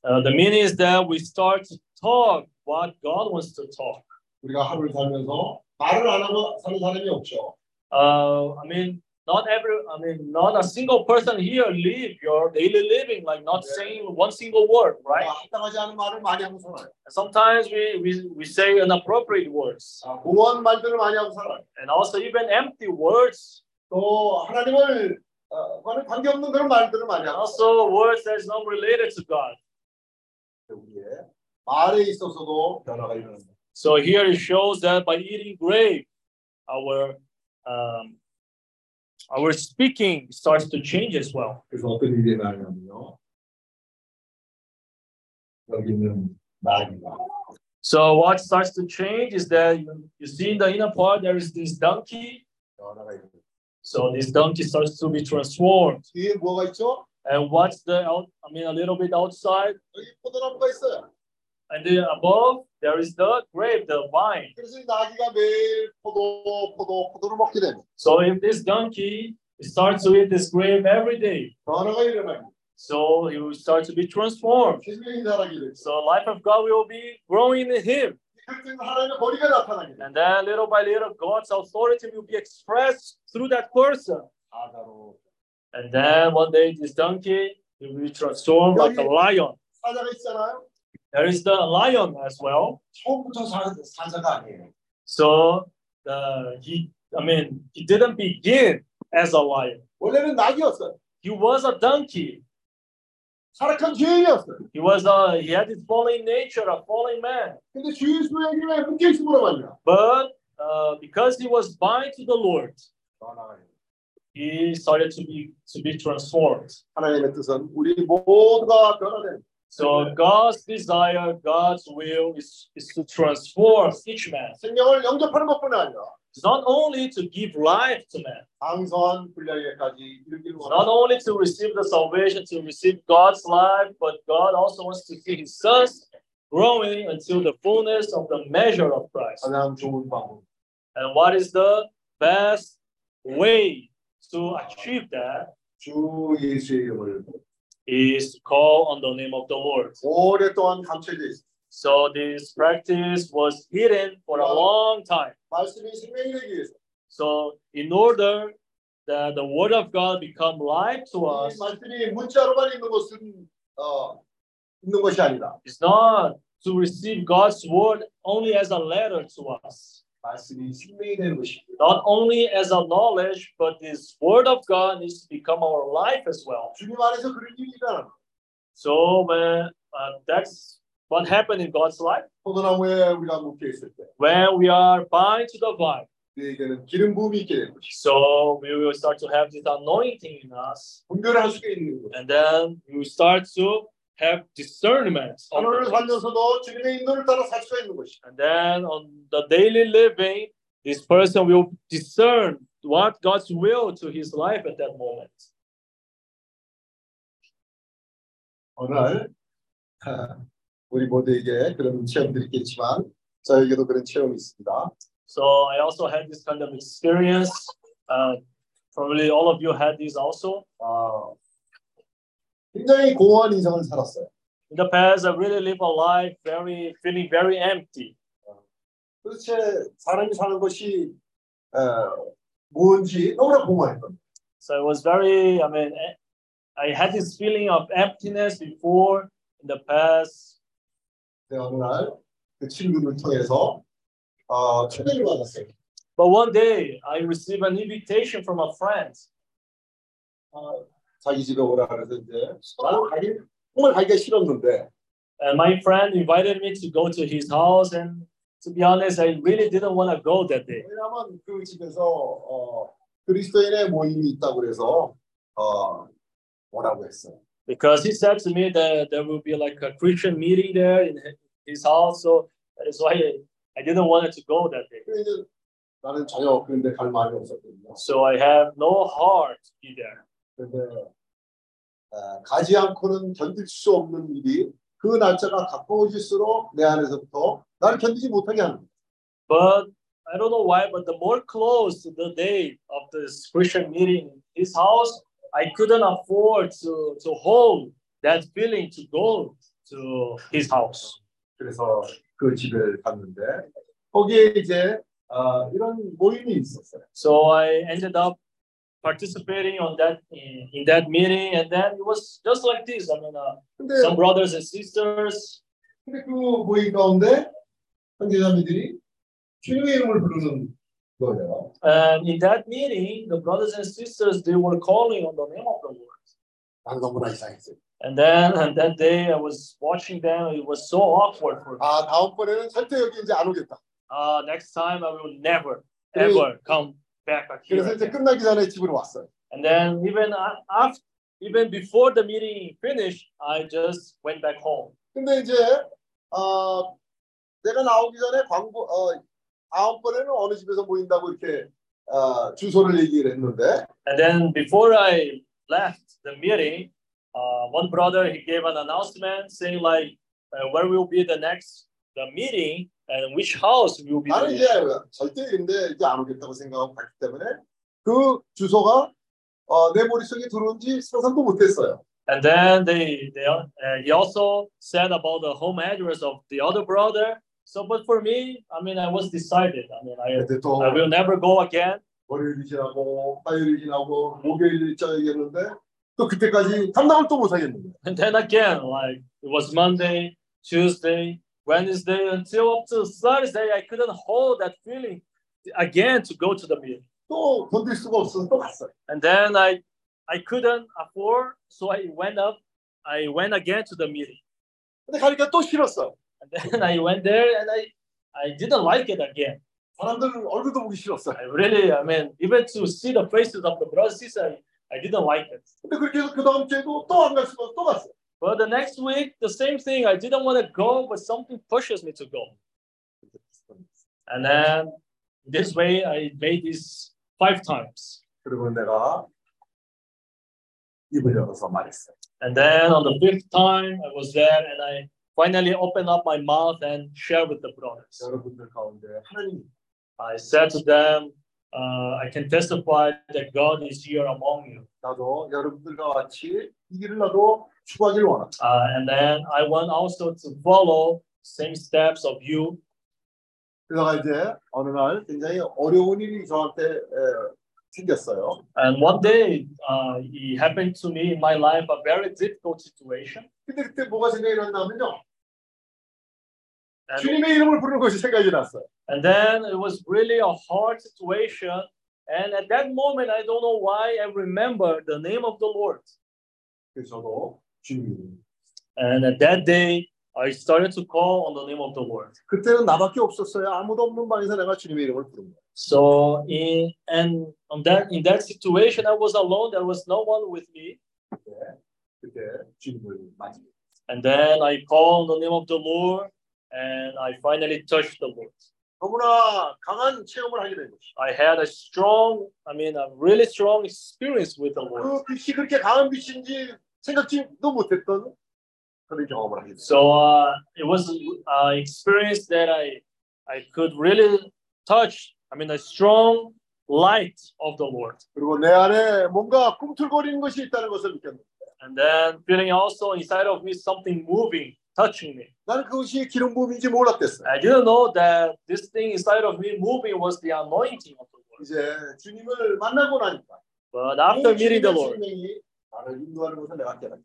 Uh, the meaning is that we start to talk what God wants to talk. 우리가 하루를 살면서 말을 안 하고 사는 사람이 없죠. Uh, I mean, not every, I mean, not a single person here live your daily living, like not saying one single word, right? 합당하지 않은 말을 많이 하고 살아요. Sometimes we, we, we say inappropriate words, 아, 무언 말들을 많이 하고 살아요. and also even empty words, 또 하나님을 어, 과는 관계없는 그런 말들을 많이 and 하고 also words that's not related to God. 우리의 말에 있어서도 변화가 일어납니다. So here it shows that by eating grape, our um, our speaking starts to change as well. So what starts to change is that you, see in the inner part there is this donkey. So this donkey starts to be transformed. And what's the out, I mean a little bit outside? And then above, there is the grape, the vine. So if this donkey starts to eat this grape every day, so he will start to be transformed. So life of God will be growing in him. And then little by little, God's authority will be expressed through that person. And then one day, this donkey will be transformed like a lion. 사자가 있잖아요. There is the lion as well. 처음부터 사, 사자가 아니에요. So the he, I mean, he didn't begin as a lion. 원래는 낙이었어요. He was a donkey. 사악한 죄인이었어요. He was a he had his fallen nature, a fallen man. 근데 주 예수의 이름에 묶여 있음으로 말이야. But uh, because he was bound to the Lord, 변화가 일어나요. he started to be to be transformed. 하나님의 뜻은 우리 모두가 변화된 So God's desire, God's will is, is to transform each man. 생명을 영접하는 것뿐 아니라 It's not only to give life to man, 강성한 분량에까지 이르기를 not 원합니다. only to receive the salvation, to receive God's life, but God also wants to see his sons growing until the fullness of the measure of Christ. 가장 좋은 방법. And what is the best way to achieve that 주 예수의 이름을 is to call on the name of the Lord. 오랫동안 감춰져 있어. So this practice was hidden for a long time. 말씀이 생명이 되기 위해서 So in order that the word of God become life to 이 us, 말씀이 문자로만 있는 것은 어, 있는 것이 아니다. it's not to receive God's word only as a letter to us. Not only as a knowledge, but this word of God needs to become our life as well. So when uh, that's what happened in God's life. When we are bind to the vine, so we will start to have this anointing in us. And then we start to have discernment. of the 하루를 things. 살면서도 주님의 인도를 따라 살 수가 있는 것이. And then on the daily living, this person will discern what God's will to his life at that moment. 오늘 우리 모두에게 그런 체험들이 있겠지만 저에게도 그런 체험이 있습니다. So I also had this kind of experience. Uh, probably all of you had this also. 아, 굉장히 공허한 인생을 살았어요. In the past, I really lived a life very feeling very empty. 도대체 사람이 사는 것이 어, 뭔지 너무나 공허했던. So it was very. I mean, eh, I had this feeling of emptiness before in the past. 제가 어느 날그 친구를 통해서 어, 초대를 받았어요. But one day, I received an invitation from a friend. 어, 자기 집에 오라 그래서 이제 나는 가기 정말 가기가 싫었는데 And my friend invited me to go to his house, and to be honest, I really didn't want to go that day 왜냐하면 그 집에서 어, 그리스도인의 모임이 있다고 그래서 어, 뭐라고 했어요. because he said to me that there will be like a Christian meeting there in his house. So that is why I didn't want to go that day. 그래서 이제 나는 전혀 그런데 갈 마음이 없었거든요. So I have no heart to be there. 그런데 어, 가지 않고는 견딜 수 없는 일이 그 날짜가 가까워질수록 내 안에서부터 나를 견디지 못하게 거예요. But I don't know why, but the more close the day of this Christian meeting in his house, I couldn't afford to, to hold that feeling to go to his house. 그래서 그 집에 갔는데 거기에 이제 어, 이런 모임이 있었어요. So I ended up participating on that in, in, that meeting, and then it was just like this. I mean, uh, some brothers and sisters. And in that meeting, the brothers and sisters they were calling on the name of the Lord. And then on that day, I was watching them. It was so awkward for me. 아, uh, next time I will never ever come back here. 그래서 이제 again. 끝나기 전에 집으로 왔어요. And then even after, even before the meeting finished, I just went back home. 근데 이제 어, 내가 나오기 전에 광고 어, 다음번에는 어느 집에서 모인다고 이렇게 어, 주소를 얘기를 했는데 And then before I left the meeting, uh, one brother he gave an announcement saying like uh, where will be the next the meeting and which house will be. 나는 이제 절대 근데 이제 안 오겠다고 생각하고 갔기 때문에 그 주소가 어, 내 머릿속에 들어온지 상상도 못했어요. and then they they uh, he also said about the home address of the other brother. So, but for me, I mean, I was decided. I mean, I I will never go again. 월요일이 지나고 화요일이 지나고 목요일이 짜야겠는데 또 그때까지 감당을 또 못하겠는 거예요. And then again, like it was Monday, Tuesday, Wednesday, until up to Thursday, I couldn't hold that feeling again to go to the meeting. 또 견딜 수가 없어서 또 갔어요. And then I I couldn't afford, so I went up. I went again to the meeting. 근데 가니까 또 싫었어. And then I went there and I I didn't like it again. 사람들 얼굴도 보기 싫었어요. I really, I mean, even to see the faces of the brothers and sisters, I, I didn't like it. 근데 그렇게 해서 그 다음 주에도 또 안 갈 수가 또 갔어요. But the next week, the same thing. I didn't want to go, but something pushes me to go. And then this way, I made this five times. 그리고 내가 입을 열어서 말했어요. And then on the fifth time, I was there and I finally opened up my mouth and shared with the brothers. 여러분들 가운데 하나님 I said to them, uh, I can testify that God is here among you. 나도 여러분들과 같이 이 길을 나도 추구하기를 원합니다. Uh, and then I want also to follow same steps of you. 그러다가 이제 어느 날 굉장히 어려운 일이 저한테 에, 생겼어요. And one day, uh, it happened to me in my life a very difficult situation. 근데 그때 뭐가 생각이 났냐면요. And, 주님의 이름을 부르는 것이 생각이 났어요. and then it was really a hard situation. And at that moment, I don't know why I remember the name of the Lord. 그래서 저도 주님 이름. And at that day, I started to call on the name of the Lord. 그때는 나밖에 없었어요. 아무도 없는 방에서 내가 주님의 이름을 부른 거예요. So in and on that in that situation, I was alone. There was no one with me. 그때, 그때 주님을 맞이. And then I called on the name of the Lord, and I finally touched the Lord. 너무나 강한 체험을 하게 된 것이. I had a strong, I mean, a really strong experience with the Lord. 그 빛이 그렇게 강한 빛인지 생각지도 못했던 그런 경험을 하게 됐어요. So uh, it was an experience that I, I could really touch. I mean, a strong light of the Lord, 그리고 내 안에 뭔가 꿈틀거리는 것이 있다는 것을 느꼈는데 and then feeling also inside of me something moving, touching me. 나는 그것이 기름 부음인지 몰랐댔어요. I didn't know that this thing inside of me moving was the anointing of the Lord. 이제 주님을 만나고 나니까 But after 그 meeting the 주님의 Lord,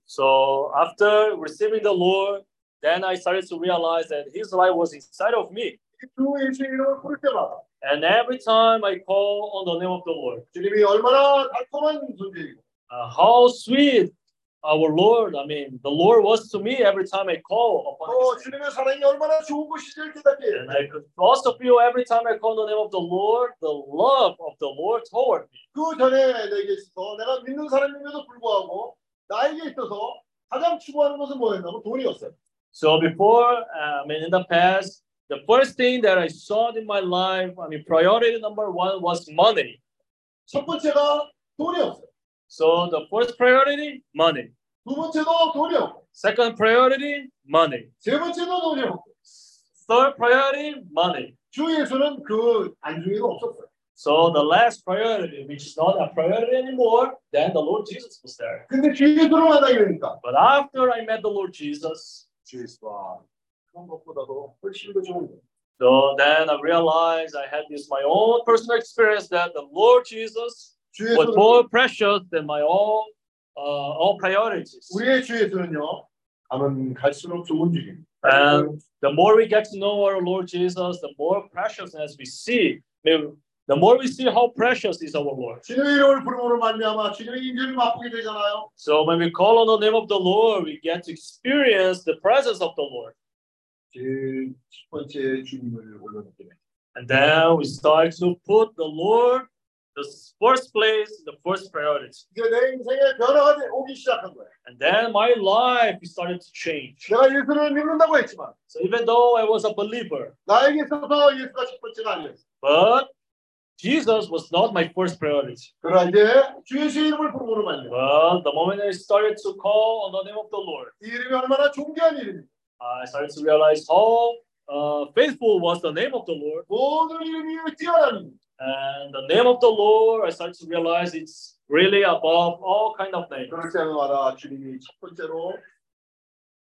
So after receiving the Lord, then I started to realize that His life was inside of me. And every time I call on the name of the Lord, uh, how sweet our Lord, I mean, the Lord was to me every time I call upon 또 His name. 주님의 사랑이 얼마나 좋은 것인지를 깨닫게 And 돼요. I could also feel every time I call the name of the Lord, the love of the Lord toward me. 그 전에 내게 있어서 내가 믿는 사람임에도 불구하고 나에게 있어서 가장 추구하는 것은 뭐였냐면 돈이었어요. So before, uh, I mean, in the past, the first thing that I saw in my life, I mean, priority number one was money. 첫 번째가 돈이었어요. So the first priority, money. 두 번째도 돈이었고 Second priority, money. 세 번째도 돈이었고 Third priority, money. 주 예수는 그 안중에도 없었어요. So the last priority, which is not a priority anymore, then the Lord Jesus was there. 근데 주 예수를 만나게 되니까 But after I met the Lord Jesus, 주 예수와 그런 것보다도 훨씬 더 좋은 거예요. so then I realized I had this my own personal experience that the Lord Jesus 주 was 예수는 more precious than my own uh, all priorities. 우리의 주 예수는요 가면 갈수록 좋은 주님. And the more we get to know our Lord Jesus, the more preciousness we see. Maybe The more we see how precious is our Lord. 주님의 이름을 부름으로 말미암아 주님의 임재를 맛보게 되잖아요. So when we call on the name of the Lord, we get to experience the presence of the Lord. 제일 첫 번째 주님을 올려놓게 돼. And then we start to put the Lord the first place, the first priority. 이제 내 인생에 변화가 돼- 오기 시작한 거예요. And then my life started to change. 내가 예수를 믿는다고 했지만 So even though I was a believer, 나에게 있어서 예수가 첫 번째가 아니었어요. but Jesus was not my first priority. 그러나 이제 주 예수의 이름을 부름으로 말미암아 But the moment I started to call on the name of the Lord, 이 이름이 얼마나 존귀한 이름입니다. I started to realize how uh, faithful was the name of the Lord. 모든 이름이 뛰어난 이름. And the name of the Lord, I started to realize it's really above all kind of names. 그럴 때마다 주님이 첫 번째로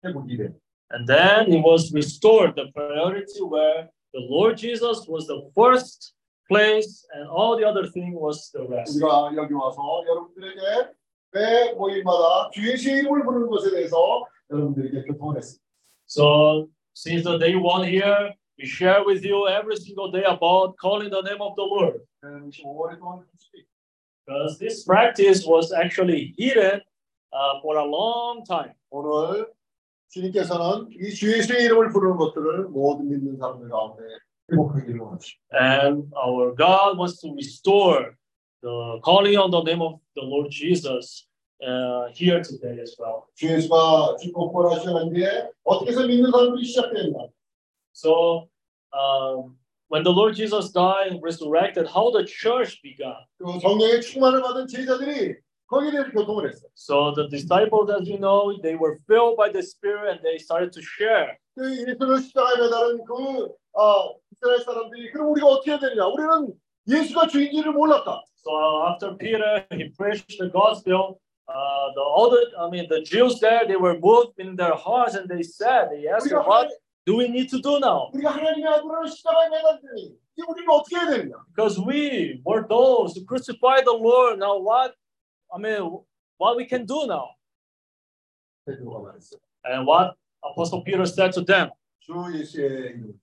회복이 돼. And then it was restored the priority where the Lord Jesus was the first place and all the other thing was the rest. 우리가 여기 와서 여러분들에게 매 모임마다 주 예수의 이름을 부르는 것에 대해서 여러분들에게 교통을 했습니다. So since the day one here, we share with you every single day about calling the name of the Lord. 15월 동안 Because this practice was actually hidden uh, for a long time. 오늘 주님께서는 이 주 예수의 이름을 부르는 것들을 모든 믿는 사람들 가운데 회복하기를 원하십니다. And our God wants to restore the calling on the name of the Lord Jesus uh, here today as well. 주 예수가 죽고 부활하신 뒤에 어떻게 해서 믿는 사람들이 시작되는가? So um, when the Lord Jesus died and resurrected, how the church began. 그 성령의 충만을 받은 제자들이 거기에 대해서 교통을 했어요. So the disciples, as you know, they were filled by the Spirit and they started to share. 그 예수를 십자가에 매달은 그 아, 이스라엘 사람들이 그럼 우리가 어떻게 해야 되냐? 우리는 예수가 주인지를 몰랐다. So after Peter he preached the gospel, uh, the other, I mean, the Jews there, they were moved in their hearts and they said, they asked, 우리가, what 하나님, do we need to do now? 우리가 하나님의 아들을 십자가에 매달더니 이제 우리는 어떻게 해야 되느냐? Because we were those who crucified the Lord. Now what? I mean, what we can do now? 베드로가 말했어요. And what Apostle Peter said to them, 주 예수의 이름.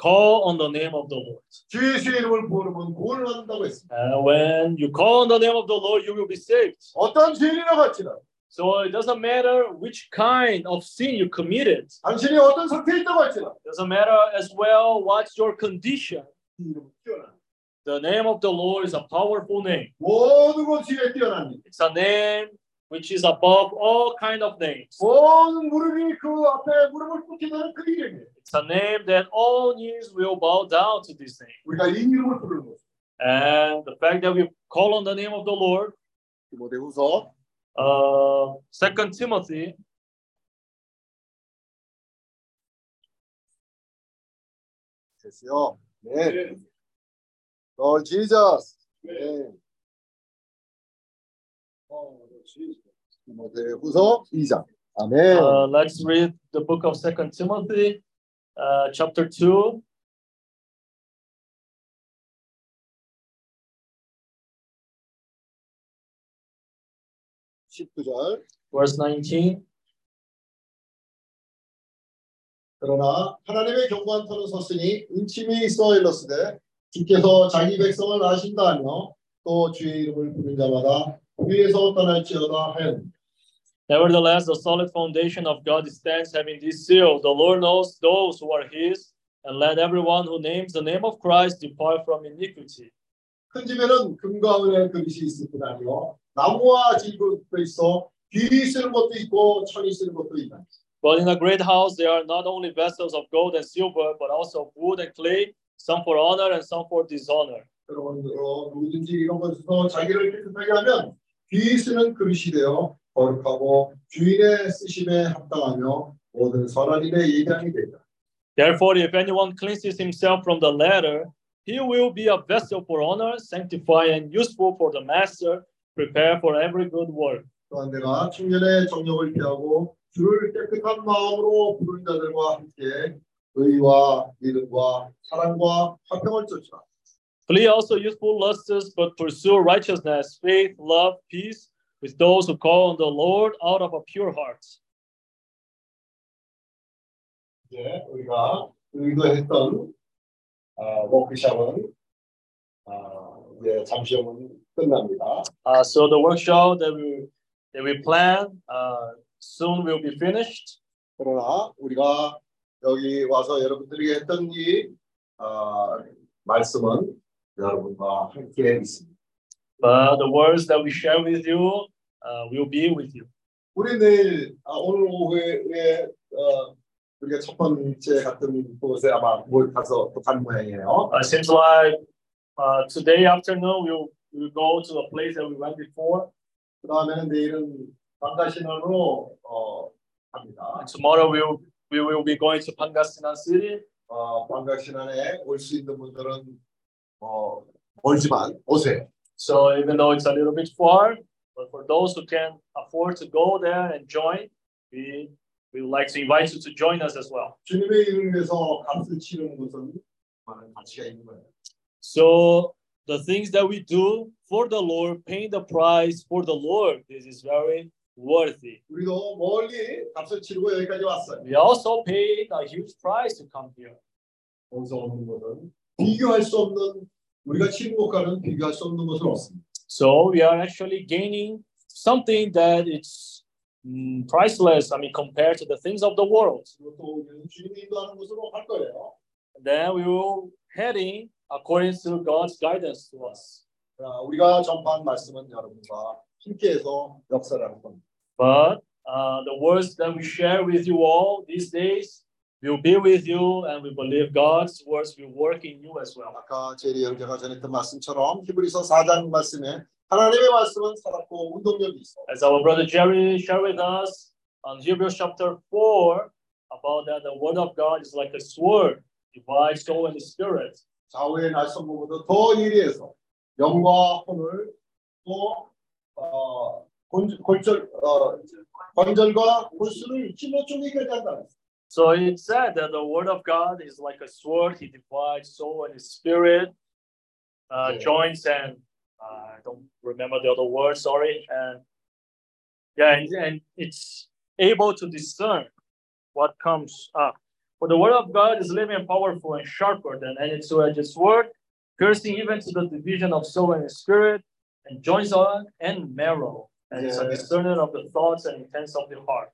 call on the name of the Lord. 주 예수의 이름을 부르면 구원을 받는다고 했습니다. And when you call on the name of the Lord, you will be saved. 어떤 죄인이나 같지나 So it doesn't matter which kind of sin you committed. 당신이 어떤 상태에 있다고 할지나 doesn't matter as well what's your condition. 이 이름은 뛰어난 The name of the Lord is a powerful name. 모든 것에 뛰어난 일. It's a name which is above all kind of names. 온 무릎이 그 앞에 무릎을 꿇게 되는 그 이름이에요. It's a name that all knees will bow down to this name. 우리가 이 이름을 부르는 거죠. And the fact that we call on the name of the Lord, 디모데후서 Uh, Second Timothy Yes, Lord. Amen. Lord Jesus. Amen. Uh, let's read the book of Second Timothy, uh, chapter 2, 십구 절 verse 19. 그러나 하나님의 경고한 터는 섰으니 은침이 있어 일렀으되 주께서 자기 백성을 아신다하며 또 주의 이름을 부른 자마다 위에서 떠날지어다 하였느니라. Nevertheless, the solid foundation of God stands having this seal. The Lord knows those who are his, and let everyone who names the name of Christ depart from iniquity. 큰 집에는 금과 은의 그릇이 있을 뿐 아니요 나무와 질그릇도 있어 귀 쓰는 것도 있고 천이 쓰는 것도 있다. But in a great house there are not only vessels of gold and silver, but also of wood and clay, some for honor and some for dishonor. 여러분 어, 누구든지 이런 것에서 자기를 깨끗하게 하면 귀 쓰는 그릇이 되어 거룩하고 주인의 쓰심에 합당하며 모든 선한 일에 예견이 되리라. Therefore, if anyone cleanses himself from the latter, he will be a vessel for honor, sanctified and useful for the master, prepared for every good work. 또한 내가 청년의 정욕을 피하고 주를 깨끗한 마음으로 부르는 자들과 함께 의와 믿음과 사랑과 화평을 쫓으라. Flee also youthful lusts, but pursue righteousness, faith, love, peace with those who call on the Lord out of a pure heart. 이제 우리가 의도했던 어, 워크샵은 어, 이제 잠시 후면 끝납니다. Uh, so the workshop that we that we plan uh, soon will be finished. 그러나 우리가 여기 와서 여러분들에게 했던 이 어, 말씀은 여러분과 함께 있습니다. But the words that we share with you uh, will be with you. 우리 내일 아, 오늘 오후에 어, 우리가 첫 번째 갔던 곳에 아마 뭘 가서 또간 모양이에요. Uh, seems like uh, today afternoon we'll we'll go to a place that we went before. 그 다음에는 내일은 방가신원으로 어, 갑니다. And tomorrow we'll we will be going to Pangasinan City. 어, 방가신원에 올 수 있는 분들은 어, 멀지만 오세요. So even though it's a little bit far, but for those who can afford to go there and join, we we would like to invite you to join us as well. 주님의 이름을 위해서 값을 치르는 것은 많은 가치가 있는 거예요. So the things that we do for the Lord, paying the price for the Lord, this is very worthy. 우리도 멀리 값을 치르고 여기까지 왔어요. We also paid a huge price to come here. 거기서 오는 것은 비교할 수 없는 우리가 치른 것과는 비교할 수 없는 것은 없습니다. So we are actually gaining something that is mm, priceless. I mean, compared to the things of the world. 그것도 우리는 주님이 인도하는 곳으로 갈 거예요. And then we will heading according to God's guidance to us. 자, 우리가 전파한 말씀은 여러분과 함께해서 역사를 할 겁니다. But uh, the words that we share with you all these days will be with you, and we believe God's words will work in you as well. 아까 제리 형제가 전했던 말씀처럼 히브리서 4장 말씀에 하나님의 말씀은 살았고 운동력이 있어. As our brother Jerry shared with us on Hebrews chapter 4 about that the word of God is like a sword, divides soul and spirit. 좌우의 날선보보다 더 예리해서 영과 혼을 또 어, 곤, 골절, 어, 관절과 골수를 찔러 쪼개게 한다. So it said that the word of God is like a sword, he divides soul and spirit, uh, Yeah. joints and uh, I don't remember the other word, sorry. And yeah, and, and it's able to discern what comes up. For the word of God is living powerful and sharper than any two-edged sword, piercing even to the division of soul and spirit, and joints on and marrow, and yes. a discerner of the thoughts and intents of the heart.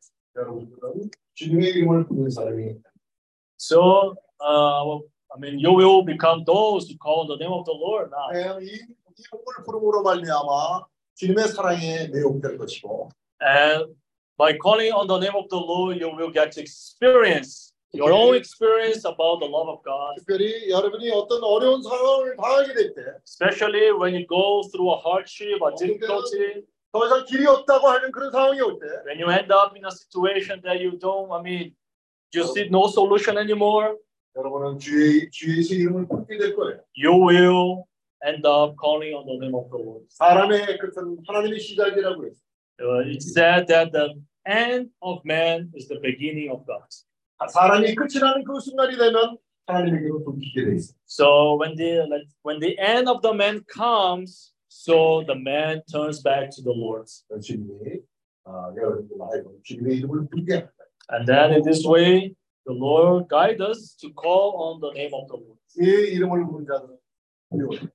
So, uh, I mean, you will become those who call the name of the Lord now. And by calling on the name of the Lord, you will get to experience your own experience about the love of God, 특별히 여러분이 어떤 어려운 상황을 당하게 될 때, especially when you go through a hardship, a difficulty, 더 이상 길이 없다고 하는 그런 상황이 올 때, when you end up in a situation that you don't, I mean, you see no solution anymore, 여러분은 주의 주의 이름을 부르게 될 거예요. you will end up calling on the name of the Lord. 사람의 끝은 하나님의 시작이라고 했어요. Uh, it said that the end of man is the beginning of God. 사람이 끝이라는 그 순간이 되면 하나님에게로 돌리게 돼 있어요. So when the like, when the end of the man comes, so the man turns back to the Lord. 주님이 아, 여러분들 말고 주님의 이름을 부르게 합니다. And then in this way, the Lord guide us to call on the name of the Lord. 이 이름을 부른 자들은 어려워요.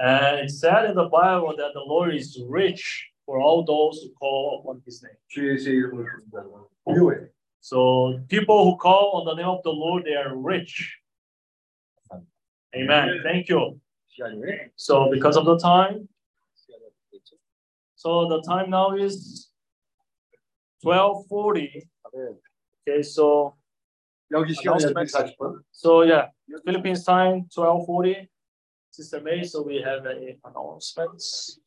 And it said in the Bible that the Lord is rich for all those who call upon his name. 주의 제 이름을 부른 자들은 어려워요. so people who call on the name of the Lord, they are rich. Amen. Thank you. So because of the time, so the time now is 12.40. Okay, so so yeah, Philippines time 12:40. Sister May, so we have an announcements.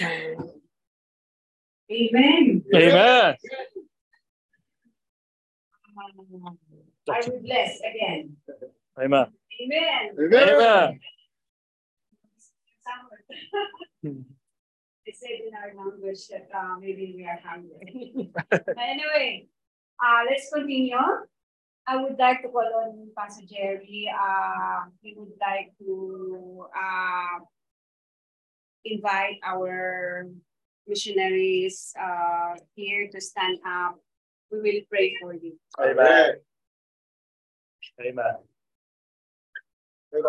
Amen. Amen. I will bless again. Amen. Amen. Amen. They said in our language that uh, maybe we are hungry. but anyway, uh, let's continue. I would like to call on Pastor Jerry. Uh, we would like to uh, invite our missionaries uh, here to stand up. We will pray for you. Amen. Amen. Eh, eh,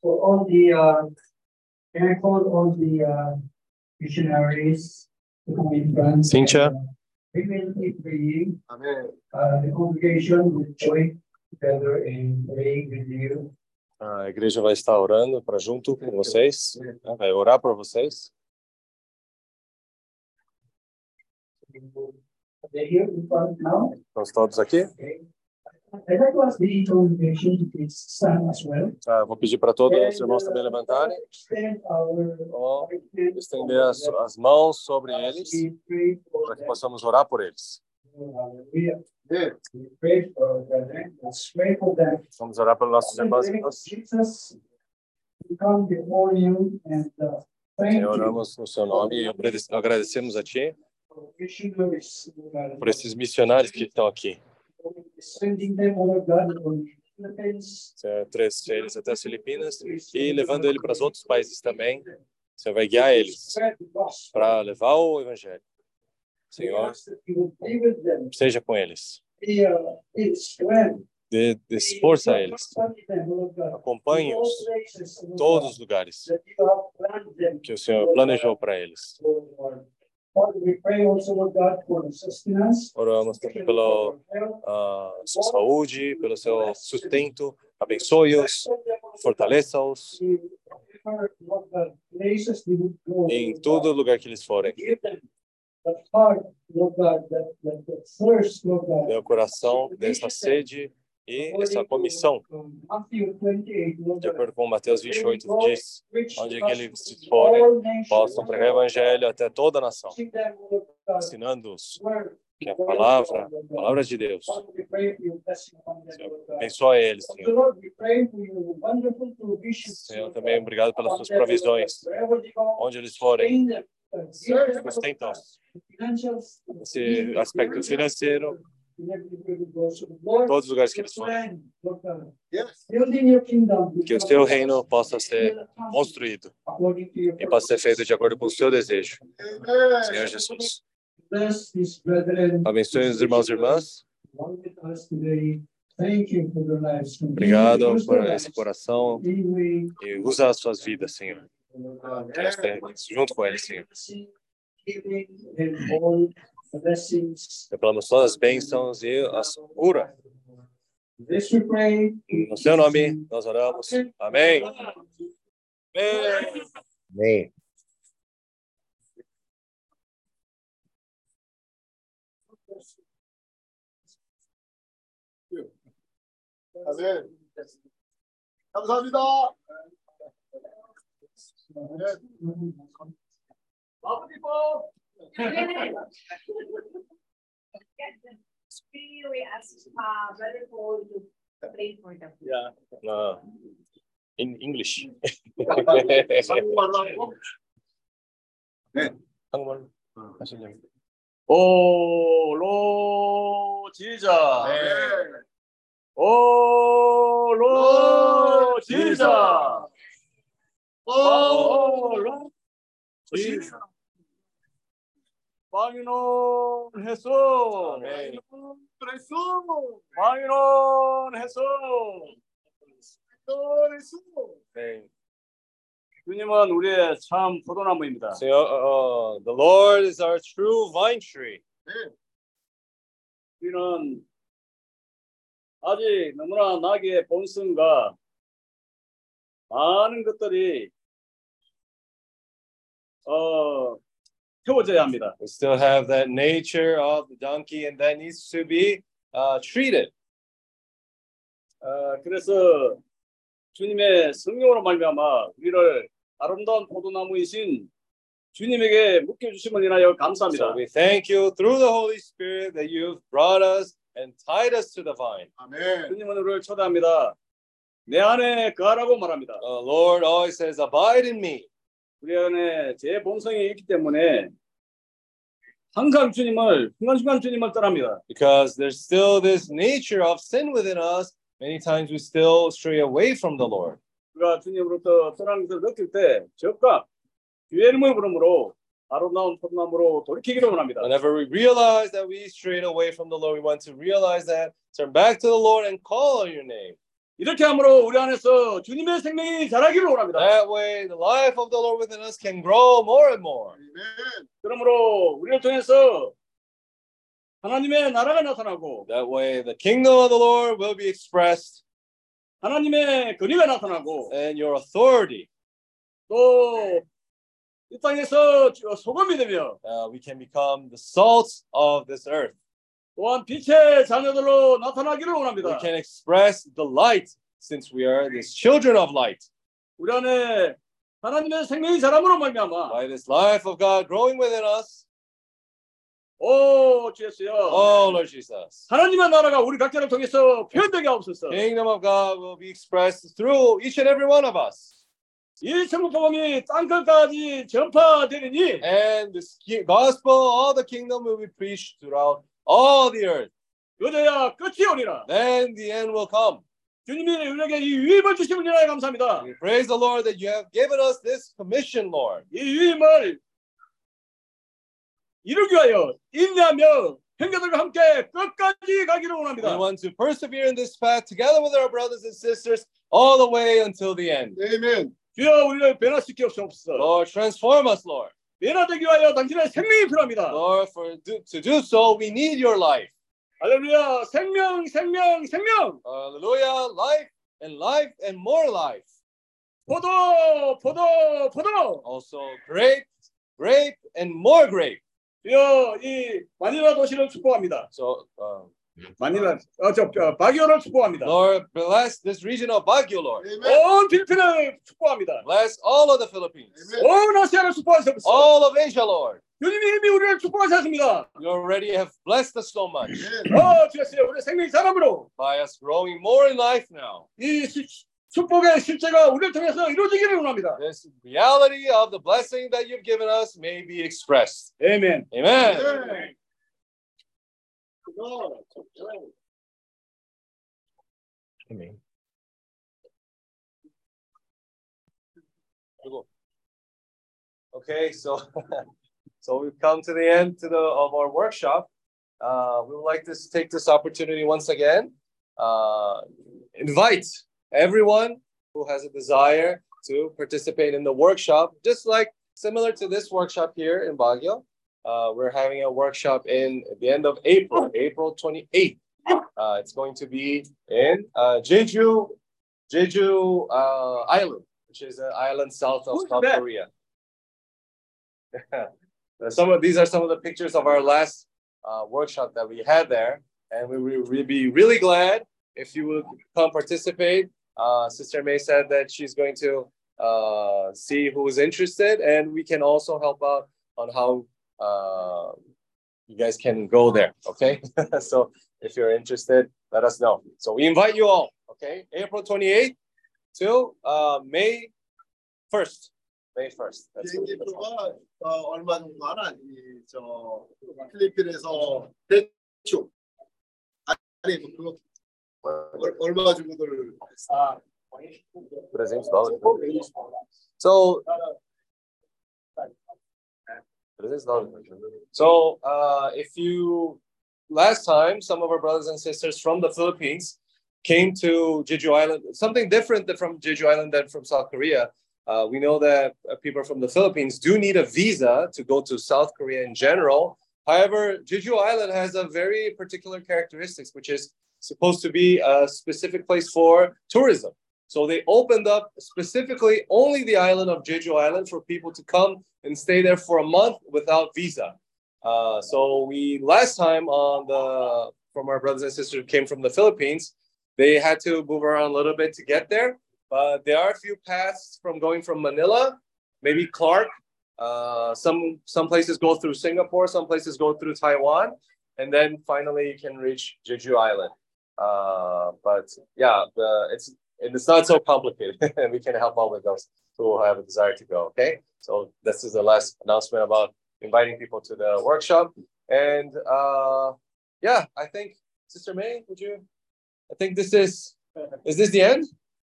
for all the uh, all the uh, missionaries, the Cynthia. Be praying, uh, the congregation will join together in praying with you. A igreja vai estar orando para junto com vocês, né? vai orar por vocês. Estamos todos aqui. Okay. I'd like to ask the congregation to please stand as well. Ah, vou pedir para todos os irmãos também levantarem, Extend our. ó, estender as, as mãos sobre eles, We pray for para que them. possamos orar por eles. Hallelujah. 네. We pray for them. Let's pray for them. Vamos orar pelos nossos irmãos e irmãs. Jesus, we come before you and uh, thank Senhor, you oramos no seu nome e agrade- agradecemos a Ti for missionaries, uh, por esses missionários que estão aqui. Sending them, oh God, on the Philippines. Senhor, trouxe eles até as Filipinas e levando ele para os outros países também. O Senhor vai guiar eles Spread the gospel. para levar o Evangelho. We Senhor, ask that you would be with them, seja com eles. be, uh, be strength. Dê, dê força a eles. Accompany them, oh God, Acompanhe-os in all places, oh em God, todos os lugares that you have planned them. que o Senhor planejou para eles. Oramos também pela uh, sua saúde, pelo seu sustento, abençoe-os, fortaleça-os. Em todo lugar que eles forem. Meu coração dessa sede e essa comissão, de acordo com Mateus 28, diz: onde é eles se forem, possam pregar o evangelho até toda a nação, ensinando-os que a palavra, a palavra de Deus, abençoa eles, Senhor. Senhor, também obrigado pelas suas provisões, onde eles forem, sustentam esse aspecto financeiro, in every way we go. So, Lord, todos os lugares que your eles forem. plan, Lord God, Yes. building your kingdom, Que o seu reino possa ser construído according to your e possa ser feito de acordo com o seu desejo. Amen. Senhor Jesus, Bless these brethren. abençoe os irmãos e irmãs. One with us today. Thank you for their lives. Continue to Obrigado use por their esse lives. coração May we, e usa as suas vidas, Senhor. Lord God, Que nós estejamos junto com eles, Senhor. giving and all blessings. Declaramos todas as bênçãos e as cura. This we pray. No seu nome, nós oramos. Amém. Amém. Amém. 아멘. 감사합니다. 네. We ask uh, Brother Paul to pray for them. Yeah. Uh, in English. 네. 한국말로 하시려고. 오, 로, 지자. 네. 오, 로, 지자. 오, 로, 지자. 방인원 해소. 그래서 방인원 해소. 그래서 네. 주님은 우리의 참 포도나무입니다. Senhor, uh, the Lord is our true vine tree. 우리는 아직 너무나 나의 본성과 많은 것들이 어 태워져야 합니다. We still have that nature of the donkey, and that needs to be uh, treated. 어, 그래서 주님의 성령으로 말미암아 우리를 아름다운 포도나무이신 주님에게 묶여주심을 인하여 감사합니다. So we thank you through the Holy Spirit that you've brought us and tied us to the vine. 아멘. 주님은 우리를 초대합니다. 내 안에 거하라고 말합니다. Uh, Lord always says, Abide in me. 우리 안에 제 본성이 있기 때문에 항상 주님을 순간순간 주님을 떠납니다. Because there's still this nature of sin within us. Many times we still stray away from the Lord. 우리가 주님으로부터 떠나는 것을 느낄 때 적각 죄의름을 부름으로 아름다운 포도나무로 돌이키기를 원합니다. Whenever we realize that we strayed away from the Lord, we want to realize that, turn back to the Lord and call on your name. 이렇게 함으로 우리 안에서 주님의 생명이 자라기를 원합니다. That way, the life of the Lord within us can grow more and more. 아멘. 그러므로 우리를 통해서 하나님의 나라가 나타나고 That way, the kingdom of the Lord will be expressed 하나님의 권위가 나타나고 and your authority. 또 이 땅에서 소금이 되며 Uh, we can become the salt of this earth. 또한 빛의 자녀들로 나타나기를 We 원합니다. can express the light since we are these children of light. 우리 안에 하나님의 생명이 자람으로 말미암아 By this life of God growing within us, 오 주였어요. oh Lord Jesus, 하나님의 나라가 우리 각자를 통해서 표현되게 하옵소서. kingdom of God will be expressed through each and every one of us. 이 천국 복음이 땅끝까지 전파되느니 And ki- gospel, all the kingdom will be preached throughout all the earth. 그저야 끝이 오리라. Then the end will come. 주님이 우리에게 이 유임을 주심을 인하여 감사합니다. We praise the Lord that you have given us this commission, Lord. 이 유임을 이루기 위하여 인내하며 형제들과 함께 끝까지 가기를 We 원합니다. want to persevere in this path together with our brothers and sisters all the way until the end. 아멘. 주여 우리를 변화시키옵소서. Lord, transform us, Lord. 변화되기 위하여 당신의 생명이 필요합니다. Lord, for do, to do so, we need your life. 할렐루야 생명 생명 생명 Hallelujah. Life and life and more life. 포도 포도 포도 Also, grape, grape, and more grape. 주여 이 마닐라 도시를 축복합니다. So, uh, 마닐라 어저 바기오를 축복합니다. Lord, bless this region of Baguio, Lord. 아멘. 온 필리핀을 축복합니다. Bless all of the Philippines, 온 아시아를 축복하셨습니다. all of Asia, Lord. 주님이 이미 우리를 축복하셨습니다. You already have blessed us so much 어 주였어요. 우리 생명이 사람으로 by us growing more in life now. 이 시- 축복의 실제가 우리를 통해서 이루어지기를 원합니다. This reality of the blessing that you've given us may be expressed. 아멘. Amen. 아멘. Amen. Okay, so so we've come to the end to the of our workshop. Uh, we would like to take this opportunity once again. Uh, invite everyone who has a desire to participate in the workshop, just like similar to this workshop here in Baguio. Uh, we're having a workshop in the end of April, April 28th. Uh, it's going to be in uh, Jeju, Jeju uh, Island, which is an island south of South Korea. Uh, some of these are some of the pictures of our last uh, workshop that we had there, and we will re- be really glad if you would come participate. Uh, Sister May said that she's going to uh, see who is interested, and we can also help out on how uh, you guys can go there. Okay, so if you're interested, let us know. So we invite you all. Okay, April 28th till uh, May 1st. May 1st. That's what- 비행기 that's all. 표가 어, 얼마 정도 하나 이저 필리핀에서 대충 아니 뭐 그거 얼- 얼마 정도를 Ah, 300 dólares. So, 300 dólares. so, uh, if you last time some of our brothers and sisters from the Philippines came to Jeju Island, something different than from Jeju Island than from South Korea. Uh, we know that uh, people from the Philippines do need a visa to go to South Korea in general. However, Jeju Island has a very particular characteristics, which is supposed to be a specific place for tourism. So they opened up specifically only the island of Jeju Island for people to come and stay there for a month without visa. Uh, so we last time on the from our brothers and sisters who came from the Philippines, they had to move around a little bit to get there. But there are a few paths from going from Manila, maybe Clark. Uh, some some places go through Singapore, some places go through Taiwan, and then finally you can reach Jeju Island. Uh, but yeah, the, it's and it's not so complicated, and we can help out with those who have a desire to go. Okay, so this is the last announcement about inviting people to the workshop, and uh, yeah, I think Sister May, would you? I think this is is this the end?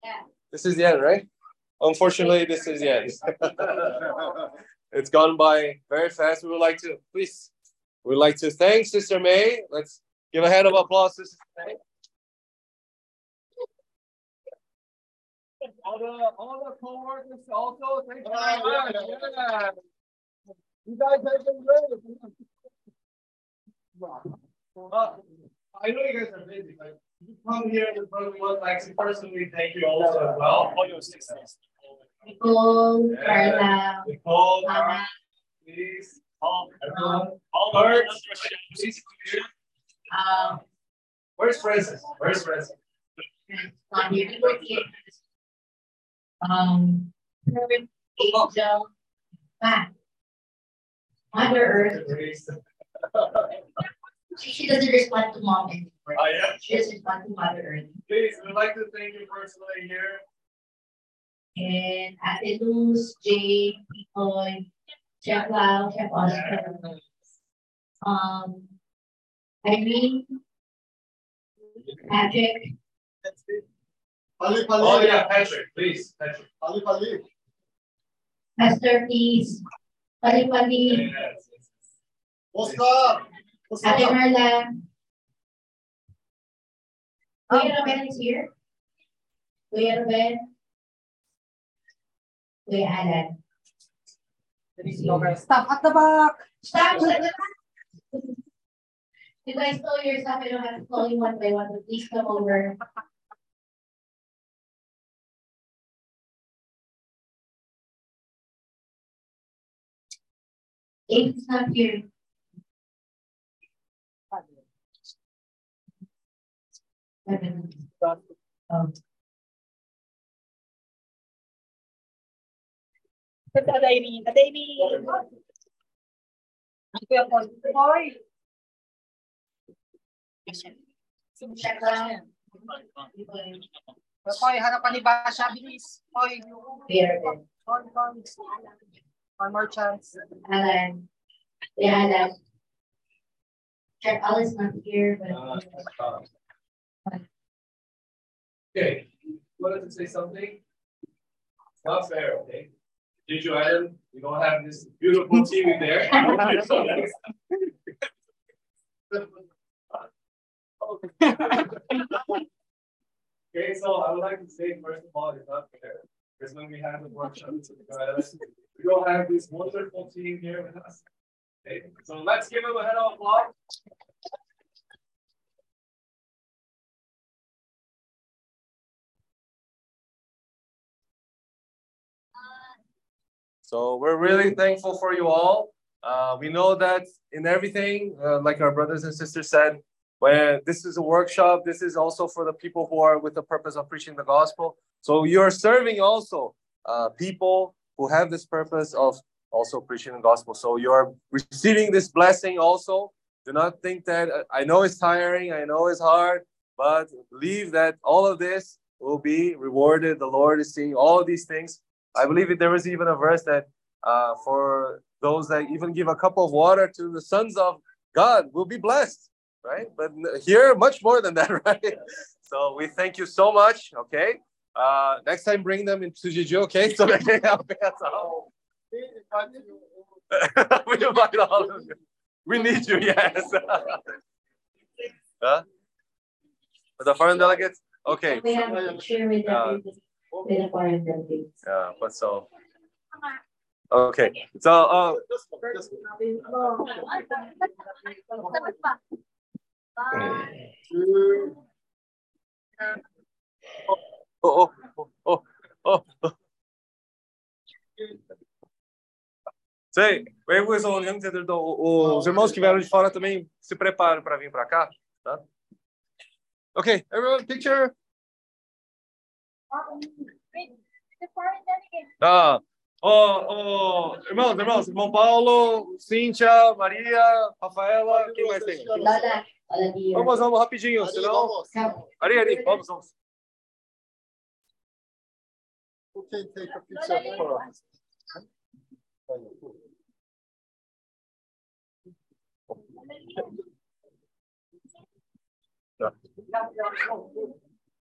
Yeah. This is the end, right? Unfortunately, this is the end. it's gone by very fast. We would like to please. We'd like to thank Sister May. Let's give a hand of applause Sister May. All the all the co-workers also, thank you very much. Yeah. You guys have been great. Uh, I know you guys are busy, but you come here and probably would like to personally thank you also as well. All your sisters. Nicole, Yeah. Carla, Nicole, Hannah, please, all, everyone, all birds, please come here. um, Where's Francis? Where's Francis? on here, people here. Um, Kurt, Angel, Matt. Mother Earth, she, she doesn't respond to mom anymore. Oh, yeah? She just responds to Mother Earth. Please, we'd like to thank you personally here. And Ate Luz, Jay, Picoy, Chef Lau, Chef Oscar. Um, Irene, Patrick, 빨리 Pali, pali. Oh, yeah, Patrick, please. Patrick. Pali, pali. Pastor, please. Pali, pali. Oscar. Oscar. Ate Marla. Oh, Kuya Romel is here. Kuya Romel. Kuya Alan. Stop at the back. Stop at the back. You guys know yourself. I don't have to call you one by one, but please come over. Abe is not here. Seven. Um, Ate Irene. Ate Irene. Kuya Paul. Hoy. check lang. Hoy, harapan ni Basha. Bilis. Hoy. Kuya Ruben. Hoy, hoy. One more chance. Alan. Kuya Alan. Chef Al is not here, but. Uh, Okay, you wanted to say something? It's not fair, okay? Did you Island, we don't have this beautiful team in there. Okay, so I would like to say, first of all, it's not fair. Because when we have the workshop, Jeju Island, we don't have this wonderful team here with us. Okay, so let's give them a head of applause. So we're really thankful for you all. Uh, we know that in everything, uh, like our brothers and sisters said, when this is a workshop, this is also for the people who are with the purpose of preaching the gospel. So you're serving also uh, people who have this purpose of also preaching the gospel. So you're receiving this blessing also. Do not think that uh, I know it's tiring, I know it's hard, but believe that all of this will be rewarded. The Lord is seeing all of these things. I believe there was even a verse that uh, for those that even give a cup of water to the sons of God will be blessed, right? But here, much more than that, right? So we thank you so much. Okay. Uh, next time, bring them into Jeju, okay? So they can help us out. we invite all of you. We need you, yes. huh? The foreign delegates? Okay. We have a picture with Uh, the, the foreign delegates. Yeah, but so. Okay, so uh, Oh, oh, oh, oh, oh. Sei, os irmãos que vieram de fora também se preparam para vir para cá, tá? ok everyone, picture. Tá. Oh, oh, irmãos, irmãos, irmão Paulo, Cíntia, Maria, Rafaela, quem mais tem? Vamos, vamos, rapidinho, senão... Come. Ari, Ari, vamos, vamos. Who can take a picture for us?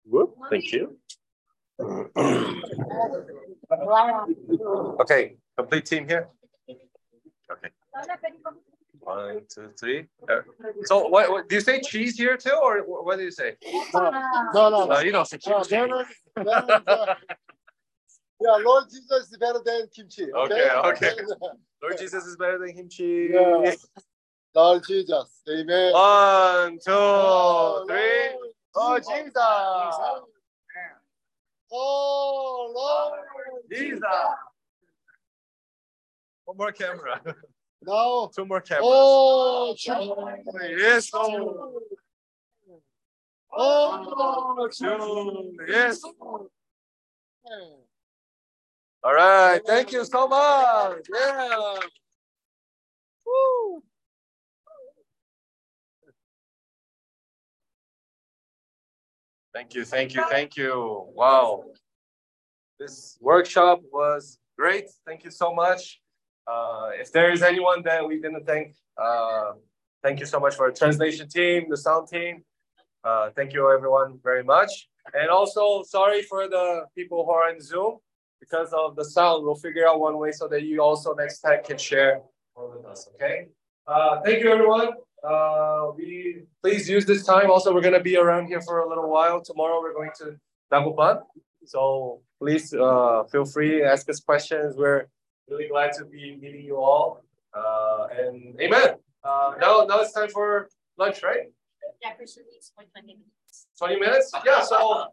Whoop, thank you. Okay, complete team here. Okay. One, two, three. Uh, So what, what, do you say cheese here too, or what do you say? No, no, no. Uh, you don't say No, cheese. they're not- they're not, uh, Yeah, Lord Jesus is better than kimchi. Okay, okay. Lord Jesus is better than kimchi. Yeah. Lord Jesus, amen. One, two, three. Oh, Jesus. Oh, Lord. Jesus. One more camera. Now, Two more cameras. oh, Jesus. Yes. Oh, Oh, two. Yes. All right. Thank you so much. Yeah. Woo. Thank you. Thank you. Thank you. Wow. This workshop was great. Thank you so much. Uh, if there is anyone that we didn't thank, uh, thank you so much for our translation team, the sound team. Uh, thank you everyone very much. And also sorry for the people who are in Zoom because of the sound. We'll figure out one way so that you also next time can share with us. Okay. Uh, thank you everyone. Uh, we please use this time. Also, we're gonna be around here for a little while. Tomorrow we're going to Dagupan. So please feel free to ask us questions. We're really glad to be meeting you all. Uh, and amen. Uh, now, now it's time for lunch, right? Jefferson needs for twenty minutes. 20 minutes? Yeah, so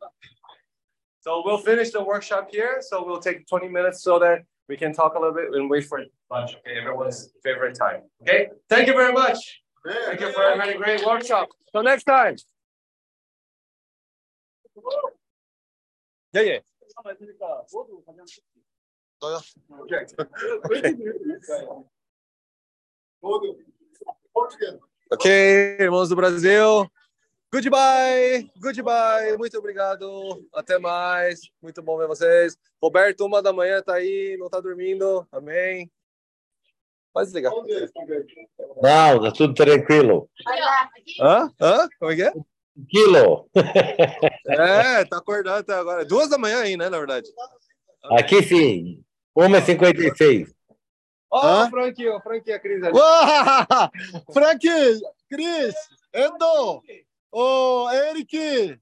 so we'll finish the workshop here. So we'll take 20 minutes so that we can talk a little bit and wait for lunch. Okay, everyone's favorite time. Okay, thank you very much. Thank you for having a great workshop. So next time. Yeah, yeah. Ok, irmãos do Brasil. Goodbye, goodbye, muito obrigado. Até mais. Muito bom ver vocês. Roberto, uma da manhã, tá aí, não tá dormindo. Amém. Pode desligar. Não, tá tudo tranquilo. Hã? Hã? Como é que é? Tranquilo. É, tá acordado até agora. Duas da manhã aí, né, na verdade. Aqui sim, 1,56. Ó, oh, o Frank, o Frank a Cris ali. Uou! Frank, Cris, Endo, o Eric,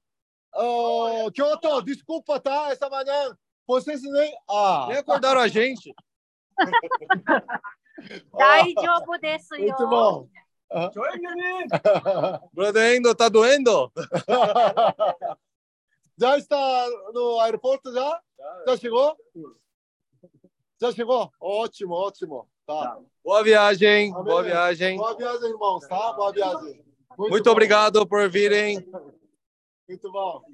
o Kyoto, desculpa, tá? Essa manhã vocês nem, ah. nem acordaram a gente. Dai jogo desse, Muito bom. Brother Endo, tá doendo? já está no aeroporto? Já, já chegou? É. Já chegou? Ótimo, ótimo. Tá. Boa viagem, Amém. boa viagem. Boa viagem, irmãos, tá? Boa viagem. Muito bom. obrigado por virem. Muito bom.